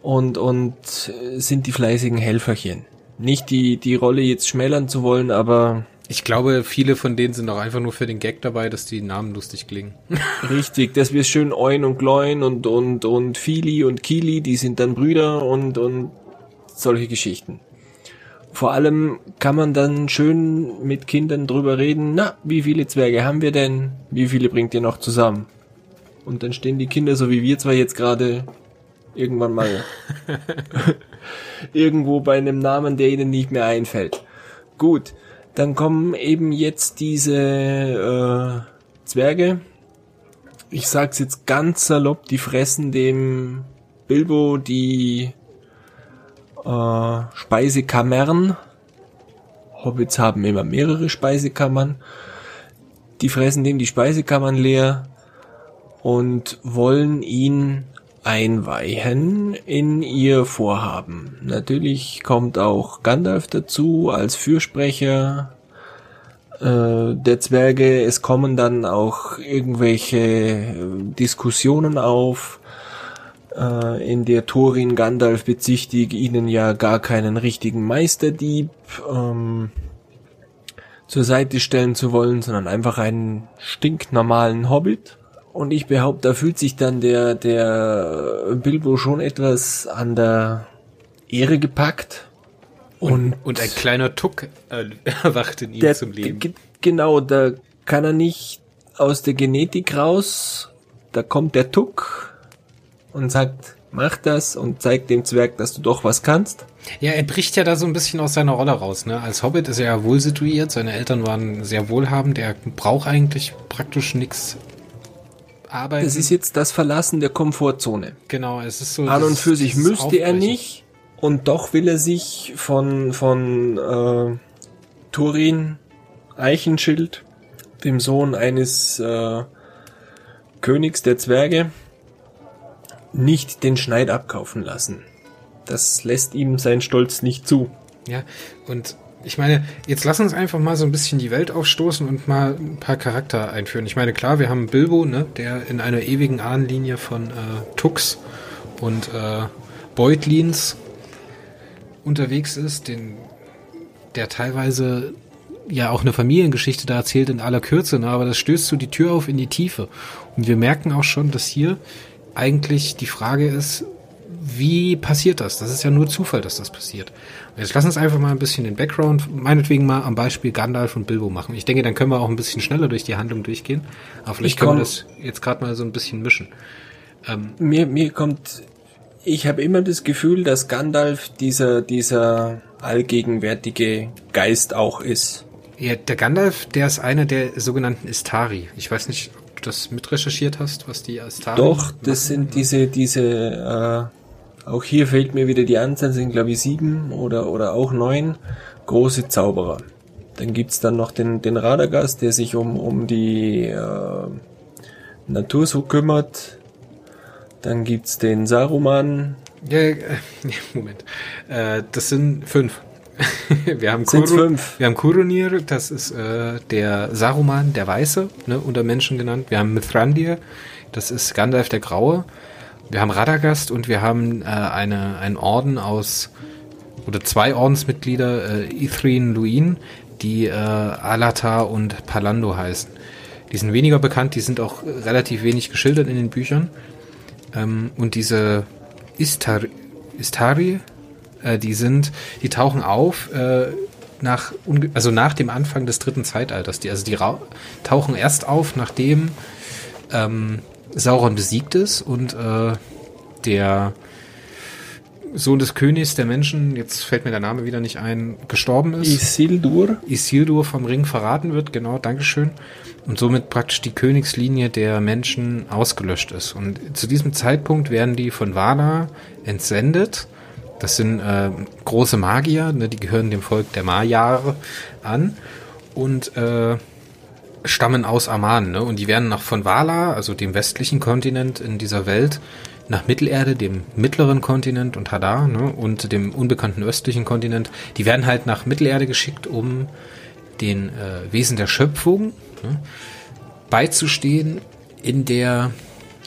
Speaker 3: und, und sind die fleißigen Helferchen. Nicht die, die Rolle jetzt schmälern zu wollen, aber.
Speaker 2: Ich glaube, viele von denen sind auch einfach nur für den Gag dabei, dass die Namen lustig klingen.
Speaker 3: Richtig, dass wir schön Oin und Gloin und, und, und Fili und Kili, die sind dann Brüder und, und solche Geschichten. Vor allem kann man dann schön mit Kindern drüber reden, na, wie viele Zwerge haben wir denn? Wie viele bringt ihr noch zusammen? Und dann stehen die Kinder, so wie wir zwar jetzt gerade, irgendwann mal irgendwo bei einem Namen, der ihnen nicht mehr einfällt. Gut, dann kommen eben jetzt diese äh, Zwerge. Ich sag's jetzt ganz salopp, die fressen dem Bilbo die äh, Speisekammern. Hobbits haben immer mehrere Speisekammern. Die fressen dem die Speisekammern leer und wollen ihn einweihen in ihr Vorhaben. Natürlich kommt auch Gandalf dazu als Fürsprecher, äh, der Zwerge. Es kommen dann auch irgendwelche äh, Diskussionen auf, äh, in der Thorin Gandalf bezichtigt ihnen ja gar keinen richtigen Meisterdieb ähm, zur Seite stellen zu wollen, sondern einfach einen stinknormalen Hobbit. Und ich behaupte, da fühlt sich dann der, der Bilbo schon etwas an der Ehre gepackt.
Speaker 2: Und, und ein kleiner Tuck äh, erwacht in ihm
Speaker 3: der,
Speaker 2: zum Leben.
Speaker 3: Genau, da kann er nicht aus der Genetik raus. Da kommt der Tuck und sagt, mach das und zeigt dem Zwerg, dass du doch was kannst.
Speaker 2: Ja, er bricht ja da so ein bisschen aus seiner Rolle raus. Ne? Als Hobbit ist er ja wohl situiert, seine Eltern waren sehr wohlhabend, er braucht eigentlich praktisch nichts arbeiten.
Speaker 3: Das ist jetzt das Verlassen der Komfortzone.
Speaker 2: Genau, es ist so.
Speaker 3: An und für sich müsste er nicht und doch will er sich von, von äh, Turin Eichenschild, dem Sohn eines äh, Königs der Zwerge, nicht den Schneid abkaufen lassen. Das lässt ihm sein Stolz nicht zu.
Speaker 2: Ja, und ich meine, jetzt lass uns einfach mal so ein bisschen die Welt aufstoßen und mal ein paar Charakter einführen. Ich meine, klar, wir haben Bilbo, ne, der in einer ewigen Ahnenlinie von äh, Tux und äh, Beutlins unterwegs ist, den, der teilweise ja auch eine Familiengeschichte da erzählt in aller Kürze, ne, aber das stößt so die Tür auf in die Tiefe. Und wir merken auch schon, dass hier eigentlich die Frage ist, wie passiert das? Das ist ja nur Zufall, dass das passiert. Und jetzt lass uns einfach mal ein bisschen den Background, meinetwegen mal am Beispiel Gandalf und Bilbo machen. Ich denke, dann können wir auch ein bisschen schneller durch die Handlung durchgehen. Aber vielleicht können wir das jetzt gerade mal so ein bisschen mischen.
Speaker 3: Ähm, mir, mir kommt, ich habe immer das Gefühl, dass Gandalf dieser, dieser allgegenwärtige Geist auch ist.
Speaker 2: Ja, der Gandalf, der ist einer der sogenannten Istari. Ich weiß nicht, das mitrecherchiert hast, was die Astari
Speaker 3: Doch, das machen? sind diese, diese, äh, auch hier fehlt mir wieder die Anzahl, sind glaube ich sieben oder, oder auch neun große Zauberer. Dann gibt's dann noch den, den Radagast, der sich um, um die äh, Natur so kümmert. Dann gibt's den Saruman.
Speaker 2: Ja, äh, Moment. Äh, das sind fünf. wir, haben
Speaker 3: Kuru,
Speaker 2: wir haben Kurunir, das ist äh, der Saruman, der Weiße, ne, unter Menschen genannt. Wir haben Mithrandir, das ist Gandalf der Graue. Wir haben Radagast und wir haben äh, eine, einen Orden aus, oder zwei Ordensmitglieder, äh, Ithrin Luin, die äh, Alatar und Palando heißen. Die sind weniger bekannt, die sind auch relativ wenig geschildert in den Büchern. Ähm, und diese Istar Istari, äh, die sind, die tauchen auf äh, nach, also nach dem Anfang des dritten Zeitalters. Die, also die tauchen erst auf, nachdem ähm, Sauron besiegt ist und äh, der Sohn des Königs der Menschen, jetzt fällt mir der Name wieder nicht ein, gestorben ist.
Speaker 3: Isildur.
Speaker 2: Isildur vom Ring verraten wird, genau, Dankeschön. Und somit praktisch die Königslinie der Menschen ausgelöscht ist. Und zu diesem Zeitpunkt werden die von Valar entsendet das sind äh, große Magier, ne, die gehören dem Volk der Majare an und äh, stammen aus Aman. Ne, und die werden nach von Vala, also dem westlichen Kontinent in dieser Welt, nach Mittelerde, dem mittleren Kontinent und Hadar ne, und dem unbekannten östlichen Kontinent, die werden halt nach Mittelerde geschickt, um den äh, Wesen der Schöpfung ne, beizustehen in der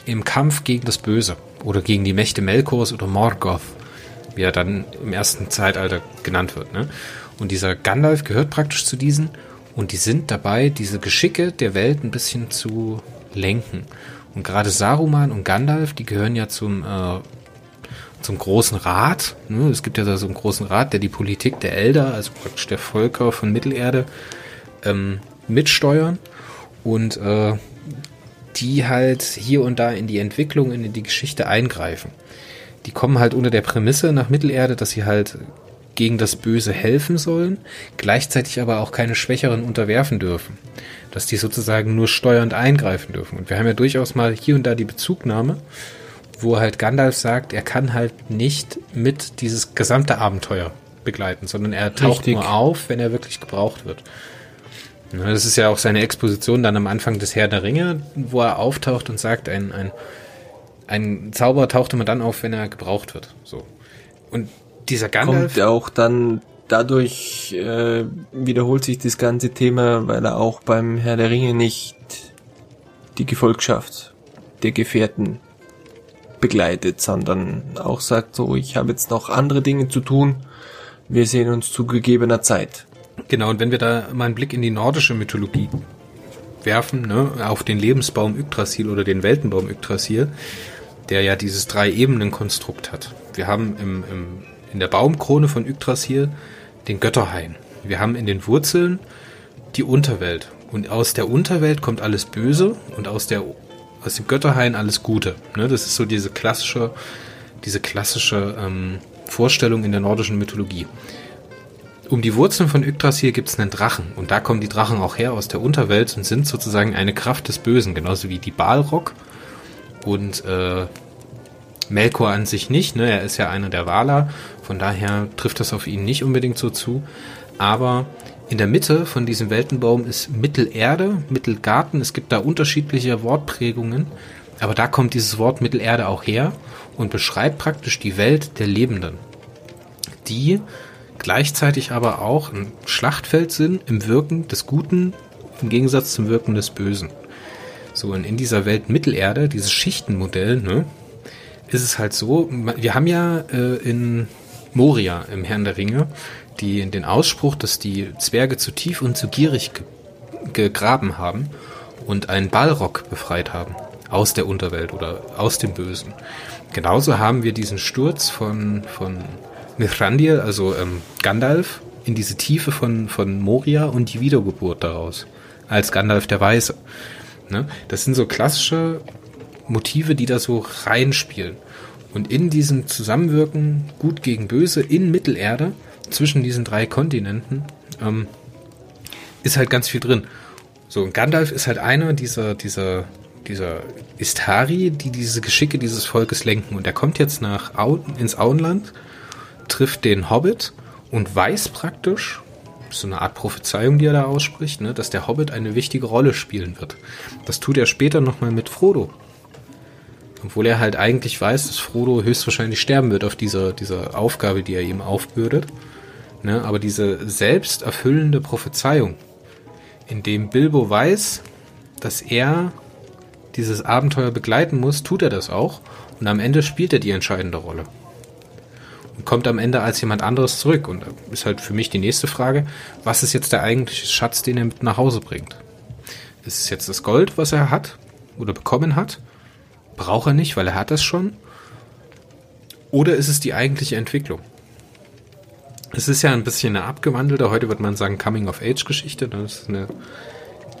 Speaker 2: im Kampf gegen das Böse oder gegen die Mächte Melkors oder Morgoth wie er dann im ersten Zeitalter genannt wird. Ne? Und dieser Gandalf gehört praktisch zu diesen und die sind dabei, diese Geschicke der Welt ein bisschen zu lenken. Und gerade Saruman und Gandalf, die gehören ja zum, äh, zum großen Rat. Ne? Es gibt ja da so einen großen Rat, der die Politik der Elder, also praktisch der Völker von Mittelerde, ähm, mitsteuern. Und äh, die halt hier und da in die Entwicklung, in die Geschichte eingreifen die kommen halt unter der Prämisse nach Mittelerde, dass sie halt gegen das Böse helfen sollen, gleichzeitig aber auch keine Schwächeren unterwerfen dürfen. Dass die sozusagen nur steuernd eingreifen dürfen. Und wir haben ja durchaus mal hier und da die Bezugnahme, wo halt Gandalf sagt, er kann halt nicht mit dieses gesamte Abenteuer begleiten, sondern er taucht Richtig. nur auf, wenn er wirklich gebraucht wird. Das ist ja auch seine Exposition dann am Anfang des Herr der Ringe, wo er auftaucht und sagt, ein, ein ein Zauber taucht immer dann auf, wenn er gebraucht wird. So. Und dieser Gandalf.
Speaker 3: Kommt auch dann dadurch äh, wiederholt sich das ganze Thema, weil er auch beim Herr der Ringe nicht die Gefolgschaft der Gefährten begleitet, sondern auch sagt so, ich habe jetzt noch andere Dinge zu tun, wir sehen uns zu gegebener Zeit.
Speaker 2: Genau, und wenn wir da mal einen Blick in die nordische Mythologie werfen, ne, auf den Lebensbaum Yggdrasil oder den Weltenbaum Yggdrasil, der ja dieses Drei-Ebenen-Konstrukt hat. Wir haben im, im, in der Baumkrone von Yggdrasil den Götterhain. Wir haben in den Wurzeln die Unterwelt. Und aus der Unterwelt kommt alles Böse und aus der aus dem Götterhain alles Gute. Ne? Das ist so diese klassische, diese klassische ähm, Vorstellung in der nordischen Mythologie. Um die Wurzeln von Yggdrasil gibt es einen Drachen und da kommen die Drachen auch her aus der Unterwelt und sind sozusagen eine Kraft des Bösen, genauso wie die Balrog und äh, Melkor an sich nicht. Ne? Er ist ja einer der Waler, von daher trifft das auf ihn nicht unbedingt so zu. Aber in der Mitte von diesem Weltenbaum ist Mittelerde, Mittelgarten. Es gibt da unterschiedliche Wortprägungen, aber da kommt dieses Wort Mittelerde auch her und beschreibt praktisch die Welt der Lebenden, die gleichzeitig aber auch ein Schlachtfeld sind im Wirken des Guten im Gegensatz zum Wirken des Bösen. So, und in dieser Welt Mittelerde, dieses Schichtenmodell, ne, ist es halt so, wir haben ja äh, in Moria im Herrn der Ringe die, den Ausspruch, dass die Zwerge zu tief und zu gierig ge gegraben haben und einen Balrog befreit haben aus der Unterwelt oder aus dem Bösen. Genauso haben wir diesen Sturz von, von Mithrandir, also ähm, Gandalf, in diese Tiefe von, von Moria und die Wiedergeburt daraus. Als Gandalf der Weise. Ne? Das sind so klassische Motive, die da so reinspielen. Und in diesem Zusammenwirken Gut gegen Böse in Mittelerde zwischen diesen drei Kontinenten ähm, ist halt ganz viel drin. So, und Gandalf ist halt einer dieser, dieser, dieser Istari, die diese Geschicke dieses Volkes lenken. Und er kommt jetzt nach Au ins Auenland, trifft den Hobbit und weiß praktisch, so eine Art Prophezeiung, die er da ausspricht, ne, dass der Hobbit eine wichtige Rolle spielen wird. Das tut er später nochmal mit Frodo. Obwohl er halt eigentlich weiß, dass Frodo höchstwahrscheinlich sterben wird auf dieser, dieser Aufgabe, die er ihm aufbürdet. Ne? Aber diese selbsterfüllende Prophezeiung, in dem Bilbo weiß, dass er dieses Abenteuer begleiten muss, tut er das auch. Und am Ende spielt er die entscheidende Rolle. Kommt am Ende als jemand anderes zurück. Und ist halt für mich die nächste Frage, was ist jetzt der eigentliche Schatz, den er mit nach Hause bringt? Ist es jetzt das Gold, was er hat oder bekommen hat? Braucht er nicht, weil er hat das schon? Oder ist es die eigentliche Entwicklung? Es ist ja ein bisschen eine abgewandelte, heute wird man sagen Coming-of-Age-Geschichte. Das ist eine,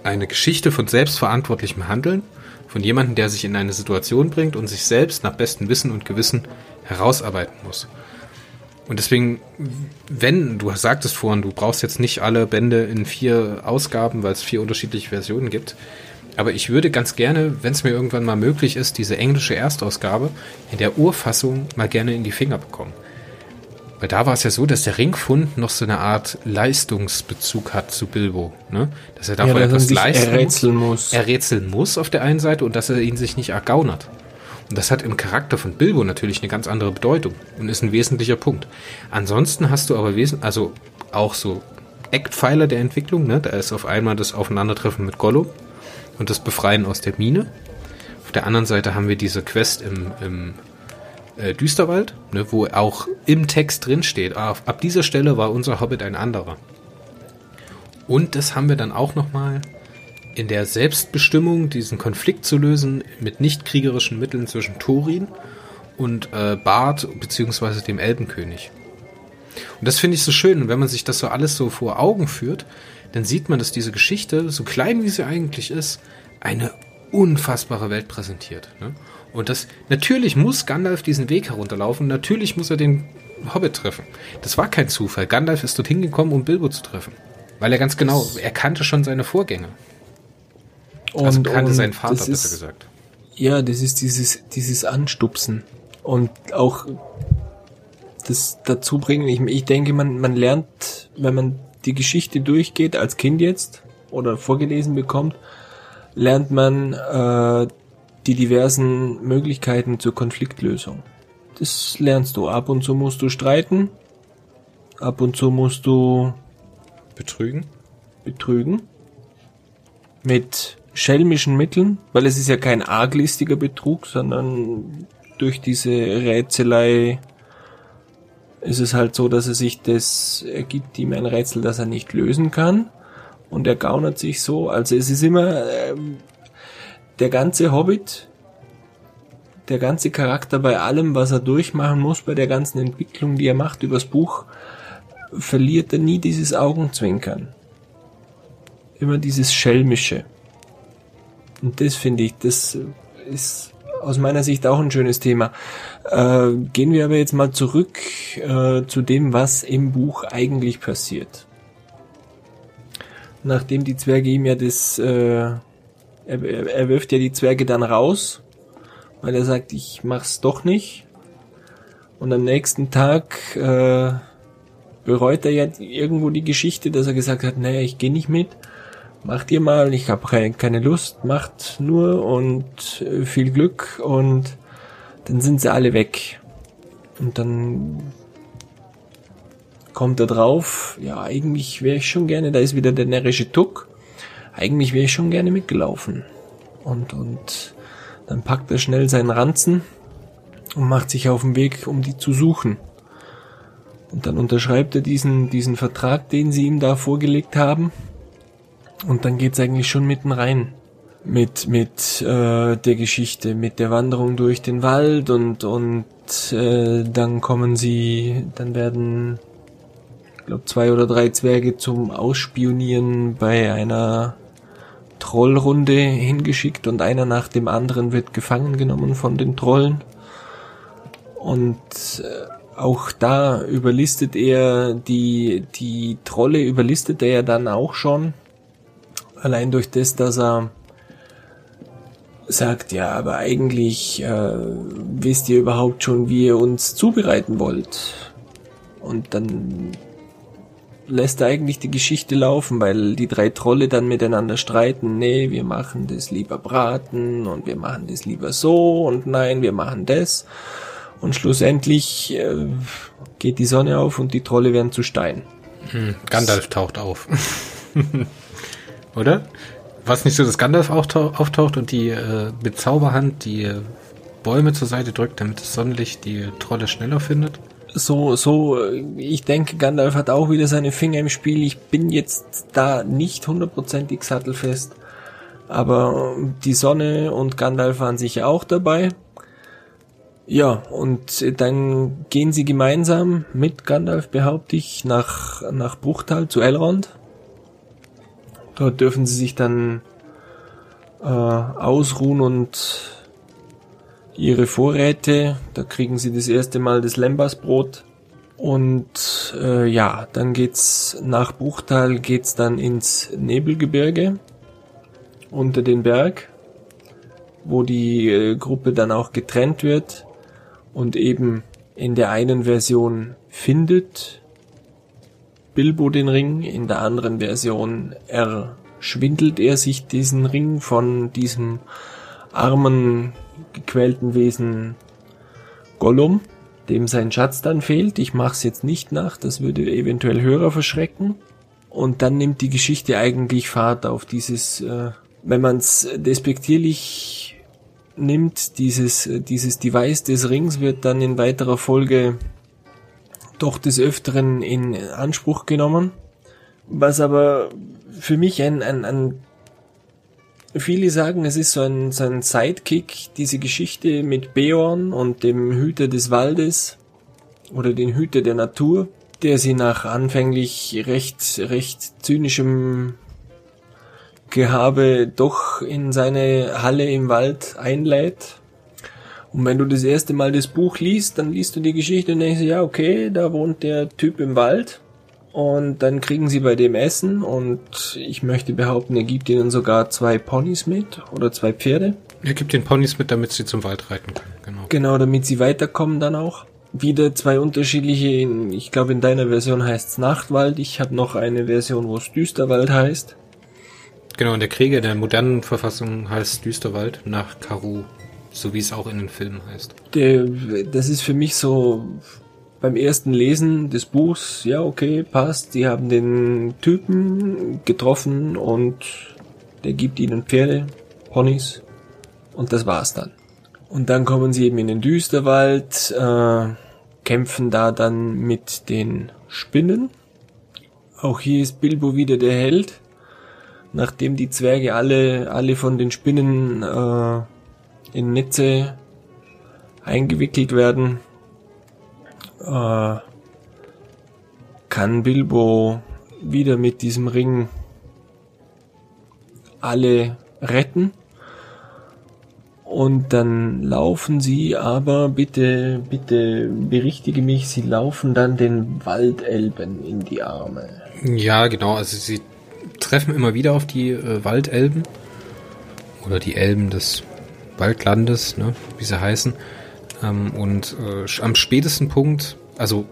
Speaker 2: eine Geschichte von selbstverantwortlichem Handeln, von jemandem, der sich in eine Situation bringt und sich selbst nach bestem Wissen und Gewissen herausarbeiten muss. Und deswegen, wenn, du sagtest vorhin, du brauchst jetzt nicht alle Bände in vier Ausgaben, weil es vier unterschiedliche Versionen gibt. Aber ich würde ganz gerne, wenn es mir irgendwann mal möglich ist, diese englische Erstausgabe in der Urfassung mal gerne in die Finger bekommen. Weil da war es ja so, dass der Ringfund noch so eine Art Leistungsbezug hat zu Bilbo. Ne? Dass er davon ja, etwas leisten
Speaker 3: errätseln muss.
Speaker 2: Errätseln muss auf der einen Seite und dass er ihn sich nicht ergaunert. Und das hat im Charakter von Bilbo natürlich eine ganz andere Bedeutung und ist ein wesentlicher Punkt. Ansonsten hast du aber wesentlich, also auch so Eckpfeiler der Entwicklung, ne? Da ist auf einmal das Aufeinandertreffen mit Gollum und das Befreien aus der Mine. Auf der anderen Seite haben wir diese Quest im, im äh, Düsterwald, ne, wo auch im Text drin steht, ah, ab dieser Stelle war unser Hobbit ein anderer. Und das haben wir dann auch nochmal in der Selbstbestimmung, diesen Konflikt zu lösen mit nicht kriegerischen Mitteln zwischen Thorin und äh, Bart beziehungsweise dem Elbenkönig. Und das finde ich so schön. Und wenn man sich das so alles so vor Augen führt, dann sieht man, dass diese Geschichte, so klein wie sie eigentlich ist, eine unfassbare Welt präsentiert. Ne? Und das, natürlich muss Gandalf diesen Weg herunterlaufen, natürlich muss er den Hobbit treffen. Das war kein Zufall. Gandalf ist dorthin gekommen, um Bilbo zu treffen. Weil er ganz genau, er kannte schon seine Vorgänger.
Speaker 3: Und, also kannte seinen Vater, besser ist, gesagt. Ja, das ist dieses, dieses Anstupsen. Und auch das dazu bringen. Ich, ich denke, man, man lernt, wenn man die Geschichte durchgeht, als Kind jetzt, oder vorgelesen bekommt, lernt man äh, die diversen Möglichkeiten zur Konfliktlösung. Das lernst du. Ab und zu musst du streiten, ab und zu musst du
Speaker 2: Betrügen?
Speaker 3: betrügen. Mit schelmischen Mitteln, weil es ist ja kein arglistiger Betrug, sondern durch diese Rätselei ist es halt so, dass er sich das ergibt ihm ein Rätsel, das er nicht lösen kann. Und er gaunert sich so. Also es ist immer ähm, der ganze Hobbit, der ganze Charakter bei allem, was er durchmachen muss, bei der ganzen Entwicklung, die er macht übers Buch, verliert er nie dieses Augenzwinkern. Immer dieses Schelmische. Und das finde ich, das ist aus meiner Sicht auch ein schönes Thema. Äh, gehen wir aber jetzt mal zurück äh, zu dem, was im Buch eigentlich passiert. Nachdem die Zwerge ihm ja das, äh, er, er wirft ja die Zwerge dann raus, weil er sagt, ich mach's doch nicht. Und am nächsten Tag äh, bereut er ja irgendwo die Geschichte, dass er gesagt hat, naja, ich gehe nicht mit macht ihr mal, ich habe keine Lust, macht nur und äh, viel Glück und dann sind sie alle weg. Und dann kommt er drauf, ja, eigentlich wäre ich schon gerne, da ist wieder der närrische Tuck, eigentlich wäre ich schon gerne mitgelaufen. Und, und dann packt er schnell seinen Ranzen und macht sich auf den Weg, um die zu suchen. Und dann unterschreibt er diesen, diesen Vertrag, den sie ihm da vorgelegt haben und dann geht's eigentlich schon mitten rein mit mit äh, der Geschichte, mit der Wanderung durch den Wald und und äh, dann kommen sie, dann werden, glaube zwei oder drei Zwerge zum Ausspionieren bei einer Trollrunde hingeschickt und einer nach dem anderen wird gefangen genommen von den Trollen. Und äh, auch da überlistet er die die Trolle überlistet er ja dann auch schon Allein durch das, dass er sagt, ja, aber eigentlich äh, wisst ihr überhaupt schon, wie ihr uns zubereiten wollt. Und dann lässt er eigentlich die Geschichte laufen, weil die drei Trolle dann miteinander streiten, nee, wir machen das lieber braten und wir machen das lieber so und nein, wir machen das. Und schlussendlich äh, geht die Sonne auf und die Trolle werden zu Stein.
Speaker 2: Hm, Gandalf taucht auf. oder? Was nicht so, dass Gandalf auftaucht und die äh, mit Zauberhand die äh, Bäume zur Seite drückt, damit das Sonnenlicht die Trolle schneller findet?
Speaker 3: So, so, äh, ich denke, Gandalf hat auch wieder seine Finger im Spiel. Ich bin jetzt da nicht hundertprozentig sattelfest. Aber äh, die Sonne und Gandalf waren sicher auch dabei. Ja, und dann gehen sie gemeinsam mit Gandalf, behaupte ich, nach, nach Bruchtal zu Elrond. Dort dürfen sie sich dann äh, ausruhen und ihre Vorräte, da kriegen sie das erste Mal das Lembasbrot und äh, ja, dann geht's nach Buchtal geht's dann ins Nebelgebirge unter den Berg, wo die äh, Gruppe dann auch getrennt wird und eben in der einen Version findet Bilbo den Ring, in der anderen Version erschwindelt er sich diesen Ring von diesem armen, gequälten Wesen Gollum, dem sein Schatz dann fehlt. Ich mach's jetzt nicht nach, das würde eventuell Hörer verschrecken. Und dann nimmt die Geschichte eigentlich Fahrt auf dieses, äh, wenn man's despektierlich nimmt, dieses, dieses Device des Rings wird dann in weiterer Folge doch des Öfteren in Anspruch genommen. Was aber für mich ein, ein, ein viele sagen, es ist so ein, so ein Sidekick, diese Geschichte mit Beorn und dem Hüter des Waldes oder den Hüter der Natur, der sie nach anfänglich recht, recht zynischem Gehabe doch in seine Halle im Wald einlädt und wenn du das erste Mal das Buch liest, dann liest du die Geschichte und denkst, ja, okay, da wohnt der Typ im Wald. Und dann kriegen sie bei dem Essen und ich möchte behaupten, er gibt ihnen sogar zwei Ponys mit oder zwei Pferde.
Speaker 2: Er gibt den Ponys mit, damit sie zum Wald reiten können,
Speaker 3: genau. Genau, damit sie weiterkommen dann auch. Wieder zwei unterschiedliche, ich glaube in deiner Version heißt es Nachtwald, ich habe noch eine Version, wo es Düsterwald heißt.
Speaker 2: Genau, und der Krieger in der modernen Verfassung heißt Düsterwald nach Karu so wie es auch in den Filmen heißt.
Speaker 3: Das ist für mich so beim ersten Lesen des Buchs, ja, okay, passt, sie haben den Typen getroffen und der gibt ihnen Pferde, Ponys und das war's dann. Und dann kommen sie eben in den Düsterwald, äh, kämpfen da dann mit den Spinnen. Auch hier ist Bilbo wieder der Held. Nachdem die Zwerge alle, alle von den Spinnen äh, in Netze eingewickelt werden, äh, kann Bilbo wieder mit diesem Ring alle retten. Und dann laufen sie aber, bitte, bitte berichtige mich, sie laufen dann den Waldelben in die Arme.
Speaker 2: Ja, genau, also sie treffen immer wieder auf die äh, Waldelben oder die Elben des Waldlandes, ne, wie sie heißen. Ähm, und äh, am spätesten Punkt, also,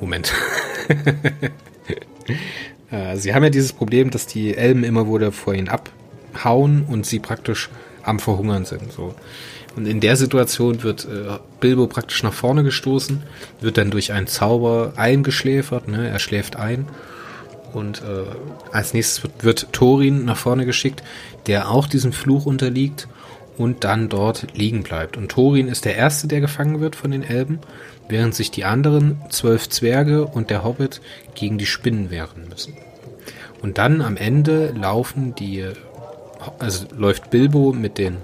Speaker 2: Moment. äh, sie haben ja dieses Problem, dass die Elben immer wieder vor ihnen abhauen und sie praktisch am Verhungern sind. So. Und in der Situation wird äh, Bilbo praktisch nach vorne gestoßen, wird dann durch einen Zauber eingeschläfert, ne? er schläft ein. Und äh, als nächstes wird, wird Thorin nach vorne geschickt, der auch diesem Fluch unterliegt und dann dort liegen bleibt. Und Thorin ist der Erste, der gefangen wird von den Elben, während sich die anderen zwölf Zwerge und der Hobbit gegen die Spinnen wehren müssen. Und dann am Ende laufen die also läuft Bilbo mit den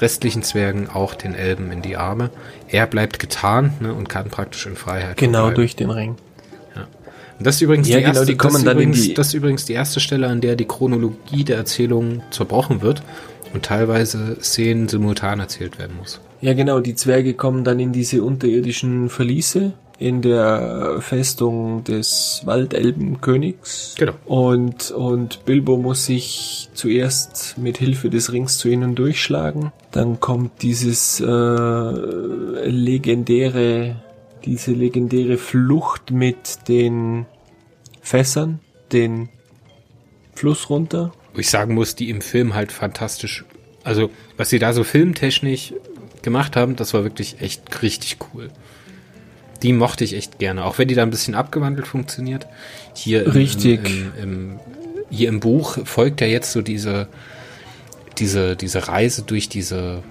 Speaker 2: restlichen Zwergen auch den Elben in die Arme. Er bleibt getarnt ne, und kann praktisch in Freiheit.
Speaker 3: Genau, vorbei. durch den Ring.
Speaker 2: Ja. Und das ist übrigens ja, die genau, erste, die kommen das dann übrigens, die das ist übrigens die erste Stelle, an der die Chronologie der Erzählung zerbrochen wird und teilweise Szenen simultan erzählt werden muss.
Speaker 3: Ja, genau, die Zwerge kommen dann in diese unterirdischen Verliese in der Festung des Waldelbenkönigs. Genau. Und, und Bilbo muss sich zuerst mit Hilfe des Rings zu ihnen durchschlagen. Dann kommt dieses äh, legendäre, diese legendäre Flucht mit den Fässern, den Fluss runter.
Speaker 2: Wo ich sagen muss, die im Film halt fantastisch, also was sie da so filmtechnisch gemacht haben, das war wirklich echt richtig cool die mochte ich echt gerne, auch wenn die da ein bisschen abgewandelt funktioniert. Hier
Speaker 3: Richtig.
Speaker 2: Im, im, im, hier im Buch folgt ja jetzt so diese, diese, diese Reise durch diese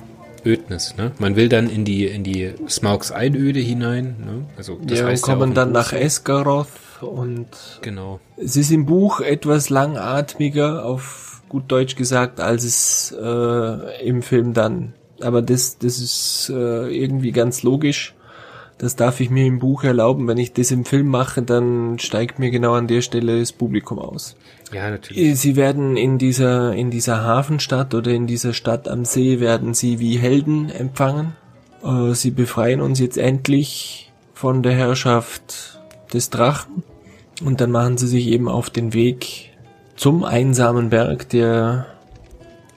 Speaker 2: Ödnis. Ne? Man will dann in die, in die Smaugs Einöde hinein. Ne?
Speaker 3: Also das ja, heißt kommen ja dann nach Esgaroth und
Speaker 2: genau.
Speaker 3: Es ist im Buch etwas langatmiger, auf gut Deutsch gesagt, als es äh, im Film dann. Aber das, das ist äh, irgendwie ganz logisch das darf ich mir im Buch erlauben. Wenn ich das im Film mache, dann steigt mir genau an der Stelle das Publikum aus.
Speaker 2: Ja, natürlich.
Speaker 3: Sie werden in dieser, in dieser Hafenstadt oder in dieser Stadt am See werden sie wie Helden empfangen. Äh, sie befreien uns jetzt endlich von der Herrschaft des Drachen. Und dann machen sie sich eben auf den Weg zum einsamen Berg, der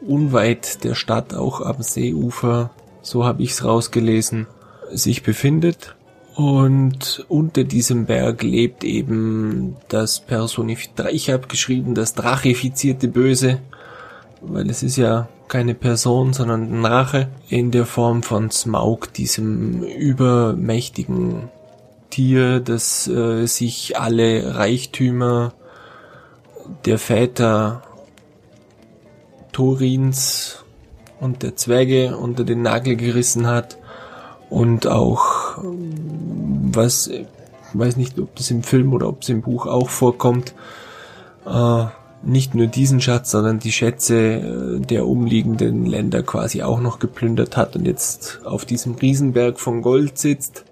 Speaker 3: unweit der Stadt, auch am Seeufer, so habe ich's rausgelesen, sich befindet. Und unter diesem Berg lebt eben das personifizierte, ich habe geschrieben, das drachifizierte Böse, weil es ist ja keine Person, sondern ein Rache in der Form von Smaug, diesem übermächtigen Tier, das äh, sich alle Reichtümer der Väter Torins und der Zwerge unter den Nagel gerissen hat und auch was, weiß nicht, ob das im Film oder ob es im Buch auch vorkommt, äh, nicht nur diesen Schatz, sondern die Schätze äh, der umliegenden Länder quasi auch noch geplündert hat und jetzt auf diesem Riesenberg von Gold sitzt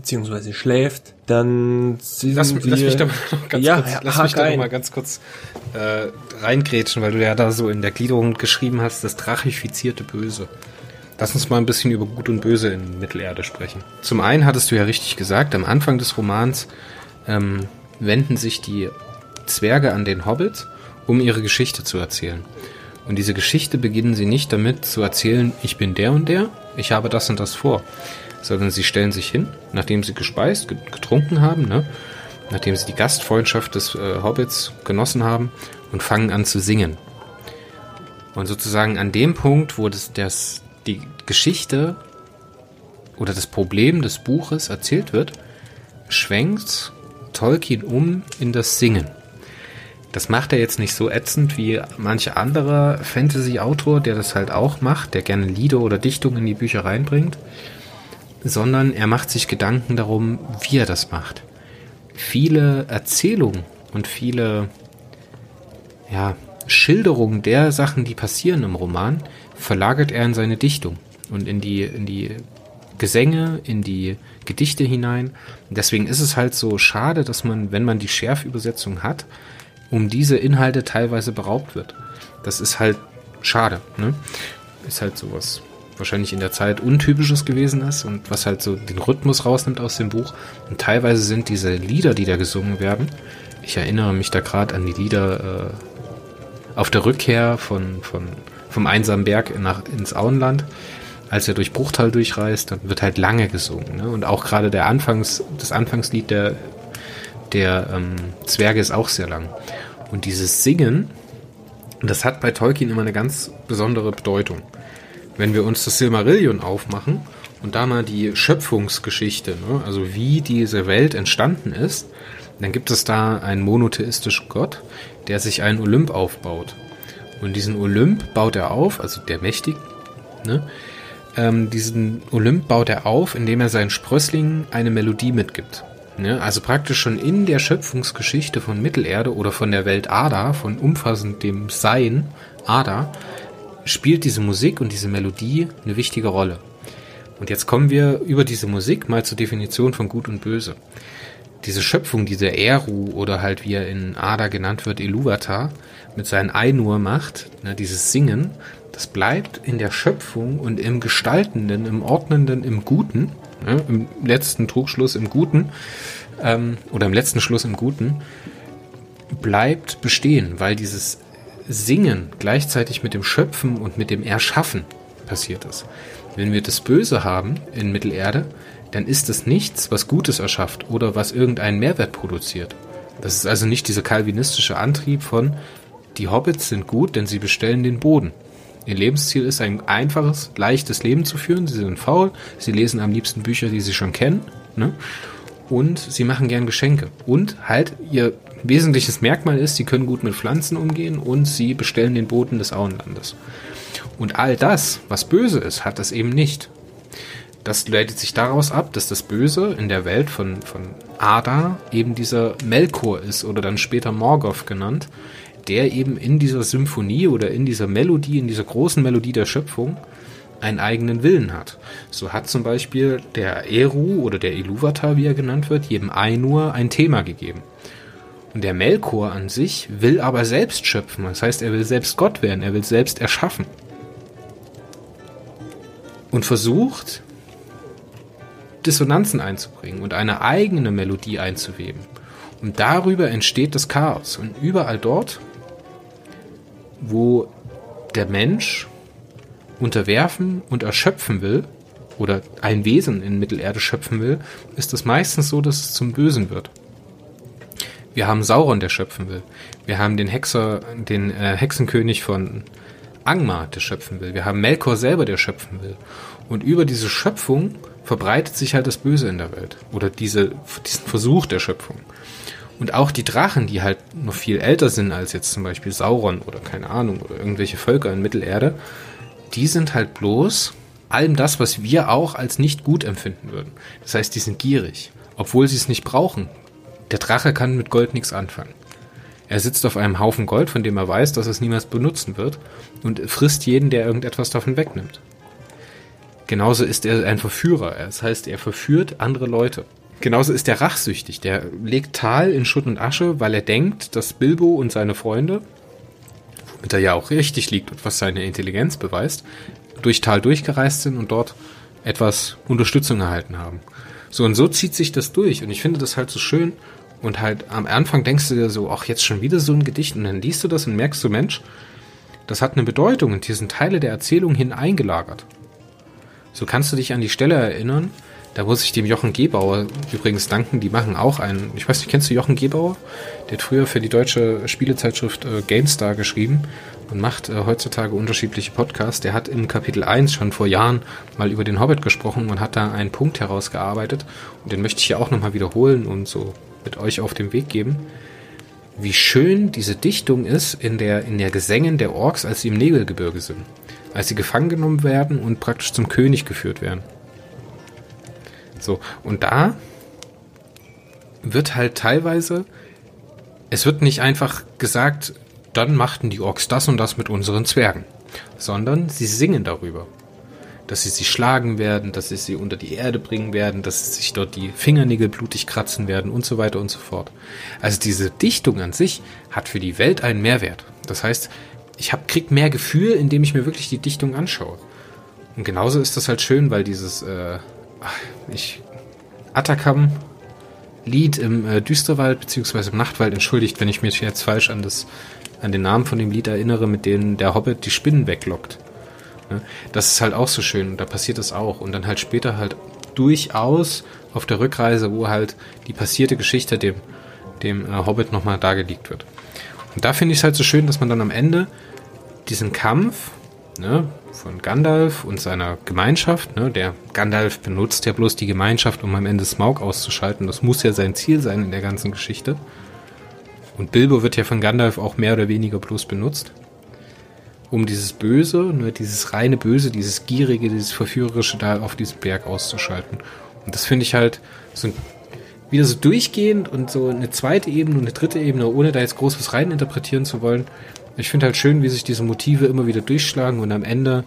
Speaker 3: beziehungsweise schläft, dann
Speaker 2: sind lass, wir... Lass mich da mal ganz ja, kurz, lass mich da mal ganz kurz äh, reingrätschen, weil du ja da so in der Gliederung geschrieben hast, das drachifizierte Böse. Lass uns mal ein bisschen über Gut und Böse in Mittelerde sprechen. Zum einen hattest du ja richtig gesagt, am Anfang des Romans ähm, wenden sich die Zwerge an den Hobbit, um ihre Geschichte zu erzählen. Und diese Geschichte beginnen sie nicht damit zu erzählen, ich bin der und der, ich habe das und das vor, sondern sie stellen sich hin, nachdem sie gespeist, getrunken haben, ne? nachdem sie die Gastfreundschaft des äh, Hobbits genossen haben und fangen an zu singen. Und sozusagen an dem Punkt, wo das, das, die Geschichte oder das Problem des Buches erzählt wird, schwenkt Tolkien um in das Singen. Das macht er jetzt nicht so ätzend wie manche andere Fantasy-Autor, der das halt auch macht, der gerne Lieder oder Dichtungen in die Bücher reinbringt, sondern er macht sich Gedanken darum, wie er das macht. Viele Erzählungen und viele ja, Schilderungen der Sachen, die passieren im Roman, verlagert er in seine Dichtung und in die, in die Gesänge, in die Gedichte hinein. Deswegen ist es halt so schade, dass man, wenn man die Schärfübersetzung hat, um diese Inhalte teilweise beraubt wird. Das ist halt schade. Ne? Ist halt sowas wahrscheinlich in der Zeit untypisches gewesen ist und was halt so den Rhythmus rausnimmt aus dem Buch. Und teilweise sind diese Lieder, die da gesungen werden, ich erinnere mich da gerade an die Lieder äh, auf der Rückkehr von, von, vom einsamen Berg nach, ins Auenland, als er durch Bruchtal durchreist, dann wird halt lange gesungen. Ne? Und auch gerade Anfangs, das Anfangslied der, der ähm, Zwerge ist auch sehr lang. Und dieses Singen, das hat bei Tolkien immer eine ganz besondere Bedeutung. Wenn wir uns das Silmarillion aufmachen und da mal die Schöpfungsgeschichte, ne, also wie diese Welt entstanden ist, dann gibt es da einen monotheistischen Gott, der sich einen Olymp aufbaut. Und diesen Olymp baut er auf, also der Mächtig, ne, ähm, diesen Olymp baut er auf, indem er seinen Sprösslingen eine Melodie mitgibt. Ne? Also praktisch schon in der Schöpfungsgeschichte von Mittelerde oder von der Welt Ada, von umfassend dem Sein Ada, spielt diese Musik und diese Melodie eine wichtige Rolle. Und jetzt kommen wir über diese Musik mal zur Definition von Gut und Böse. Diese Schöpfung, diese Eru oder halt wie er in Ada genannt wird, Iluvatar, mit seinen Ainur macht, ne, dieses Singen, das bleibt in der Schöpfung und im Gestaltenden, im Ordnenden, im Guten, ne, im letzten Trugschluss im Guten ähm, oder im letzten Schluss im Guten, bleibt bestehen, weil dieses Singen gleichzeitig mit dem Schöpfen und mit dem Erschaffen passiert ist. Wenn wir das Böse haben in Mittelerde, dann ist es nichts, was Gutes erschafft oder was irgendeinen Mehrwert produziert. Das ist also nicht dieser kalvinistische Antrieb von, die Hobbits sind gut, denn sie bestellen den Boden. Ihr Lebensziel ist ein einfaches, leichtes Leben zu führen. Sie sind faul, sie lesen am liebsten Bücher, die sie schon kennen. Ne? Und sie machen gern Geschenke. Und halt, ihr wesentliches Merkmal ist, sie können gut mit Pflanzen umgehen und sie bestellen den Boden des Auenlandes. Und all das, was böse ist, hat das eben nicht. Das leitet sich daraus ab, dass das Böse in der Welt von, von Ada eben dieser Melkor ist oder dann später Morgoth genannt, der eben in dieser Symphonie oder in dieser Melodie, in dieser großen Melodie der Schöpfung einen eigenen Willen hat. So hat zum Beispiel der Eru oder der Iluvatar, wie er genannt wird, jedem Ainur ein Thema gegeben. Und der Melkor an sich will aber selbst schöpfen. Das heißt, er will selbst Gott werden, er will selbst erschaffen. Und versucht, Dissonanzen einzubringen und eine eigene Melodie einzuweben. Und darüber entsteht das Chaos. Und überall dort, wo der Mensch unterwerfen und erschöpfen will, oder ein Wesen in Mittelerde schöpfen will, ist es meistens so, dass es zum Bösen wird. Wir haben Sauron, der schöpfen will. Wir haben den Hexer, den äh, Hexenkönig von Angmar, der schöpfen will. Wir haben Melkor selber, der schöpfen will. Und über diese Schöpfung verbreitet sich halt das Böse in der Welt. Oder diese, diesen Versuch der Schöpfung. Und auch die Drachen, die halt noch viel älter sind als jetzt zum Beispiel Sauron oder keine Ahnung oder irgendwelche Völker in Mittelerde, die sind halt bloß allem das, was wir auch als nicht gut empfinden würden. Das heißt, die sind gierig, obwohl sie es nicht brauchen. Der Drache kann mit Gold nichts anfangen. Er sitzt auf einem Haufen Gold, von dem er weiß, dass es niemals benutzen wird, und frisst jeden, der irgendetwas davon wegnimmt. Genauso ist er ein Verführer. Das heißt, er verführt andere Leute. Genauso ist er rachsüchtig. Der legt Tal in Schutt und Asche, weil er denkt, dass Bilbo und seine Freunde, womit er ja auch richtig liegt und was seine Intelligenz beweist, durch Tal durchgereist sind und dort etwas Unterstützung erhalten haben. So und so zieht sich das durch und ich finde das halt so schön und halt am Anfang denkst du dir so, ach jetzt schon wieder so ein Gedicht und dann liest du das und merkst du, Mensch, das hat eine Bedeutung und hier sind Teile der Erzählung hin eingelagert. So kannst du dich an die Stelle erinnern, Da muss ich dem Jochen Gebauer übrigens danken. Die machen auch einen. Ich weiß nicht, kennst du Jochen Gebauer? Der hat früher für die deutsche Spielezeitschrift äh, GameStar geschrieben und macht äh, heutzutage unterschiedliche Podcasts. Der hat im Kapitel 1 schon vor Jahren mal über den Hobbit gesprochen und hat da einen Punkt herausgearbeitet. Und den möchte ich hier auch nochmal wiederholen und so mit euch auf den Weg geben. Wie schön diese Dichtung ist in der, in der Gesängen der Orks, als sie im Nebelgebirge sind. Als sie gefangen genommen werden und praktisch zum König geführt werden. So, und da wird halt teilweise, es wird nicht einfach gesagt, dann machten die Orks das und das mit unseren Zwergen, sondern sie singen darüber. Dass sie sie schlagen werden, dass sie sie unter die Erde bringen werden, dass sie sich dort die Fingernägel blutig kratzen werden und so weiter und so fort. Also diese Dichtung an sich hat für die Welt einen Mehrwert. Das heißt, ich hab, krieg mehr Gefühl, indem ich mir wirklich die Dichtung anschaue. Und genauso ist das halt schön, weil dieses äh, ich, Atacam Lied im äh, Düsterwald beziehungsweise im Nachtwald entschuldigt, wenn ich mich jetzt falsch an das an den Namen von dem Lied erinnere, mit dem der Hobbit die Spinnen weglockt. Ne? Das ist halt auch so schön da passiert das auch und dann halt später halt durchaus auf der Rückreise, wo halt die passierte Geschichte dem dem äh, Hobbit nochmal dargelegt wird. Und da finde ich es halt so schön, dass man dann am Ende diesen Kampf ne, von Gandalf und seiner Gemeinschaft. Ne? Der Gandalf benutzt ja bloß die Gemeinschaft, um am Ende Smaug auszuschalten. Das muss ja sein Ziel sein in der ganzen Geschichte. Und Bilbo wird ja von Gandalf auch mehr oder weniger bloß benutzt, um dieses Böse, nur dieses reine Böse, dieses Gierige, dieses Verführerische da auf diesem Berg auszuschalten. Und das finde ich halt so wieder so durchgehend und so eine zweite Ebene und eine dritte Ebene, ohne da jetzt groß was reininterpretieren zu wollen, ich finde halt schön, wie sich diese Motive immer wieder durchschlagen und am Ende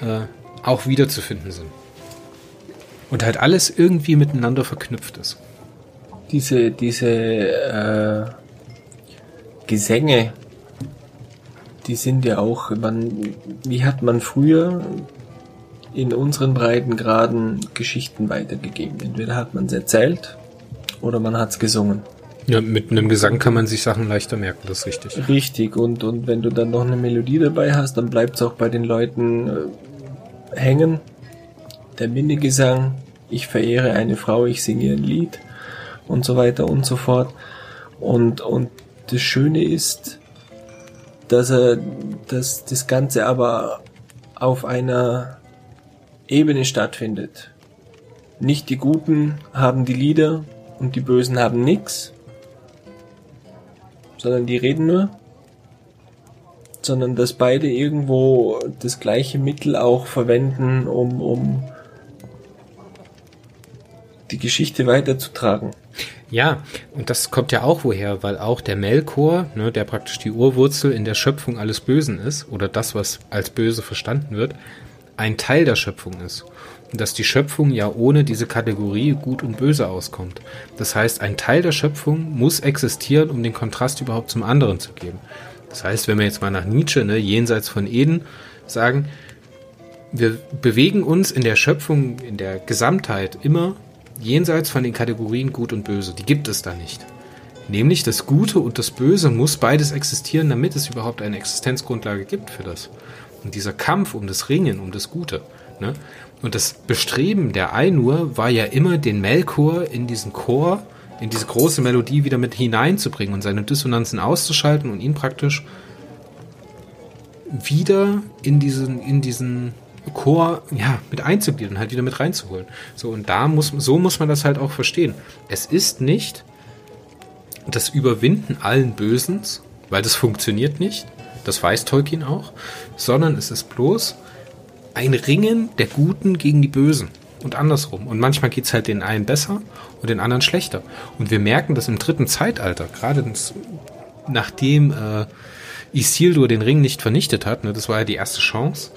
Speaker 2: äh, auch wiederzufinden sind. Und halt alles irgendwie miteinander verknüpft ist.
Speaker 3: Diese, diese äh, Gesänge, die sind ja auch, man, wie hat man früher in unseren Breitengraden Geschichten weitergegeben? Entweder hat man es erzählt oder man hat es gesungen.
Speaker 2: Ja, mit einem Gesang kann man sich Sachen leichter merken, das ist richtig.
Speaker 3: Richtig, und, und wenn du dann noch eine Melodie dabei hast, dann bleibt es auch bei den Leuten äh, hängen. Der Minnegesang, ich verehre eine Frau, ich singe ein Lied und so weiter und so fort. Und, und das Schöne ist, dass er, dass das Ganze aber auf einer Ebene stattfindet. Nicht die Guten haben die Lieder und die Bösen haben nix, sondern die reden nur, sondern dass beide irgendwo das gleiche Mittel auch verwenden, um, um die Geschichte weiterzutragen.
Speaker 2: Ja, und das kommt ja auch woher, weil auch der Melkor, ne, der praktisch die Urwurzel in der Schöpfung alles Bösen ist, oder das, was als böse verstanden wird, ein Teil der Schöpfung ist dass die Schöpfung ja ohne diese Kategorie gut und böse auskommt. Das heißt, ein Teil der Schöpfung muss existieren, um den Kontrast überhaupt zum anderen zu geben. Das heißt, wenn wir jetzt mal nach Nietzsche, ne, jenseits von Eden, sagen, wir bewegen uns in der Schöpfung, in der Gesamtheit immer jenseits von den Kategorien gut und böse. Die gibt es da nicht. Nämlich das Gute und das Böse muss beides existieren, damit es überhaupt eine Existenzgrundlage gibt für das. Und dieser Kampf um das Ringen, um das Gute, ne, und das Bestreben der Ainur war ja immer, den Melkor in diesen Chor, in diese große Melodie wieder mit hineinzubringen und seine Dissonanzen auszuschalten und ihn praktisch wieder in diesen, in diesen Chor, ja, mit einzugliedern, halt wieder mit reinzuholen. So, und da muss, so muss man das halt auch verstehen. Es ist nicht das Überwinden allen Bösens, weil das funktioniert nicht. Das weiß Tolkien auch, sondern es ist bloß ein Ringen der Guten gegen die Bösen und andersrum. Und manchmal geht es halt den einen besser und den anderen schlechter. Und wir merken das im dritten Zeitalter, gerade nachdem äh, Isildur den Ring nicht vernichtet hat, ne, das war ja die erste Chance,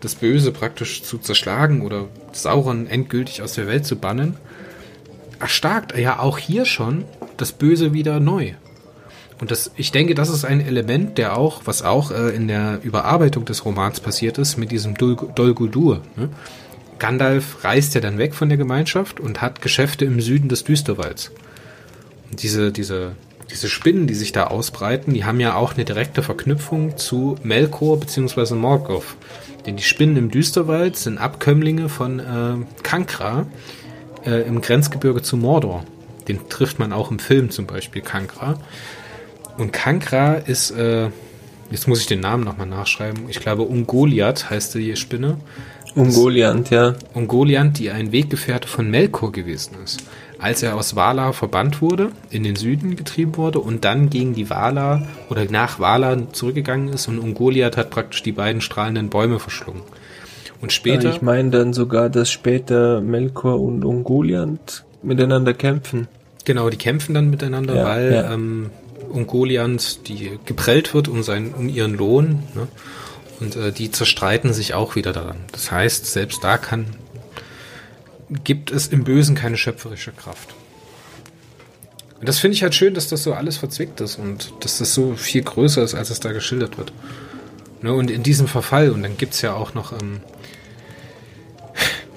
Speaker 2: das Böse praktisch zu zerschlagen oder Sauron endgültig aus der Welt zu bannen, erstarkt er ja auch hier schon das Böse wieder neu. Und das, ich denke, das ist ein Element, der auch, was auch äh, in der Überarbeitung des Romans passiert ist, mit diesem Dol, Dol. Ne? Gandalf reist ja dann weg von der Gemeinschaft und hat Geschäfte im Süden des Düsterwalds. Und diese, diese, diese Spinnen, die sich da ausbreiten, die haben ja auch eine direkte Verknüpfung zu Melkor bzw. Morgoth. Denn die Spinnen im Düsterwald sind Abkömmlinge von äh, Kankra, äh, im Grenzgebirge zu Mordor. Den trifft man auch im Film zum Beispiel, Kankra. Und Kankra ist, äh, jetzt muss ich den Namen nochmal nachschreiben, ich glaube Ungoliath heißt die Spinne.
Speaker 3: Ungoliant, ja.
Speaker 2: Ungoliant, die ein Weggefährte von Melkor gewesen ist. Als er aus Valar verbannt wurde, in den Süden getrieben wurde und dann gegen die Valar oder nach Valar zurückgegangen ist und Ungoliath hat praktisch die beiden strahlenden Bäume verschlungen. Und später.
Speaker 3: Ich meine dann sogar, dass später Melkor und Ungoliant miteinander kämpfen.
Speaker 2: Genau, die kämpfen dann miteinander,
Speaker 3: Ja,
Speaker 2: weil
Speaker 3: ja.
Speaker 2: Ähm, Ungoliant die geprellt wird um, seinen, um ihren Lohn. Ne? Und äh, die zerstreiten sich auch wieder daran. Das heißt, selbst da kann gibt es im Bösen keine schöpferische Kraft. Und das finde ich halt schön, dass das so alles verzwickt ist und dass das so viel größer ist, als es da geschildert wird. Ne? Und in diesem Verfall, und dann gibt's ja auch noch, ähm,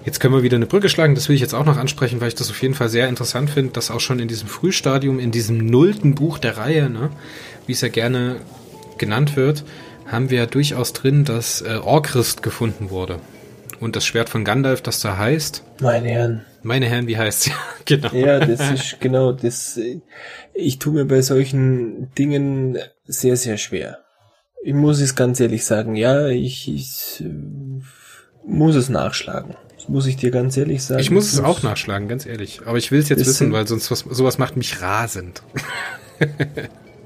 Speaker 2: jetzt können wir wieder eine Brücke schlagen, das will ich jetzt auch noch ansprechen, weil ich das auf jeden Fall sehr interessant finde, dass auch schon in diesem Frühstadium, in diesem nullten Buch der Reihe, ne, wie es ja gerne genannt wird, haben wir ja durchaus drin, dass äh, Orchrist gefunden wurde. Und das Schwert von Gandalf, das da heißt,
Speaker 3: Meine Herren.
Speaker 2: meine Herren, wie heißt ja, genau.
Speaker 3: Ja, das ist genau das. äh, Ich tue mir bei solchen Dingen sehr, sehr schwer. Ich muss es ganz ehrlich sagen. Ja, ich, ich äh, muss es nachschlagen. Muss ich dir ganz ehrlich sagen.
Speaker 2: Ich muss es auch nachschlagen, ganz ehrlich. Aber ich will es jetzt wissen, weil sonst was, sowas macht mich rasend.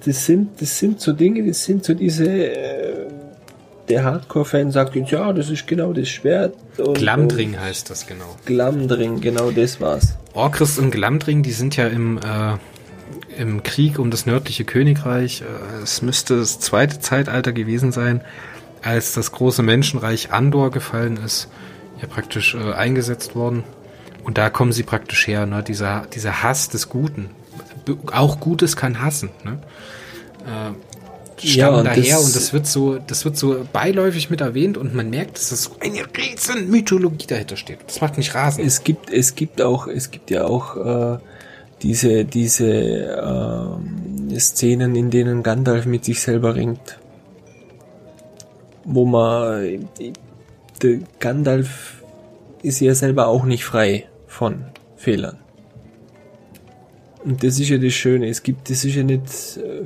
Speaker 3: Das sind, das sind so Dinge, das sind so diese, äh, der Hardcore-Fan sagt jetzt, ja, das ist genau das Schwert. Und,
Speaker 2: Glamdring heißt das genau.
Speaker 3: Und Glamdring, genau das war's.
Speaker 2: Orchrist und Glamdring, die sind ja im, äh, im Krieg um das nördliche Königreich. Äh, es müsste das zweite Zeitalter gewesen sein, als das große Menschenreich Andor gefallen ist, ja praktisch äh, eingesetzt worden. Und da kommen sie praktisch her, ne? dieser, dieser Hass des Guten. Auch Gutes kann hassen. Ne? Äh,
Speaker 3: Ja,
Speaker 2: stammen
Speaker 3: und
Speaker 2: daher
Speaker 3: das-
Speaker 2: und das wird so, das wird so beiläufig mit erwähnt und man merkt, dass das so eine riesen Mythologie dahinter steht. Das macht mich rasend.
Speaker 3: Es gibt, es gibt auch, es gibt ja auch äh, diese, diese ähm, Szenen, in denen Gandalf mit sich selber ringt. Wo man, äh, Gandalf ist ja selber auch nicht frei von Fehlern. Und das ist ja das Schöne. Es gibt, das ist ja nicht äh,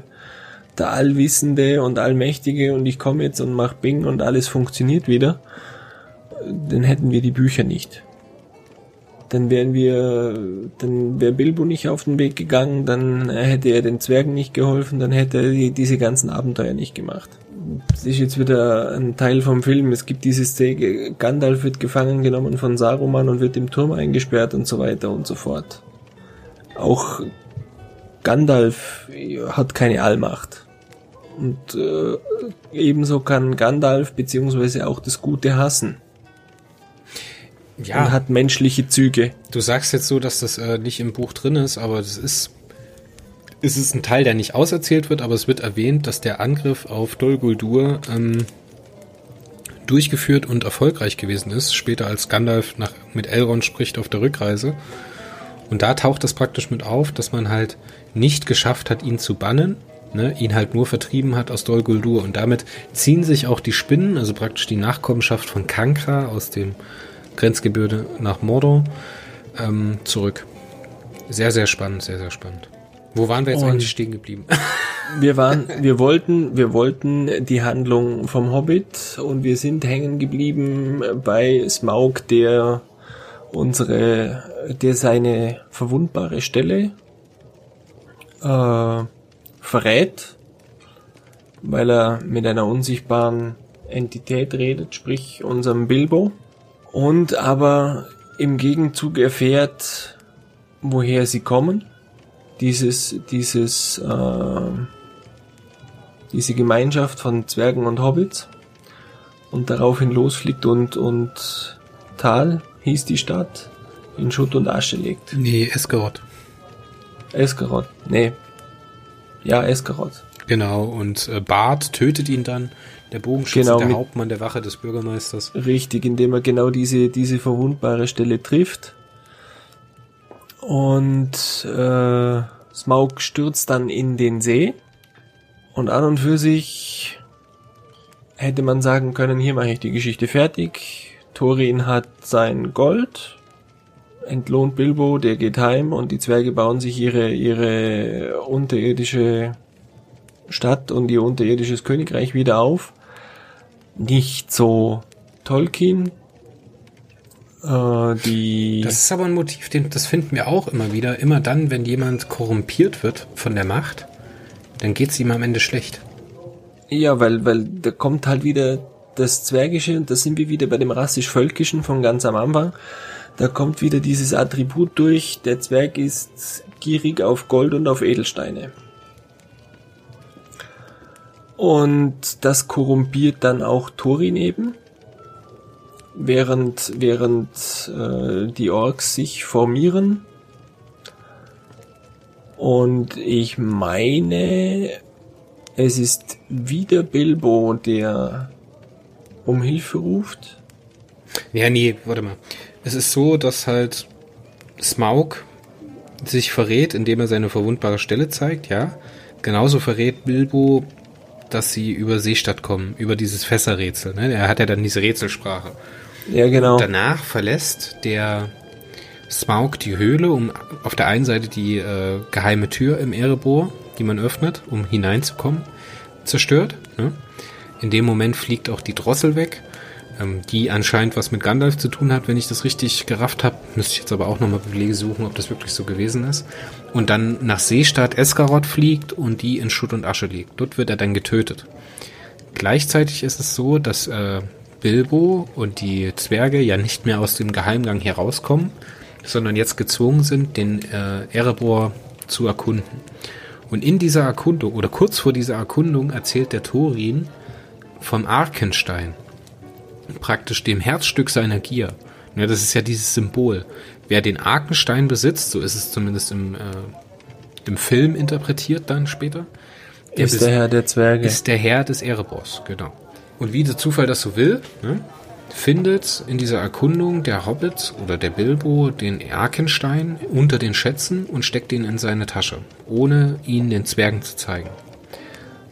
Speaker 3: der Allwissende und Allmächtige und ich komme jetzt und mach Bing und alles funktioniert wieder. Dann hätten wir die Bücher nicht dann wären wir, dann wäre Bilbo nicht auf den Weg gegangen, dann hätte er den Zwergen nicht geholfen, dann hätte er die, diese ganzen Abenteuer nicht gemacht. Das ist jetzt wieder ein Teil vom Film. Es gibt diese Szene, Gandalf wird gefangen genommen von Saruman und wird im Turm eingesperrt und so weiter und so fort. Auch Gandalf hat keine Allmacht. Und äh, ebenso kann Gandalf beziehungsweise auch das Gute hassen
Speaker 2: ja.
Speaker 3: und hat menschliche Züge.
Speaker 2: Du sagst jetzt so, dass das äh, nicht im Buch drin ist, aber das ist, es ist ein Teil, der nicht auserzählt wird, aber es wird erwähnt, dass der Angriff auf Dol Guldur ähm, durchgeführt und erfolgreich gewesen ist, später als Gandalf nach, mit Elrond spricht auf der Rückreise. Und da taucht das praktisch mit auf, dass man halt nicht geschafft hat, ihn zu bannen, ne, ihn halt nur vertrieben hat aus Dol Guldur. Und damit ziehen sich auch die Spinnen, also praktisch die Nachkommenschaft von Kankra aus dem Grenzgebirge nach Mordor ähm, zurück. Sehr, sehr spannend, sehr, sehr spannend. Wo waren wir jetzt
Speaker 3: Und-
Speaker 2: eigentlich stehen geblieben?
Speaker 3: Wir waren, wir wollten, wir wollten die Handlung vom Hobbit und wir sind hängen geblieben bei Smaug, der unsere, der seine verwundbare Stelle äh, verrät, weil er mit einer unsichtbaren Entität redet, sprich unserem Bilbo, und aber im Gegenzug erfährt, woher sie kommen dieses, dieses, äh, diese Gemeinschaft von Zwergen und Hobbits und daraufhin losfliegt und, und Tal hieß die Stadt in Schutt und Asche legt.
Speaker 2: nee, Esgaroth.
Speaker 3: Esgaroth, nee. Ja, Esgaroth.
Speaker 2: Genau, und äh, Bart tötet ihn dann. Der Bogenschütze,
Speaker 3: Genau,
Speaker 2: der Hauptmann der Wache des Bürgermeisters.
Speaker 3: Richtig, indem er genau diese, diese verwundbare Stelle trifft. Und äh, Smaug stürzt dann in den See. Und an und für sich hätte man sagen können, hier mache ich die Geschichte fertig. Thorin hat sein Gold. entlohnt Bilbo, der geht heim und die Zwerge bauen sich ihre, ihre unterirdische Stadt und ihr unterirdisches Königreich wieder auf. Nicht so Tolkien. Äh, die
Speaker 2: Das ist aber ein Motiv, den, das finden wir auch immer wieder. Immer dann, wenn jemand korrumpiert wird von der Macht, dann geht's ihm am Ende schlecht.
Speaker 3: Ja, weil, weil da kommt halt wieder das Zwergische, und da sind wir wieder bei dem rassisch-völkischen von ganz am Anfang. Da kommt wieder dieses Attribut durch, der Zwerg ist gierig auf Gold und auf Edelsteine. Und das korrumpiert dann auch Thorin eben, während, während äh, die Orks sich formieren. Und ich meine, es ist wieder Bilbo, der um Hilfe ruft.
Speaker 2: Ja, nee, warte mal. Es ist so, dass halt Smaug sich verrät, indem er seine verwundbare Stelle zeigt, ja. Genauso verrät Bilbo, dass sie über Seestadt kommen, über dieses Fässerrätsel. Ne? Er hat ja dann diese Rätselsprache.
Speaker 3: Ja, genau.
Speaker 2: Danach verlässt der Smaug die Höhle, um auf der einen Seite die äh, geheime Tür im Erebor, die man öffnet, um hineinzukommen, zerstört. Ne? In dem Moment fliegt auch die Drossel weg, ähm, die anscheinend was mit Gandalf zu tun hat, wenn ich das richtig gerafft habe. Müsste ich jetzt aber auch nochmal Belege suchen, ob das wirklich so gewesen ist. Und dann nach Seestadt Eskarot fliegt und die in Schutt und Asche liegt. Dort wird er dann getötet. Gleichzeitig ist es so, dass äh, Bilbo und die Zwerge ja nicht mehr aus dem Geheimgang hier rauskommen, sondern jetzt gezwungen sind, den äh, Erebor zu erkunden. Und in dieser Erkundung oder kurz vor dieser Erkundung erzählt der Thorin vom Arkenstein, praktisch dem Herzstück seiner Gier. Ja, das ist ja dieses Symbol. Wer den Arkenstein besitzt, so ist es zumindest im, äh, im Film interpretiert dann später,
Speaker 3: der ist der Herr der Zwerge.
Speaker 2: ist der Herr des Erebors, genau. Und wie der Zufall das so will, ne, findet in dieser Erkundung der Hobbit oder der Bilbo den Arkenstein unter den Schätzen und steckt ihn in seine Tasche, ohne ihn den Zwergen zu zeigen.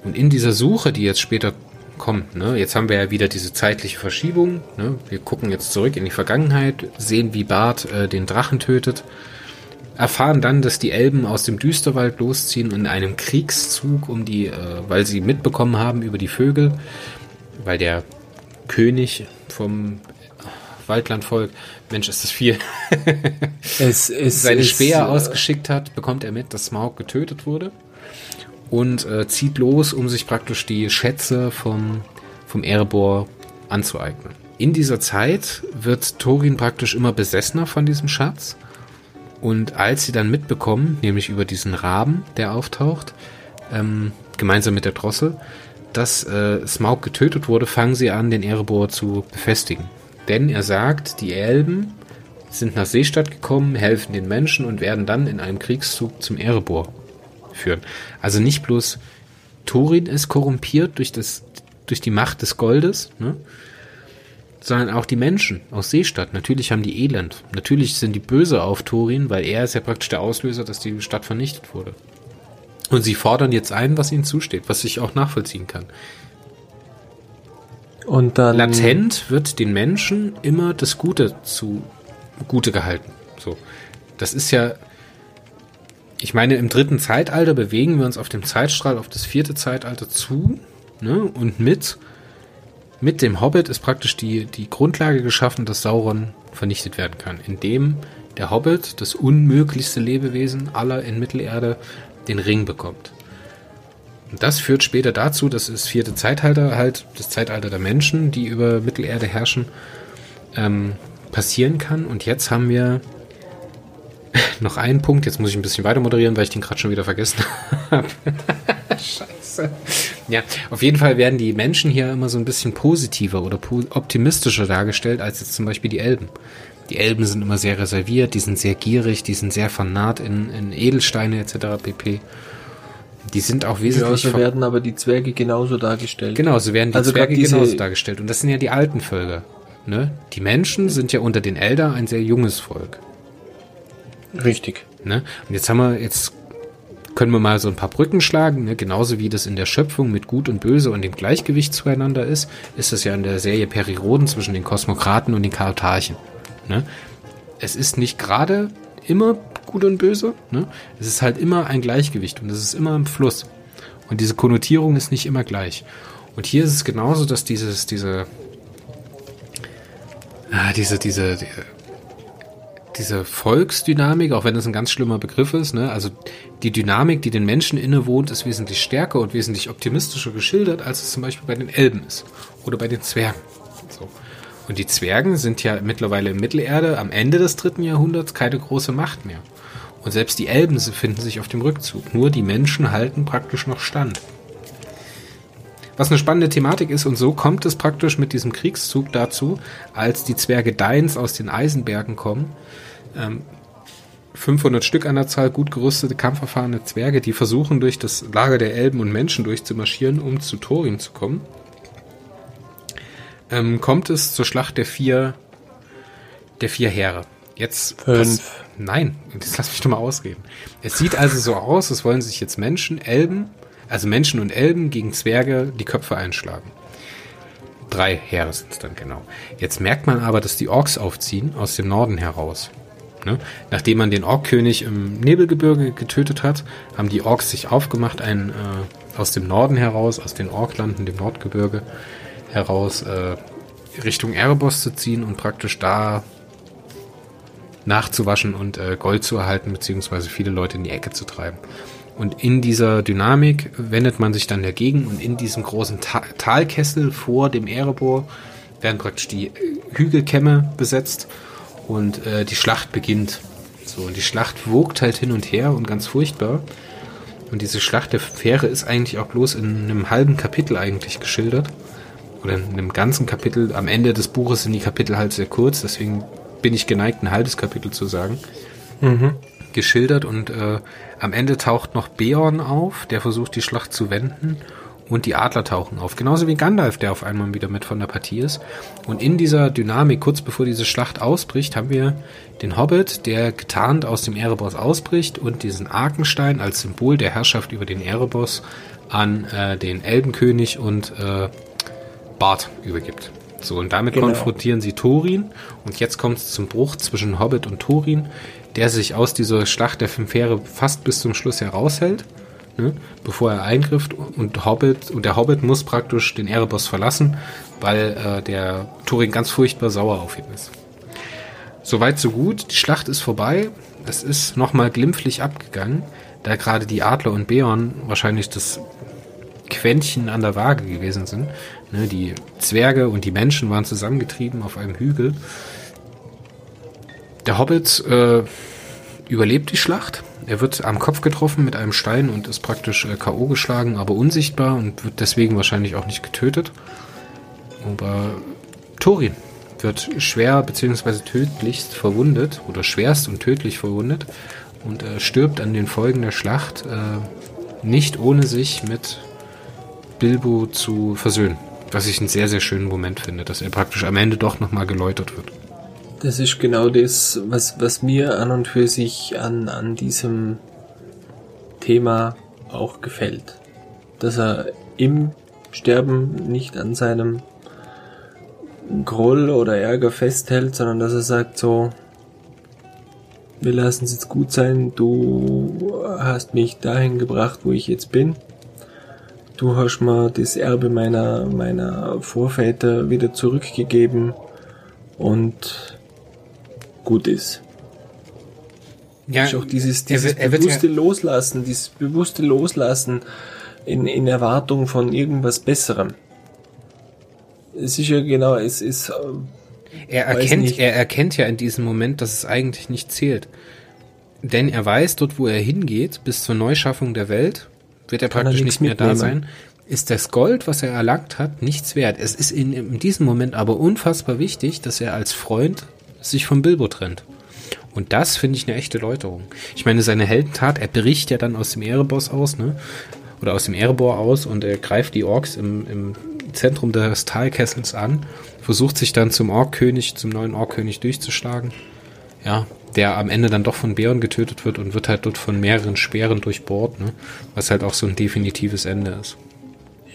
Speaker 2: Und in dieser Suche, die jetzt später kommt, ne, jetzt haben wir ja wieder diese zeitliche Verschiebung, ne, wir gucken jetzt zurück in die Vergangenheit, sehen, wie Bart äh, den Drachen tötet, erfahren dann, dass die Elben aus dem Düsterwald losziehen in einem Kriegszug um die, äh, weil sie mitbekommen haben über die Vögel, weil der König vom Waldlandvolk, Mensch, ist das viel,
Speaker 3: Es, es,
Speaker 2: seine
Speaker 3: es,
Speaker 2: Speer ausgeschickt hat, bekommt er mit, dass Smaug getötet wurde und äh, zieht los, um sich praktisch die Schätze vom, vom Erebor anzueignen. In dieser Zeit wird Thorin praktisch immer besessener von diesem Schatz und als sie dann mitbekommen, nämlich über diesen Raben, der auftaucht, ähm, gemeinsam mit der Drossel, dass äh, Smaug getötet wurde, fangen sie an, den Erebor zu befestigen. Denn er sagt, die Elben sind nach Seestadt gekommen, helfen den Menschen und werden dann in einem Kriegszug zum Erebor führen. Also nicht bloß Thorin ist korrumpiert durch, das, durch die Macht des Goldes, ne? sondern auch die Menschen aus Seestadt. Natürlich haben die Elend. Natürlich sind die böse auf Thorin, weil er ist ja praktisch der Auslöser, dass die Stadt vernichtet wurde. Und sie fordern jetzt ein, was ihnen zusteht, was ich auch nachvollziehen kann.
Speaker 3: Und dann.
Speaker 2: Latent wird den Menschen immer das Gute zu Gute gehalten. So. Das ist ja, ich meine, im dritten Zeitalter bewegen wir uns auf dem Zeitstrahl auf das vierte Zeitalter zu, ne? Und mit, mit dem Hobbit ist praktisch die, die Grundlage geschaffen, dass Sauron vernichtet werden kann, indem der Hobbit, das unmöglichste Lebewesen aller in Mittelerde, den Ring bekommt. Und das führt später dazu, dass das vierte Zeitalter halt, das Zeitalter der Menschen, die über Mittelerde herrschen, ähm, passieren kann. Und jetzt haben wir noch einen Punkt. Jetzt muss ich ein bisschen weiter moderieren, weil ich den gerade schon wieder vergessen habe. Scheiße. Ja, auf jeden Fall werden die Menschen hier immer so ein bisschen positiver oder optimistischer dargestellt als jetzt zum Beispiel die Elben. Die Elben sind immer sehr reserviert, die sind sehr gierig, die sind sehr vernarrt in, in Edelsteine etc. pp. Die sind auch wesentlich
Speaker 3: so
Speaker 2: ver-
Speaker 3: werden aber die Zwerge genauso dargestellt.
Speaker 2: Genau, so werden die
Speaker 3: Also
Speaker 2: Zwerge genauso dargestellt. Und das sind ja die alten Völker. Ne? Die Menschen sind ja unter den Elder ein sehr junges Volk.
Speaker 3: Richtig.
Speaker 2: Ne? Und jetzt haben wir, jetzt können wir mal so ein paar Brücken schlagen, ne? genauso wie das in der Schöpfung mit Gut und Böse und dem Gleichgewicht zueinander ist, ist das ja in der Serie Periroden zwischen den Kosmokraten und den Chaotarchen. Ne? es ist nicht gerade immer gut und böse. Ne? Es ist halt immer ein Gleichgewicht und es ist immer im Fluss. Und diese Konnotierung ist nicht immer gleich. Und hier ist es genauso, dass dieses, diese, ah, diese, diese, diese, diese Volksdynamik, auch wenn das ein ganz schlimmer Begriff ist, ne, also die Dynamik, die den Menschen innewohnt, ist wesentlich stärker und wesentlich optimistischer geschildert, als es zum Beispiel bei den Elben ist oder bei den Zwergen. So. Und die Zwergen sind ja mittlerweile in Mittelerde am Ende des dritten Jahrhunderts keine große Macht mehr. Und selbst die Elben befinden sich auf dem Rückzug. Nur die Menschen halten praktisch noch stand. Was eine spannende Thematik ist, und so kommt es praktisch mit diesem Kriegszug dazu, als die Zwerge Deins aus den Eisenbergen kommen. Ähm, 500 Stück an der Zahl, gut gerüstete, kampferfahrene Zwerge, die versuchen, durch das Lager der Elben und Menschen durchzumarschieren, um zu Thorin zu kommen. Ähm, kommt es zur Schlacht der vier, der vier Heere. Jetzt.
Speaker 3: Fünf.
Speaker 2: Was, nein, das lass mich doch mal ausreden. Es sieht also so aus, als wollen sich jetzt Menschen, Elben, also Menschen und Elben gegen Zwerge die Köpfe einschlagen. Drei Heere sind es dann genau. Jetzt merkt man aber, dass die Orks aufziehen aus dem Norden heraus. Ne? Nachdem man den Orkkönig im Nebelgebirge getötet hat, haben die Orks sich aufgemacht, einen äh, aus dem Norden heraus, aus den Orklanden, dem Nordgebirge heraus, äh, Richtung Erebos zu ziehen und praktisch da nachzuwaschen und äh, Gold zu erhalten, beziehungsweise viele Leute in die Ecke zu treiben. Und in dieser Dynamik wendet man sich dann dagegen und in diesem großen Ta Talkessel vor dem Erebor werden praktisch die Hügelkämme besetzt und äh, die Schlacht beginnt. So, und die Schlacht wogt halt hin und her und ganz furchtbar. Und diese Schlacht der Fähre ist eigentlich auch bloß in einem halben Kapitel eigentlich geschildert. Oder in einem ganzen Kapitel. Am Ende des Buches sind die Kapitel halt sehr kurz, deswegen bin ich geneigt, ein halbes Kapitel zu sagen. Mhm. Geschildert und äh, am Ende taucht noch Beorn auf, der versucht, die Schlacht zu wenden und die Adler tauchen auf. Genauso wie Gandalf, der auf einmal wieder mit von der Partie ist. Und in dieser Dynamik, kurz bevor diese Schlacht ausbricht, haben wir den Hobbit, der getarnt aus dem Erebos ausbricht und diesen Arkenstein als Symbol der Herrschaft über den Erebos an äh, den Elbenkönig und äh, Bart übergibt. So, und damit genau. konfrontieren sie Thorin. Und jetzt kommt es zum Bruch zwischen Hobbit und Thorin, der sich aus dieser Schlacht der fünf Heere fast bis zum Schluss heraushält ne, bevor er eingriff und Hobbit und der Hobbit muss praktisch den Erebos verlassen, weil äh, der Turing ganz furchtbar sauer auf ihn ist. Soweit so gut, die Schlacht ist vorbei, es ist nochmal glimpflich abgegangen, da gerade die Adler und Beorn wahrscheinlich das Quäntchen an der Waage gewesen sind. Ne, die Zwerge und die Menschen waren zusammengetrieben auf einem Hügel. Der Hobbit äh, überlebt die Schlacht, er wird am Kopf getroffen mit einem Stein und ist praktisch äh, K.O. geschlagen, aber unsichtbar und wird deswegen wahrscheinlich auch nicht getötet. Aber Thorin wird schwer bzw. tödlichst verwundet oder schwerst und tödlich verwundet und äh, stirbt an den Folgen der Schlacht äh, nicht ohne sich mit Bilbo zu versöhnen. Was ich einen sehr, sehr schönen Moment finde, dass er praktisch am Ende doch nochmal geläutert wird.
Speaker 3: Das ist genau das, was, was mir an und für sich an, an diesem Thema auch gefällt. Dass er im Sterben nicht an seinem Groll oder Ärger festhält, sondern dass er sagt so, wir lassen es jetzt gut sein, du hast mich dahin gebracht, wo ich jetzt bin. Du hast mir das Erbe meiner, meiner Vorväter wieder zurückgegeben und gut ist. Ja, ist auch dieses, dieses er, er bewusste ja Loslassen, dieses bewusste Loslassen in, in Erwartung von irgendwas Besserem. Es ist ja genau, es ist. Äh,
Speaker 2: er erkennt, er erkennt ja in diesem Moment, dass es eigentlich nicht zählt. Denn er weiß, dort wo er hingeht, bis zur Neuschaffung der Welt, wird er praktisch er nicht mehr mitnehmen. da sein. Ist das Gold, was er erlangt hat, nichts wert. Es ist in, in diesem Moment aber unfassbar wichtig, dass er als Freund sich von Bilbo trennt. Und das finde ich eine echte Läuterung. Ich meine, seine Heldentat, er bricht ja dann aus dem Erebos aus, ne? Oder aus dem Erebor aus und er greift die Orks im, im Zentrum des Talkessels an, versucht sich dann zum Orkkönig, zum neuen Orkkönig durchzuschlagen. Ja, der am Ende dann doch von Bären getötet wird und wird halt dort von mehreren Speeren durchbohrt, ne? Was halt auch so ein definitives Ende ist.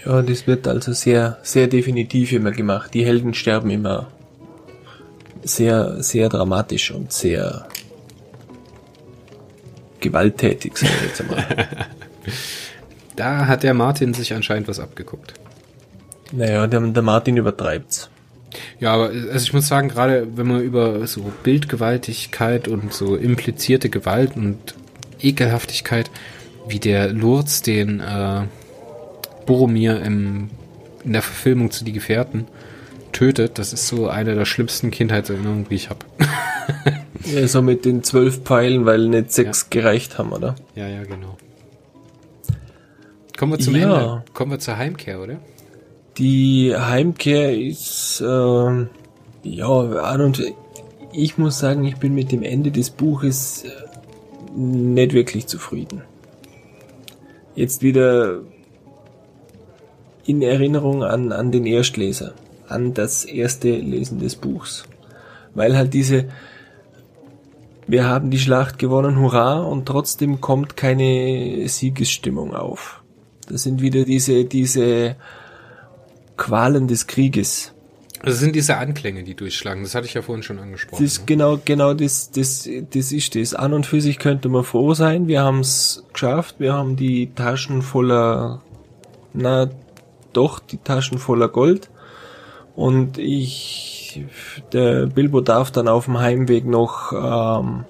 Speaker 3: Ja, das wird also sehr, sehr definitiv immer gemacht. Die Helden sterben immer sehr, sehr dramatisch und sehr gewalttätig, sagen wir jetzt einmal.
Speaker 2: da hat der Martin sich anscheinend was abgeguckt.
Speaker 3: Naja, der, der Martin übertreibt's.
Speaker 2: Ja, aber also ich muss sagen, gerade wenn man über so Bildgewaltigkeit und so implizierte Gewalt und Ekelhaftigkeit, wie der Lurz den äh, Boromir im, in der Verfilmung zu Die Gefährten tötet, das ist so eine der schlimmsten Kindheitserinnerungen, die ich habe.
Speaker 3: ja, so mit den zwölf Pfeilen, weil nicht sechs ja. gereicht haben, oder?
Speaker 2: Ja, ja, genau. Kommen wir zum ja. Ende. Kommen wir zur Heimkehr, oder?
Speaker 3: Die Heimkehr ist, äh, ja, und ich muss sagen, ich bin mit dem Ende des Buches äh, nicht wirklich zufrieden. Jetzt wieder in Erinnerung an, an den Erstleser, an das erste Lesen des Buchs. Weil halt diese, wir haben die Schlacht gewonnen, hurra, und trotzdem kommt keine Siegesstimmung auf. Das sind wieder diese, diese Qualen des Krieges.
Speaker 2: Das sind diese Anklänge, die durchschlagen. Das hatte ich ja vorhin schon angesprochen.
Speaker 3: Das ist ne? genau, genau das, das, das ist das. An und für sich könnte man froh sein. Wir haben es geschafft. Wir haben die Taschen voller, na, doch, die Taschen voller Gold. Und ich, der Bilbo darf dann auf dem Heimweg noch ähm,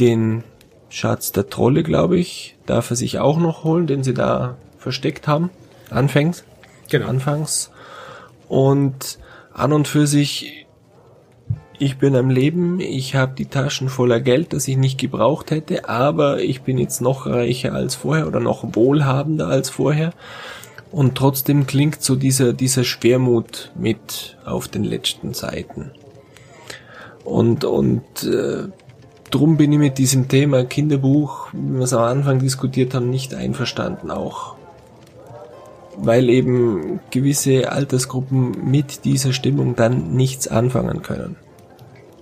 Speaker 3: den Schatz der Trolle, glaube ich, darf er sich auch noch holen, den sie da versteckt haben. Anfängs. Genau. Anfangs. Und an und für sich, ich bin am Leben, ich habe die Taschen voller Geld, das ich nicht gebraucht hätte, aber ich bin jetzt noch reicher als vorher oder noch wohlhabender als vorher. Und trotzdem klingt so dieser, dieser Schwermut mit auf den letzten Seiten. Und, und äh, drum bin ich mit diesem Thema Kinderbuch, wie wir es am Anfang diskutiert haben, nicht einverstanden auch weil eben gewisse Altersgruppen mit dieser Stimmung dann nichts anfangen können.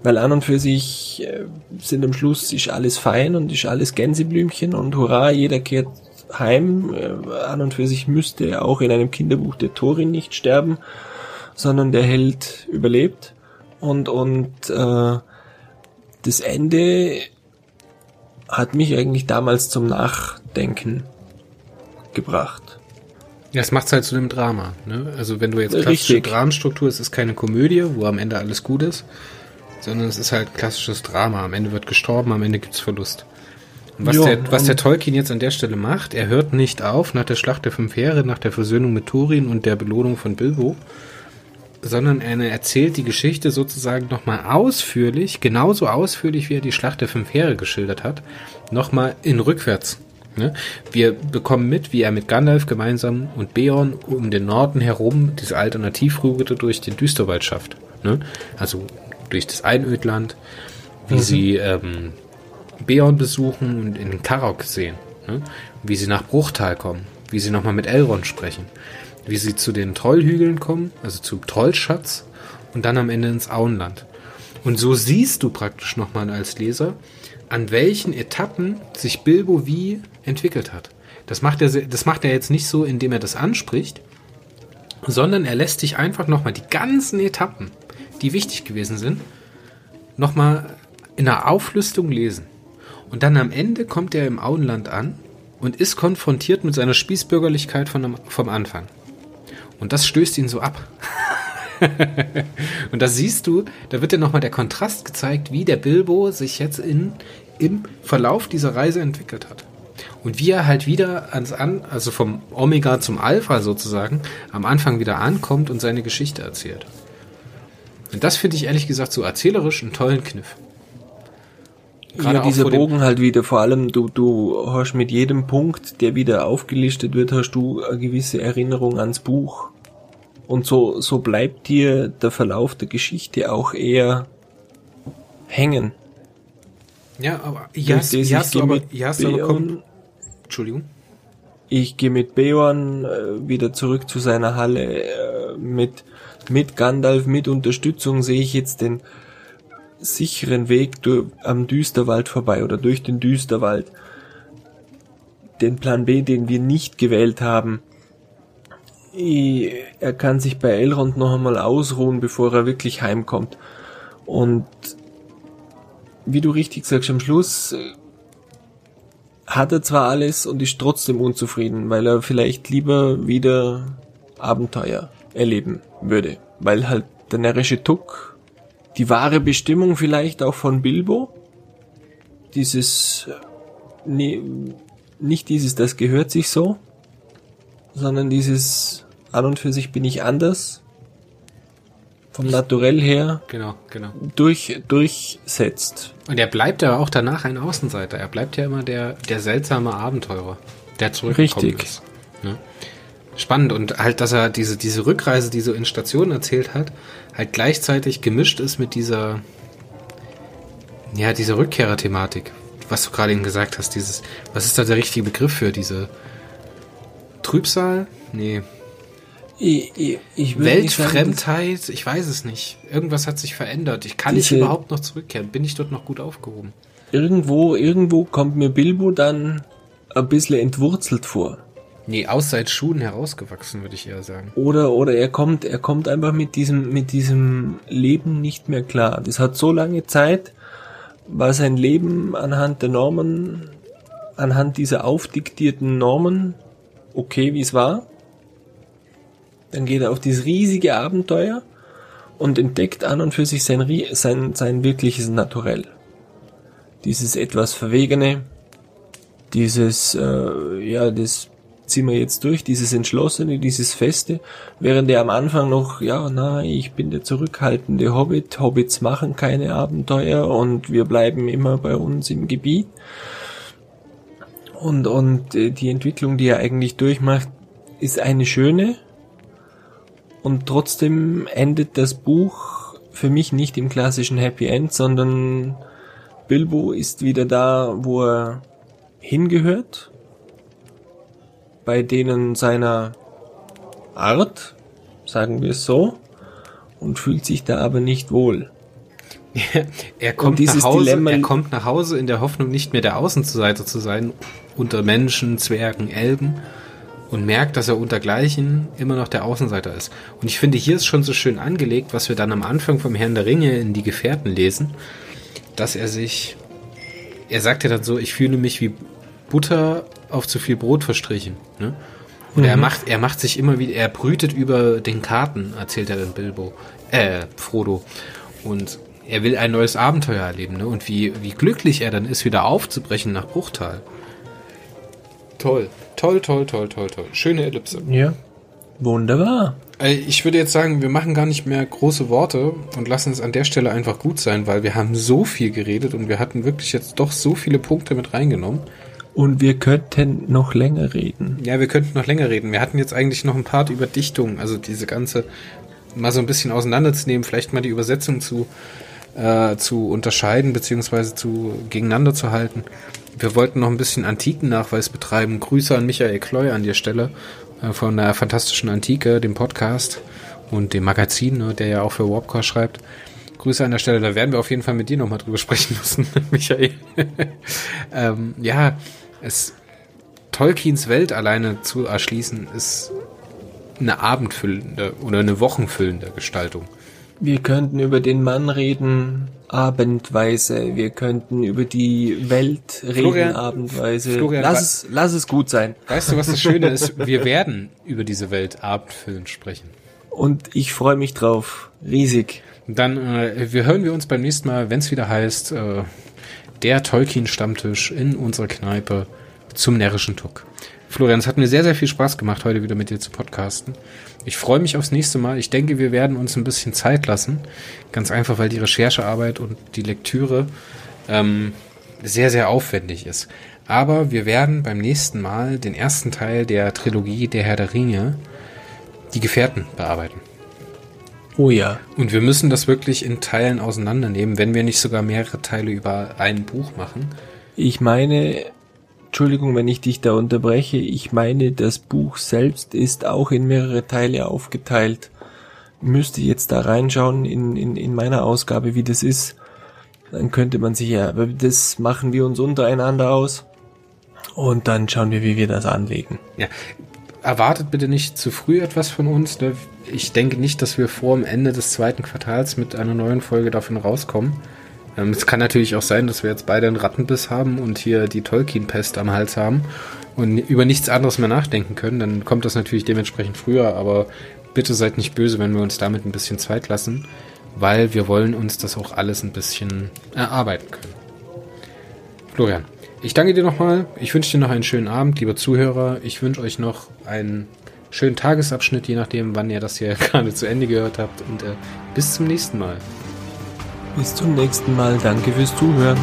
Speaker 3: Weil an und für sich äh, sind am Schluss ist alles fein und ist alles Gänseblümchen und hurra, jeder kehrt heim. Äh, an und für sich müsste auch in einem Kinderbuch der Torin nicht sterben, sondern der Held überlebt. Und, und äh, das Ende hat mich eigentlich damals zum Nachdenken gebracht.
Speaker 2: Ja, das macht's halt zu einem Drama. Ne? Also wenn du jetzt klassische Richtig. Dramenstruktur, es ist keine Komödie, wo am Ende alles gut ist, sondern es ist halt klassisches Drama. Am Ende wird gestorben, am Ende gibt's Verlust. Und was, jo, der, was der Tolkien jetzt an der Stelle macht, er hört nicht auf nach der Schlacht der Fünf Heere, nach der Versöhnung mit Thorin und der Belohnung von Bilbo, sondern er erzählt die Geschichte sozusagen nochmal ausführlich, genauso ausführlich, wie er die Schlacht der Fünf Heere geschildert hat, nochmal in rückwärts Ne? Wir bekommen mit, wie er mit Gandalf gemeinsam und Beorn um den Norden herum diese Alternativroute durch den Düsterwald schafft. Ne? Also durch das Einödland, wie mhm. sie ähm, Beorn besuchen und in den Karok sehen. Ne? Wie sie nach Bruchtal kommen, wie sie nochmal mit Elrond sprechen, wie sie zu den Trollhügeln kommen, also zum Trollschatz und dann am Ende ins Auenland. Und so siehst du praktisch nochmal als Leser, an welchen Etappen sich Bilbo wie entwickelt hat. Das macht er, das macht er jetzt nicht so, indem er das anspricht, sondern er lässt sich einfach nochmal die ganzen Etappen, die wichtig gewesen sind, nochmal in einer Auflistung lesen. Und dann am Ende kommt er im Auenland an und ist konfrontiert mit seiner Spießbürgerlichkeit von, vom Anfang. Und das stößt ihn so ab. und da siehst du, da wird dir nochmal der Kontrast gezeigt, wie der Bilbo sich jetzt in, im Verlauf dieser Reise entwickelt hat. Und wie er halt wieder ans An, also vom Omega zum Alpha sozusagen, am Anfang wieder ankommt und seine Geschichte erzählt. Und das finde ich ehrlich gesagt so erzählerisch einen tollen Kniff.
Speaker 3: Gerade ja, dieser Bogen halt wieder, vor allem du, du hast mit jedem Punkt, der wieder aufgelistet wird, hast du eine gewisse Erinnerung ans Buch. Und so, so bleibt dir der Verlauf der Geschichte auch eher hängen.
Speaker 2: Ja, aber ja, ja, hast du aber, ja, hast aber komm, Entschuldigung.
Speaker 3: Ich gehe mit Beorn äh, wieder zurück zu seiner Halle. Äh, mit, mit Gandalf, mit Unterstützung sehe ich jetzt den sicheren Weg durch, am Düsterwald vorbei oder durch den Düsterwald. Den Plan B, den wir nicht gewählt haben. Er kann sich bei Elrond noch einmal ausruhen, bevor er wirklich heimkommt. Und wie du richtig sagst, am Schluss äh, hat er zwar alles und ist trotzdem unzufrieden, weil er vielleicht lieber wieder Abenteuer erleben würde. Weil halt der närrische Tuck die wahre Bestimmung vielleicht auch von Bilbo, dieses, nee, nicht dieses, das gehört sich so, sondern dieses, an und für sich bin ich anders, vom Naturell her
Speaker 2: Genau, genau.
Speaker 3: durch, durchsetzt.
Speaker 2: Und er bleibt ja auch danach ein Außenseiter. Er bleibt ja immer der, der seltsame Abenteurer, der zurückgekommen
Speaker 3: Richtig.
Speaker 2: ist. Ne? Spannend und halt, dass er diese, diese Rückreise, die so in Stationen erzählt hat, halt gleichzeitig gemischt ist mit dieser, ja, dieser Rückkehrer-Thematik. Was du gerade eben gesagt hast, dieses, was ist da der richtige Begriff für diese Trübsal? Nee.
Speaker 3: Ich, ich, nicht sagen,
Speaker 2: Weltfremdheit? Ich weiß es nicht. Irgendwas hat sich verändert. Ich kann nicht überhaupt noch zurückkehren. Bin ich dort noch gut aufgehoben?
Speaker 3: irgendwo, irgendwo kommt mir Bilbo dann ein bisschen entwurzelt vor.
Speaker 2: Nee, aus seit Schuhen herausgewachsen, würde ich eher sagen.
Speaker 3: Oder, oder er kommt, er kommt einfach mit diesem, mit diesem Leben nicht mehr klar. Das hat so lange Zeit, war sein Leben anhand der Normen, anhand dieser aufdiktierten Normen okay, wie es war. Dann geht er auf dieses riesige Abenteuer und entdeckt an und für sich sein, sein, sein wirkliches Naturell. Dieses etwas Verwegene, dieses, äh, ja, das ziehen wir jetzt durch, dieses Entschlossene, dieses Feste, während er am Anfang noch, ja, na, ich bin der zurückhaltende Hobbit, Hobbits machen keine Abenteuer und wir bleiben immer bei uns im Gebiet. Und, und äh, die Entwicklung, die er eigentlich durchmacht, ist eine schöne. Und trotzdem endet das Buch für mich nicht im klassischen Happy End, sondern Bilbo ist wieder da, wo er hingehört, bei denen seiner Art, sagen wir es so, und fühlt sich da aber nicht wohl.
Speaker 2: er kommt nach Hause,
Speaker 3: Dilemma-
Speaker 2: er kommt nach Hause in der Hoffnung, nicht mehr der Außenseiter zu sein, unter Menschen, Zwergen, Elben und merkt, dass er untergleichen immer noch der Außenseiter ist. Und ich finde, hier ist schon so schön angelegt, was wir dann am Anfang vom Herrn der Ringe in die Gefährten lesen, dass er sich, er sagt ja dann so, ich fühle mich wie Butter auf zu viel Brot verstrichen. Ne? Und er macht, er macht sich immer wieder, er brütet über den Karten, erzählt er dann Bilbo, äh, Frodo. Und er will ein neues Abenteuer erleben, ne? Und wie, wie glücklich er dann ist, wieder aufzubrechen nach Bruchtal. Toll. Toll, toll, toll, toll, toll. Schöne Ellipse.
Speaker 3: Ja. Wunderbar.
Speaker 2: Äh, Ich würde jetzt sagen, wir machen gar nicht mehr große Worte und lassen es an der Stelle einfach gut sein, weil wir haben so viel geredet und wir hatten wirklich jetzt doch so viele Punkte mit reingenommen.
Speaker 3: Und wir könnten noch länger reden.
Speaker 2: Ja, wir könnten noch länger reden. Wir hatten jetzt eigentlich noch ein Part über Dichtung, also diese ganze mal so ein bisschen auseinanderzunehmen, vielleicht mal die Übersetzung zu, äh, zu unterscheiden, beziehungsweise zu gegeneinander zu halten. Wir wollten noch ein bisschen Antikennachweis betreiben. Grüße an Michael Kloy an der Stelle äh, von der Fantastischen Antike, dem Podcast und dem Magazin, ne, der ja auch für Warpcore schreibt. Grüße an der Stelle, da werden wir auf jeden Fall mit dir nochmal drüber sprechen müssen, Michael. ähm, ja, es Tolkiens Welt alleine zu erschließen, ist eine abendfüllende oder eine wochenfüllende Gestaltung.
Speaker 3: Wir könnten über den Mann reden, abendweise. Wir könnten über die Welt reden,
Speaker 2: Florian-
Speaker 3: abendweise.
Speaker 2: Florian,
Speaker 3: lass, es, lass es gut sein.
Speaker 2: Weißt du, was das Schöne ist? Wir werden über diese Welt abendfüllend sprechen.
Speaker 3: Und ich freue mich drauf. Riesig.
Speaker 2: Dann äh, wir hören wir uns beim nächsten Mal, wenn es wieder heißt, äh, der Tolkien-Stammtisch in unserer Kneipe zum närrischen Tuck. Florian, es hat mir sehr, sehr viel Spaß gemacht, heute wieder mit dir zu podcasten. Ich freue mich aufs nächste Mal. Ich denke, wir werden uns ein bisschen Zeit lassen. Ganz einfach, weil die Recherchearbeit und die Lektüre ähm, sehr, sehr aufwendig ist. Aber wir werden beim nächsten Mal den ersten Teil der Trilogie Der Herr der Ringe, die Gefährten, bearbeiten.
Speaker 3: Oh ja.
Speaker 2: Und wir müssen das wirklich in Teilen auseinandernehmen, wenn wir nicht sogar mehrere Teile über ein Buch machen.
Speaker 3: Ich meine, Entschuldigung, wenn ich dich da unterbreche, ich meine, das Buch selbst ist auch in mehrere Teile aufgeteilt. Müsste jetzt da reinschauen in, in, in meiner Ausgabe, wie das ist. Dann könnte man sich ja, das machen wir uns untereinander aus. Und dann schauen wir, wie wir das anlegen.
Speaker 2: Ja, erwartet bitte nicht zu früh etwas von uns. Ne? Ich denke nicht, dass wir vor dem Ende des zweiten Quartals mit einer neuen Folge davon rauskommen. Ähm, es kann natürlich auch sein, dass wir jetzt beide einen Rattenbiss haben und hier die Tolkien-Pest am Hals haben und über nichts anderes mehr nachdenken können. Dann kommt das natürlich dementsprechend früher, aber bitte seid nicht böse, wenn wir uns damit ein bisschen Zeit lassen, weil wir wollen uns das auch alles ein bisschen erarbeiten können. Florian, ich danke dir nochmal. Ich wünsche dir noch einen schönen Abend, lieber Zuhörer. Ich wünsche euch noch einen schönen Tagesabschnitt, je nachdem, wann ihr das hier gerade zu Ende gehört habt. Und äh, bis zum nächsten Mal.
Speaker 3: Bis zum nächsten Mal. Danke fürs Zuhören.